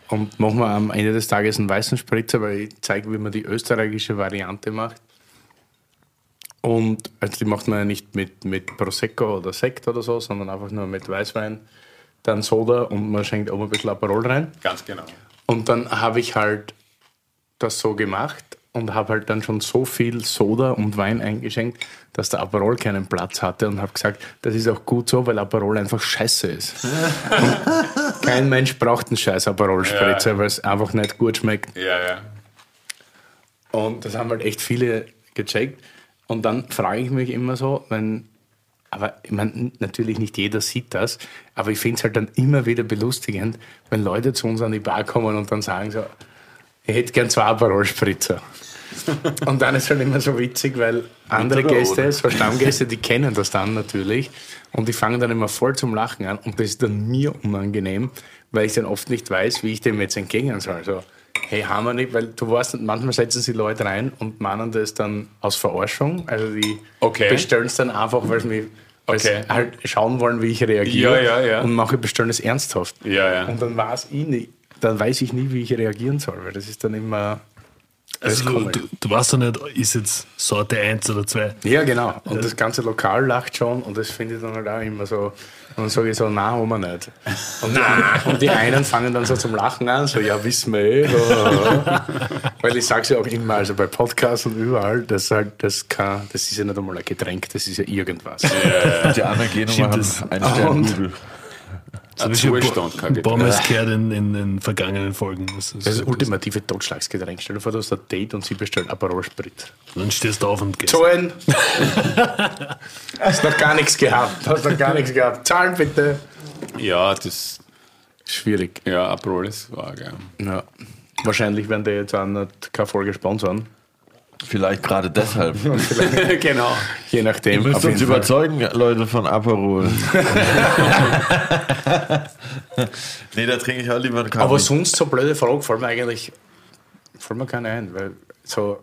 und mache mir am Ende des Tages einen weißen Spritzer, weil ich zeige, wie man die österreichische Variante macht. Und also die macht man ja nicht mit, mit Prosecco oder Sekt oder so, sondern einfach nur mit Weißwein, dann Soda und man schenkt oben ein bisschen Aperol rein. Ganz genau. Und dann habe ich halt das so gemacht und habe halt dann schon so viel Soda und Wein eingeschenkt, dass der Aperol keinen Platz hatte und habe gesagt, das ist auch gut so, weil Aperol einfach scheiße ist. *laughs* kein Mensch braucht einen scheiß Aperol-Spritzer, weil es einfach nicht gut schmeckt. Ja, ja. Und das haben halt echt viele gecheckt. Und dann frage ich mich immer so, wenn, aber ich meine, natürlich nicht jeder sieht das, aber ich finde es halt dann immer wieder belustigend, wenn Leute zu uns an die Bar kommen und dann sagen so, ich hätte gern zwei Aperol-Spritzer. *laughs* und dann ist halt immer so witzig, weil andere Gäste, so Stammgäste, die *laughs* kennen das dann natürlich und die fangen dann immer voll zum Lachen an und das ist dann mir unangenehm, weil ich dann oft nicht weiß, wie ich dem jetzt entgegnen soll. So, hey, haben wir nicht, weil du weißt, manchmal setzen sie Leute rein und meinen das dann aus Verarschung. Also die Okay. bestellen es dann einfach, weil sie mich weil sie Okay. halt schauen wollen, wie ich reagiere. Ja, ja, ja. Und manche bestellen es ernsthaft. Ja, ja. Und dann weiß ich nie, dann weiß ich nie, wie ich reagieren soll, weil das ist dann immer. Also du, du, du weißt ja nicht, ist jetzt Sorte 1 oder 2. Ja, genau. Und das ganze Lokal lacht schon und das finde ich dann halt auch immer so. Und dann sage ich so, nein, haben wir nicht. Und die, und die einen fangen dann so zum Lachen an, so, ja, wissen wir eh. *laughs* Weil ich sage es ja auch immer, also bei Podcasts und überall, das, halt, das, kann, das ist ja nicht einmal ein Getränk, das ist ja irgendwas. Die anderen gehen nochmal einen Stern Google. So Ein wie schon Zustand, gehört in, in den vergangenen Folgen. Das ist, Das ist das ultimative Totschlagsgetränk. Stell dir vor, du hast ein Date und sie bestellt Aperol Spritz. Dann stehst du auf und gehst. Zahlen! *laughs* hast noch gar nichts gehabt. Hast noch gar nichts gehabt. Zahlen bitte! Ja, das, Schwierig. ja, Aperol ist wahr, ja. Ja. Wahrscheinlich werden die jetzt auch nicht keine Folge sponsern. Vielleicht gerade deshalb. *laughs* genau. Je nachdem. Ihr müsst uns überzeugen, Leute von Aperol. *laughs* nee, da trinke ich auch lieber einen Kaffee. Aber sonst so blöde Frage fällt mir eigentlich fällt mir keine ein, weil so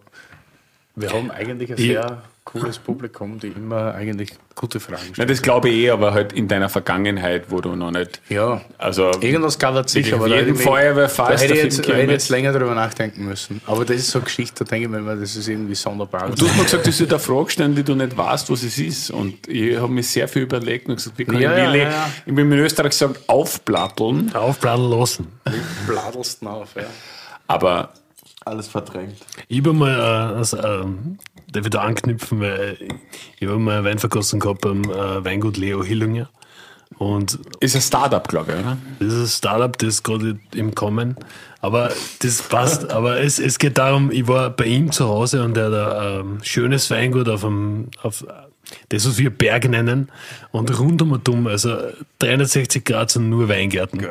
wir haben eigentlich ein sehr cooles Publikum, die immer eigentlich gute Fragen stellen. das glaube ich eh, aber halt in deiner Vergangenheit, wo du noch nicht. ja, Also, irgendwas gab es sicher, aber jeden hätte ich- Feuerwehrfall da ist hätte ich jetzt, hätte jetzt länger drüber nachdenken müssen. Aber das ist so eine Geschichte, da denke ich mir immer, das ist irgendwie sonderbar. Du hast mir gesagt, dass du dir eine Frage stellen, die du nicht weißt, was es ist. Und ich habe mir sehr viel überlegt und gesagt, wie kann Ja, ich Willi, ja, ja. ich bin in Österreich gesagt, aufplatteln. Aufbladen lassen. bladelst auf, ja. Aber Alles verdrängt. Ich habe mal, äh, also, ähm, darf ich da anknüpfen, weil ich habe mal eine Weinverkostung gehabt beim äh, Weingut Leo Hillinger. Und ist ein Startup, glaube ich, oder? das ist ein Startup, das ist gerade im Kommen. Aber das passt. *laughs* Aber es, es geht darum, ich war bei ihm zu Hause und er hat ein ähm, schönes Weingut auf einem, auf das, was wir Berg nennen. Und rundum und um, also 360 Grad sind nur Weingärten.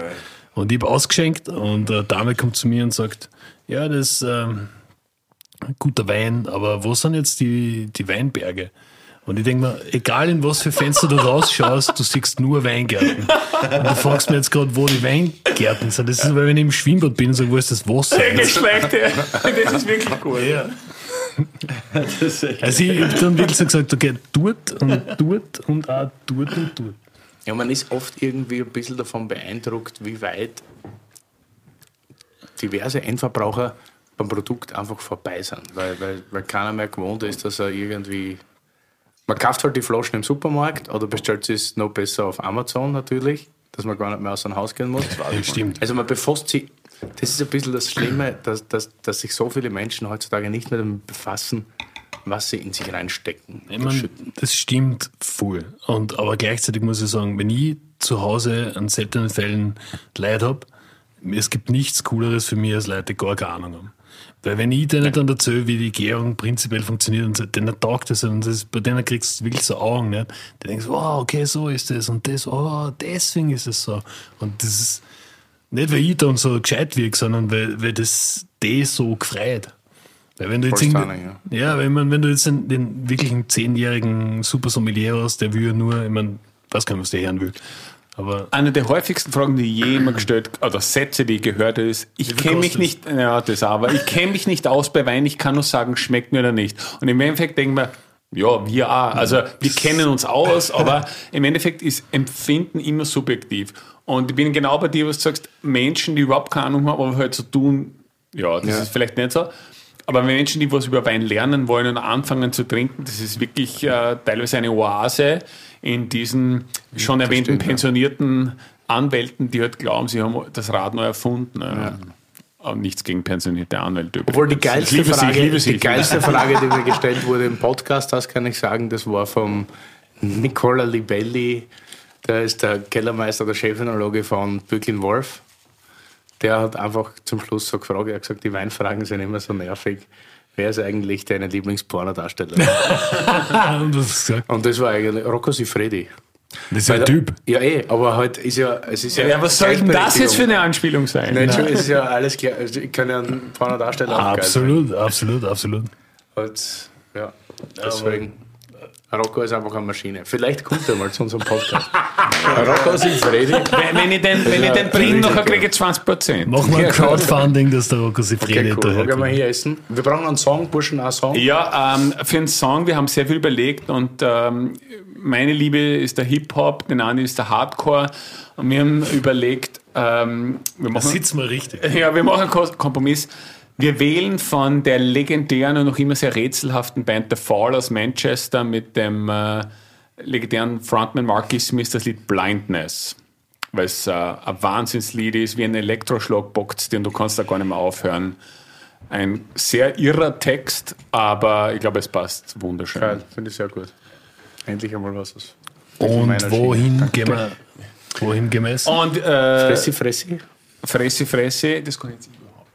Und ich habe ausgeschenkt und eine Dame kommt zu mir und sagt, ja, das ist ähm, ein guter Wein, aber wo sind jetzt die, die Weinberge? Und ich denke mir, egal in was für Fenster du rausschaust, du siehst nur Weingärten. Und du fragst mir jetzt gerade, wo die Weingärten sind. Das ist, weil wenn ich im Schwimmbad bin und sage, wo ist das Wasser? Das ist wirklich gut. Ja. Also ich habe dann wirklich so gesagt, okay, dort und dort und auch dort und dort. Ja, man ist oft irgendwie ein bisschen davon beeindruckt, wie weit diverse Endverbraucher beim Produkt einfach vorbei sind. Weil, weil, weil keiner mehr gewohnt ist, dass er irgendwie. Man kauft halt die Flaschen im Supermarkt oder bestellt es noch besser auf Amazon natürlich, dass man gar nicht mehr aus dem Haus gehen muss. Ja, stimmt. Also man befasst sich, das ist ein bisschen das Schlimme, dass, dass, dass sich so viele Menschen heutzutage nicht mehr damit befassen, was sie in sich reinstecken. Ich mein, das stimmt voll. Und, aber gleichzeitig muss ich sagen, wenn ich zu Hause an seltenen Fällen Leid habe, es gibt nichts Cooleres für mich als Leute, die gar keine Ahnung haben. Weil wenn ich denen dann erzähle, wie die Gärung prinzipiell funktioniert, und denen taugt das und das, bei denen kriegst du wirklich so Augen, nicht? Die denkst, wow, okay, so ist das und das, oh, deswegen ist es so. Und das ist nicht, weil ich dann so gescheit wirke, sondern weil, weil das die so gefreut. Weil wenn du jetzt stunning, ja, wenn, man, wenn du jetzt den, den wirklichen zehnjährigen Super Sommelier hast, der will ja nur, ich meine, weiß gar nicht, was der hören will. Aber Eine der häufigsten Fragen, die jemand gestellt, oder Sätze, die ich gehört habe, ist, ich kenne mich nicht, ja, das aber, ich kenne mich nicht aus bei Wein, ich kann nur sagen, schmeckt mir oder nicht. Und im Endeffekt denken wir, ja, wir auch. Also wir kennen uns aus, aber im Endeffekt ist Empfinden immer subjektiv. Und ich bin genau bei dir, was du sagst, Menschen, die überhaupt keine Ahnung haben, aber halt so tun, ja, das Ja. ist vielleicht nicht so. Aber Menschen, die was über Wein lernen wollen und anfangen zu trinken, das ist wirklich äh, teilweise eine Oase in diesen schon erwähnten pensionierten Anwälten, die halt glauben, sie haben das Rad neu erfunden. Ja. Aber nichts gegen pensionierte Anwälte. Obwohl die geilste, Frage, sie. die geilste Frage, die mir gestellt wurde im Podcast, das kann ich sagen, das war vom Nicola Libelli, der ist der Kellermeister, der Chefenologe von Böcklin Wolf. Der hat einfach zum Schluss so gefragt, er hat gesagt, die Weinfragen sind immer so nervig. Wer ist eigentlich deine Lieblingspornodarsteller? *laughs* und das war eigentlich Rocco Siffredi. das ist ja ein Typ. Ja, eh, aber halt ist ja, es ist ja. Ja, was soll denn das jetzt für eine Anspielung sein? Nein, Entschuldigung, es ist ja alles klar. Ich kann ja einen Pornodarsteller Absolut, absolut, absolut. Halt, ja, deswegen. Rocco ist einfach eine Maschine. Vielleicht kommt er mal zu unserem Podcast. *laughs* Rocco Siffredi. Wenn, wenn ich den, wenn ich den bringe, nachher kriege ich 20 Prozent. Machen wir ein Crowdfunding, dass der Rocco Sifredi Okay, cool. daher wir hier essen? Wir brauchen einen Song, Burschen, einen Song. Ja, ähm, für einen Song, wir haben sehr viel überlegt und ähm, meine Liebe ist der Hip-Hop, den anderen ist der Hardcore und wir haben überlegt, ähm, wir Da machen, sitzt man richtig. *laughs* ja, wir machen einen Ko- Kompromiss. Wir wählen von der legendären und noch immer sehr rätselhaften Band The Fall aus Manchester mit dem äh, legendären Frontman Marky Smith das Lied Blindness. Weil es äh, ein Wahnsinnslied ist, wie ein Elektroschlag bockt dir und du kannst da gar nicht mehr aufhören. Ein sehr irrer Text, aber ich glaube, es passt wunderschön. Geil, finde ich sehr gut. Endlich einmal was. wirklich Und wohin gehen wir? Wohin gehen wir essen? Und äh, Fressi, Fressi? Fressi, Fressi, das kann jetzt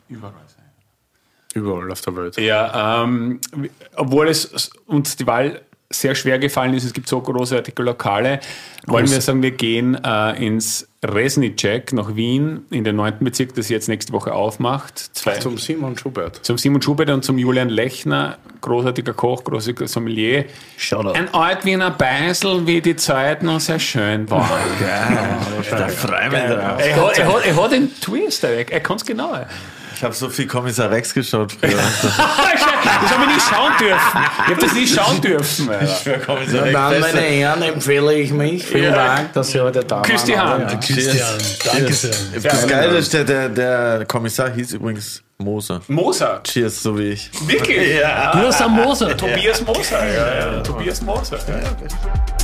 überall sein. Überall auf der Welt. Ja, ähm, obwohl es uns die Wahl sehr schwer gefallen ist, es gibt so großartige Lokale, wollen wir sagen, wir gehen äh, ins Resnicek nach Wien, in den 9. Bezirk, das jetzt nächste Woche aufmacht. Zwei, Zum Simon Schubert. zum Simon Schubert und zum Julian Lechner, großartiger Koch, großartiger Sommelier. Shoutout. Ein Alt Wiener Beisel, wie die Zeit noch sehr schön war. Da freue ich mich drauf. er, hat, er, hat, er hat den Twist, er, er kann es genau. Ich habe so viel Kommissar Rex geschaut früher. *laughs* das habe ich nicht schauen dürfen. Ich habe das nicht schauen dürfen. Alter. Kommissar Rex. Dann, meine. Herren, empfehle ich mich. Vielen Ja. Dank, dass Sie heute da waren. Küss die Hand. Ja. Christian, danke sehr. Das Geile ist, der, der, der Kommissar hieß übrigens Moser. Moser. Cheers, so wie ich. Wirklich? Ja. Du hast am Moser. Tobias Moser. Ja, ja. Tobias Moser. Ja.